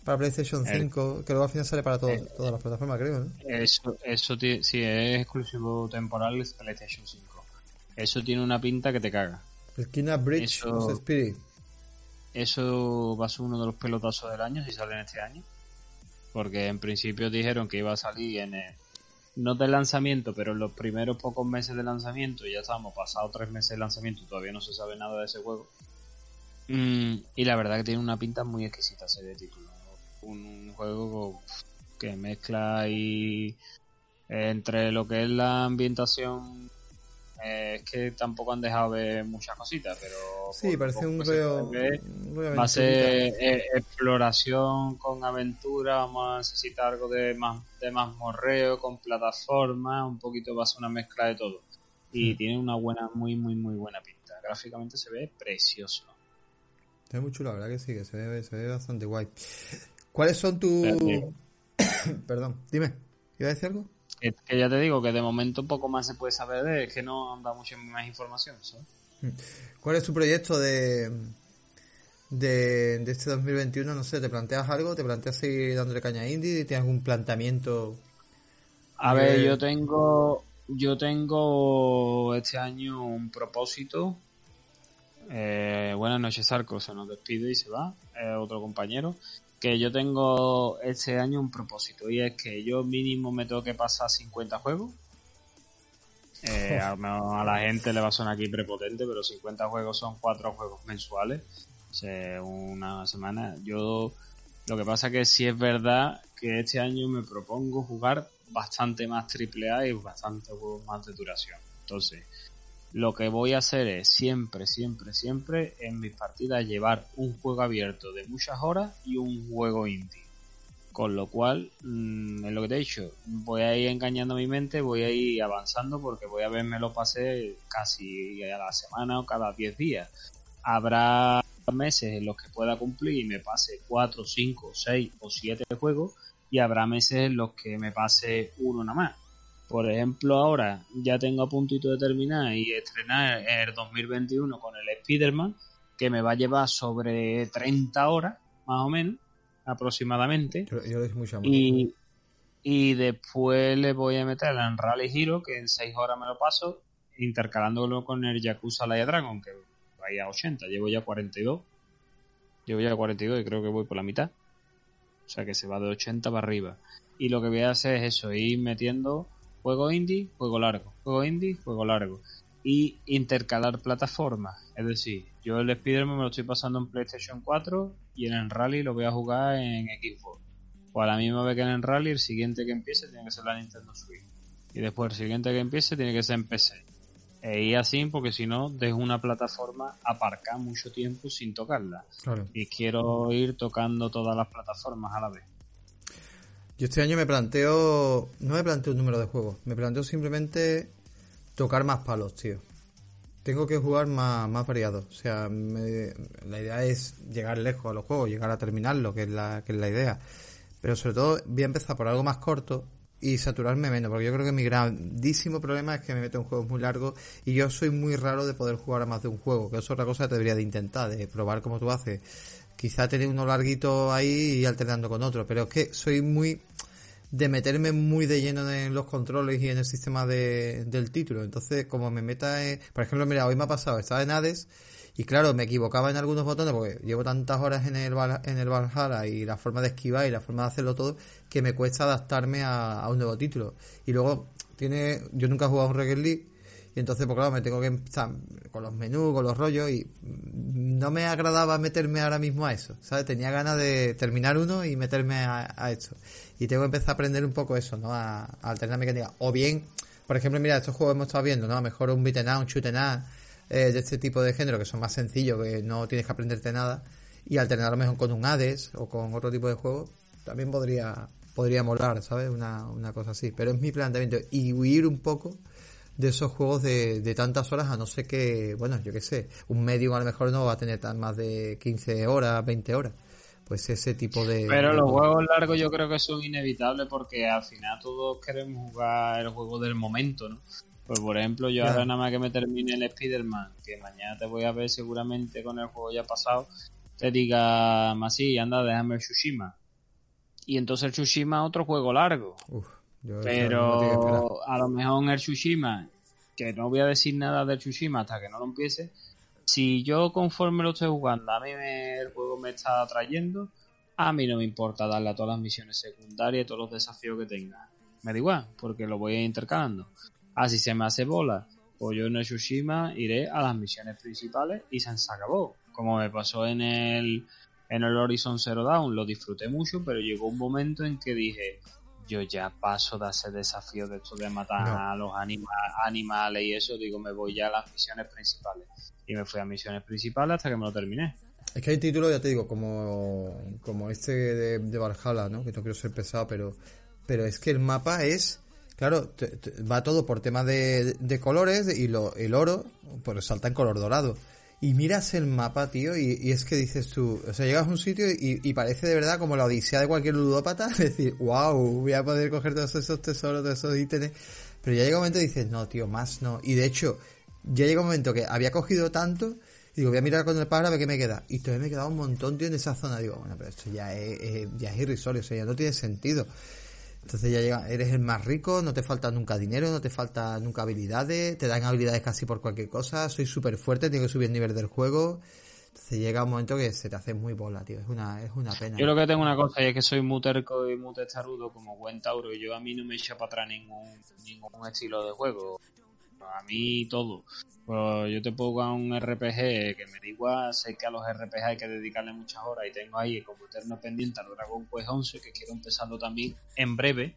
para PlayStation El- 5, que luego al final sale para todo- todas las plataformas, creo, ¿no? Eso, eso sí, es exclusivo temporal de PlayStation 5. Eso tiene una pinta que te caga. El Kina Bridge Eso- of Spirit. Eso va a ser uno de los pelotazos del año si sale en este año. Porque en principio dijeron que iba a salir en el, no de lanzamiento, pero en los primeros pocos meses de lanzamiento. Y ya estábamos pasados tres meses de lanzamiento todavía no se sabe nada de ese juego. Mm, y la verdad que tiene una pinta muy exquisita ese de título. Un, un juego que mezcla y entre lo que es la ambientación eh, es que tampoco han dejado ver muchas cositas, pero Sí, parece un rollo Va a ser eh, exploración con aventura, vamos a necesitar algo de más de mazmorreo con plataforma, un poquito va a ser una mezcla de todo. Y Mm. tiene una buena, muy, muy, muy buena pinta. Gráficamente se ve precioso. Está muy chulo, la verdad que sí, que se ve, se ve bastante guay. ¿Cuáles son tus... Perdón, dime, ¿iba a decir algo? Que, que ya te digo que de momento poco más se puede saber de es que no han dado mucha más información. ¿sabes? ¿Cuál es tu proyecto de, de, de este 2021? No sé, ¿te planteas algo? ¿Te planteas seguir dándole caña a indie? ¿Tienes algún planteamiento? A ver, yo tengo, yo tengo este año un propósito. Eh, buenas noches, Arco. Se nos despide y se va. eh, otro compañero. Que yo tengo este año un propósito y es que yo mínimo me tengo que pasar 50 juegos. Eh, a, la gente le va a sonar aquí prepotente, pero 50 juegos son 4 juegos mensuales. O sea, una semana. Yo lo que pasa que sí es verdad que este año me propongo jugar bastante más AAA y bastante juegos más de duración. Entonces, lo que voy a hacer es siempre, siempre, siempre en mis partidas llevar un juego abierto de muchas horas y un juego indie. Con lo cual, mm, es lo que te he dicho, voy a ir engañando mi mente, voy a ir avanzando porque voy a verme lo pasé casi a la semana o cada 10 días. Habrá meses en los que pueda cumplir y me pase 4, 5, 6 o 7 juegos y habrá meses en los que me pase uno nada más. Por ejemplo, ahora ya tengo a puntito de terminar y estrenar el 2021 con el Spider-Man, que me va a llevar sobre 30 horas, más o menos, aproximadamente. Yo, yo mucho amor. Y, y después le voy a meter en Rally Hero, que en 6 horas me lo paso, intercalándolo con el Yakuza Laia Dragon, que vaya a 80, llevo ya 42. Llevo ya 42 y creo que voy por la mitad. O sea que se va de 80 para arriba. Y lo que voy a hacer es eso, ir metiendo juego indie, juego largo, juego indie, juego largo. Y intercalar plataformas. Es decir, yo el Spider-Man me lo estoy pasando en PlayStation 4 y en el Rally lo voy a jugar en Xbox. O a la misma vez que en el Rally, el siguiente que empiece tiene que ser la Nintendo Switch. Y después el siguiente que empiece tiene que ser en PC. E ir así porque si no dejo una plataforma aparcar mucho tiempo sin tocarla. Y quiero ir tocando todas las plataformas a la vez. Yo este año me planteo, no me planteo un número de juegos, me planteo simplemente tocar más palos, tío. Tengo que jugar más, más variado. O sea, la idea es llegar lejos a los juegos, llegar a terminarlo, que es la, que es la idea. Pero sobre todo voy a empezar por algo más corto y saturarme menos, porque yo creo que mi grandísimo problema es que me meto en juegos muy largos y yo soy muy raro de poder jugar a más de un juego, que es otra cosa que debería de intentar, de probar como tú haces. Quizá tener uno larguito ahí y alternando con otro, pero es que soy muy de meterme muy de lleno en los controles y en el sistema de, del título. Entonces, como me meta. Por ejemplo, mira, hoy me ha pasado, estaba en Hades y claro, me equivocaba en algunos botones porque llevo tantas horas en el, en el Valhalla y la forma de esquivar y la forma de hacerlo todo que me cuesta adaptarme a, un nuevo título. Y luego, tiene yo nunca he jugado un Rocket League entonces, pues claro, me tengo que empezar con los menús, con los rollos y no me agradaba meterme ahora mismo a eso, ¿sabes? Tenía ganas de terminar uno y meterme a, a esto. Y tengo que empezar a aprender un poco eso, ¿no? A, a alternar mecánicas. O bien, por ejemplo, mira, estos juegos hemos estado viendo, ¿no? A mejor un beat'em un shoot'em eh, de este tipo de género que son más sencillos, que no tienes que aprenderte nada, y alternarlo mejor con un Hades o con otro tipo de juego, también podría podría molar, ¿sabes? Una, una cosa así. Pero es mi planteamiento. Y huir un poco de esos juegos de, de tantas horas, a no ser que, bueno, yo qué sé, un medio a lo mejor no va a tener tan más de 15 horas, 20 horas. Pues ese tipo de... Pero los juegos largos yo creo que son inevitables porque al final todos queremos jugar el juego del momento, ¿no? Pues por ejemplo, yo ahora nada más que me termine el Spider-Man, que mañana te voy a ver seguramente con el juego ya pasado, te diga, Masi, anda, déjame el Tsushima. Y entonces el Tsushima otro juego largo. Pero a lo mejor en el Tsushima, que no voy a decir nada del Tsushima hasta que no lo empiece, si yo conforme lo estoy jugando, a mí el juego me está atrayendo, a mí no me importa darle a todas las misiones secundarias y todos los desafíos que tenga. Me da igual, porque lo voy intercalando. Así se me hace bola. Pues yo en el Tsushima iré a las misiones principales y se acabó. Como me pasó en el, en el Horizon Zero Dawn, lo disfruté mucho, pero llegó un momento en que dije, yo ya paso de hacer desafíos de esto de matar a los animales y eso, digo, me voy ya a las misiones principales. Y me fui a misiones principales hasta que me lo terminé. Es que hay títulos, ya te digo, como, como este de, de Valhalla, ¿no? Que no quiero ser pesado, pero, pero es que el mapa es Claro, va todo por tema de, colores y lo, el oro pues salta en color dorado. Y miras el mapa, tío, y, es que dices tú, o sea, llegas a un sitio y, parece de verdad como la odisea de cualquier ludópata, es decir, wow, voy a poder coger todos esos tesoros, todos esos ítems. Pero ya llega un momento y dices, no, tío, más no. Y de hecho, ya llega un momento que había cogido tanto, y digo, voy a mirar con el padre a ver qué me queda. Y todavía me he quedado un montón, tío, en esa zona. Digo, bueno, pero esto ya es, ya es irrisorio, o sea, ya no tiene sentido. Entonces ya llega, eres el más rico, no te falta nunca dinero, no te falta nunca habilidades, te dan habilidades casi por cualquier cosa, soy súper fuerte, tengo que subir el nivel del juego. Entonces llega un momento que se te hace muy bola, tío. Es una, es una pena. Yo creo que tengo una cosa y es que soy muy terco y muy testarudo como buen Tauro yo a mí no me echa para atrás ningún, ningún estilo de juego. A mí todo. Pues yo te pongo a un RPG que me diga, sé que a los RPG hay que dedicarle muchas horas y tengo ahí como eterno pendiente al Dragon Quest 11 que quiero empezarlo también en breve.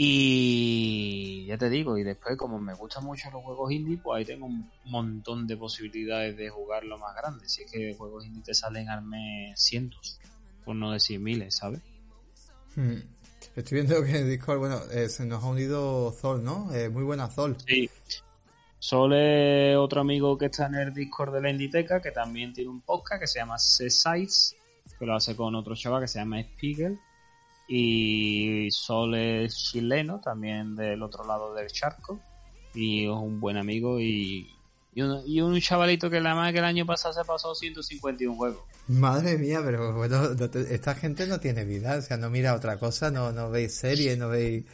Y ya te digo, y después como me gustan mucho los juegos indie, pues ahí tengo un montón de posibilidades de jugarlo más grande. Si es que juegos indie te salen al mes cientos, por no decir miles, ¿sabes? Hmm. Estoy viendo que en Discord, bueno, eh, se nos ha unido Zol, ¿no? Eh, muy buena Zol. Sí, Sol es otro amigo que está en el Discord de la Inditeca, que también tiene un podcast que se llama C-Size, que lo hace con otro chaval que se llama Spiegel. Y Sol es chileno, también del otro lado del charco. Y es un buen amigo y, y, un, chavalito que la más que el año pasado se pasó 151 juegos. Madre mía, pero bueno, esta gente no tiene vida, o sea, no mira otra cosa, no, no veis series, no veis...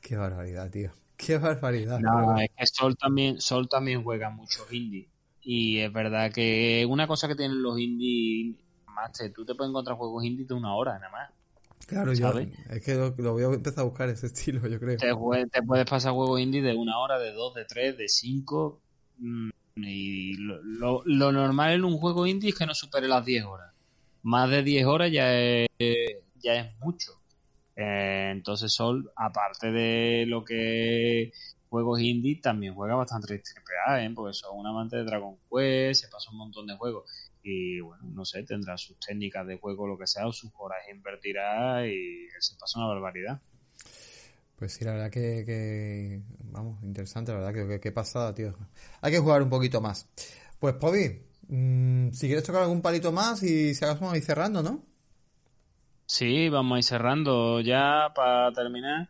Qué barbaridad, tío. Qué barbaridad. No, es que Sol también, Sol también juega mucho indie. Y es verdad que una cosa que tienen los indie más te, tú te puedes encontrar juegos indie de una hora, nada más. Claro, yo es que lo, voy a empezar a buscar ese estilo, yo creo. Te, puedes pasar juegos indie de una hora, de dos, de tres, de cinco. Y lo, normal en un juego indie es que no supere las 10 horas. Más de 10 horas ya es, ya es mucho. Eh, entonces Sol, aparte de lo que juegos indie, también juega bastante AAA, ¿eh? porque son un amante de Dragon Quest, se pasa un montón de juegos. Y bueno, no sé, tendrá sus técnicas de juego, lo que sea, o sus horas invertirá y se pasa una barbaridad. Pues sí, la verdad que, vamos, interesante, la verdad que, que, pasada, tío. Hay que jugar un poquito más. Pues, Pobi, mm, si quieres tocar algún palito más y si vamos a ir cerrando, ¿no? Sí, vamos a ir cerrando ya para terminar.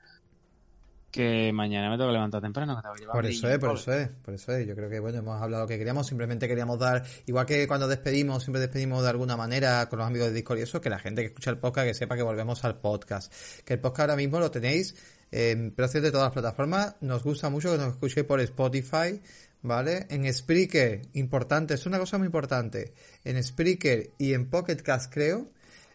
Que mañana me tengo que levantar temprano, que tengo que llevar Por eso es, por eso es, por eso es. Yo creo que, bueno, hemos hablado lo que queríamos. Simplemente queríamos dar, igual que cuando despedimos, siempre despedimos de alguna manera con los amigos de Discord y eso, que la gente que escucha el podcast que sepa que volvemos al podcast. Que el podcast ahora mismo lo tenéis en de todas las plataformas. Nos gusta mucho que nos escuchéis por Spotify, ¿vale? En Spreaker, importante, es una cosa muy importante. En Spreaker y en Pocket Cast, creo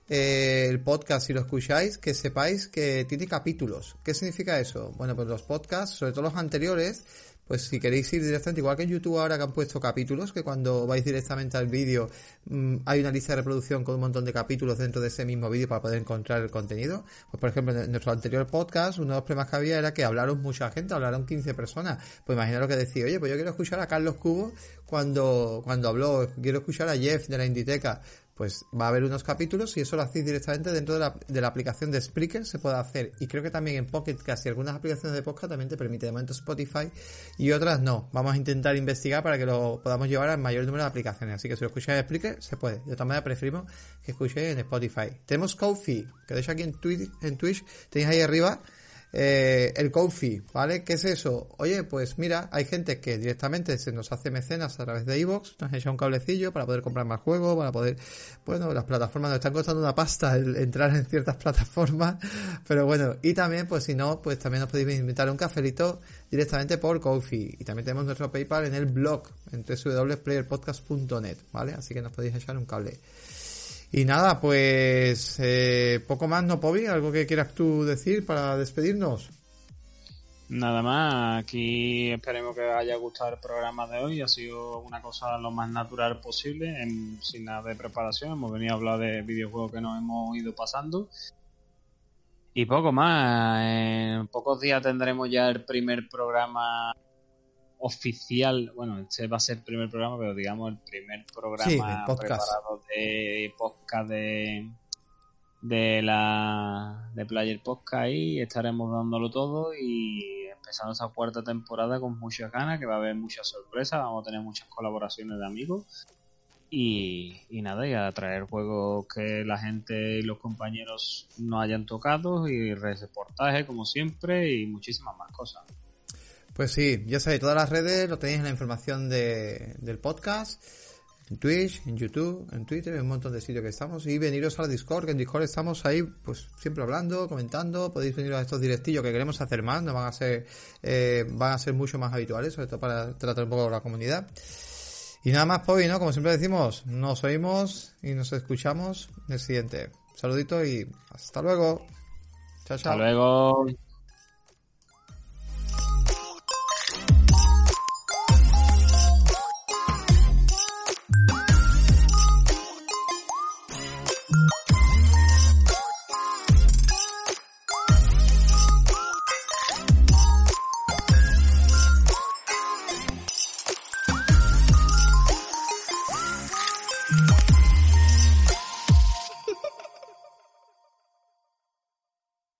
eh, el podcast, si lo escucháis, que sepáis que tiene capítulos. ¿Qué significa eso? Bueno, pues los podcasts, sobre todo los anteriores, pues si queréis ir directamente, igual que en YouTube ahora que han puesto capítulos, que cuando vais directamente al vídeo mm, hay una lista de reproducción con un montón de capítulos dentro de ese mismo vídeo para poder encontrar el contenido. Pues por ejemplo, en nuestro anterior podcast, uno de los problemas que había era que hablaron mucha gente, hablaron 15 personas. Pues imaginaros que decía, oye, pues yo quiero escuchar a Carlos Cubo cuando, cuando habló, quiero escuchar a Jeff de la Inditeca pues va a haber unos capítulos y eso lo hacéis directamente dentro de la, de la aplicación de Spreaker, se puede hacer. Y creo que también en Pocket Cast y algunas aplicaciones de podcast también te permite, de momento Spotify y otras no. Vamos a intentar investigar para que lo podamos llevar al mayor número de aplicaciones. Así que si lo escucháis en Spreaker, se puede. De otra manera, preferimos que escuchéis en Spotify. Tenemos Kofi, que de hecho aquí en Twitch, en Twitch tenéis ahí arriba eh, el Kofi, ¿vale? ¿Qué es eso? Oye, pues mira, hay gente que directamente se nos hace mecenas a través de iVoox, nos echa un cablecillo para poder comprar más juegos, para poder, bueno, las plataformas nos están costando una pasta el entrar en ciertas plataformas, pero bueno, y también, pues si no, pues también nos podéis invitar un cafelito directamente por Kofi, y también tenemos nuestro PayPal en el blog, en www.playerpodcast.net, ¿vale? Así que nos podéis echar un cable. Y nada, pues eh, poco más, ¿no, Pobi? ¿Algo que quieras tú decir para despedirnos? Nada más, aquí esperemos que haya gustado el programa de hoy. Ha sido una cosa lo más natural posible, sin nada de preparación. Hemos venido a hablar de videojuegos que nos hemos ido pasando. Y poco más, en pocos días tendremos ya el primer programa oficial, bueno, este va a ser el primer programa, pero digamos el primer programa preparado de podcast de, de la de Player Podcast y estaremos dándolo todo y empezando esa cuarta temporada con muchas ganas, que va a haber muchas sorpresas, vamos a tener muchas colaboraciones de amigos. Y, y nada, y a traer juegos que la gente y los compañeros no hayan tocado y reportaje como siempre y muchísimas más cosas. Pues sí, ya sabéis, todas las redes lo tenéis en la información de, del podcast, en Twitch, en YouTube, en Twitter, en un montón de sitios que estamos. Y veniros al Discord, que en Discord estamos ahí, pues siempre hablando, comentando. Podéis venir a estos directillos que queremos hacer más, no van a ser, eh, van a ser mucho más habituales, sobre todo para tratar un poco la comunidad. Y nada más, Pobi, ¿no? Como siempre decimos, nos oímos y nos escuchamos en el siguiente. saludito y hasta luego. Chao, chao. Hasta luego.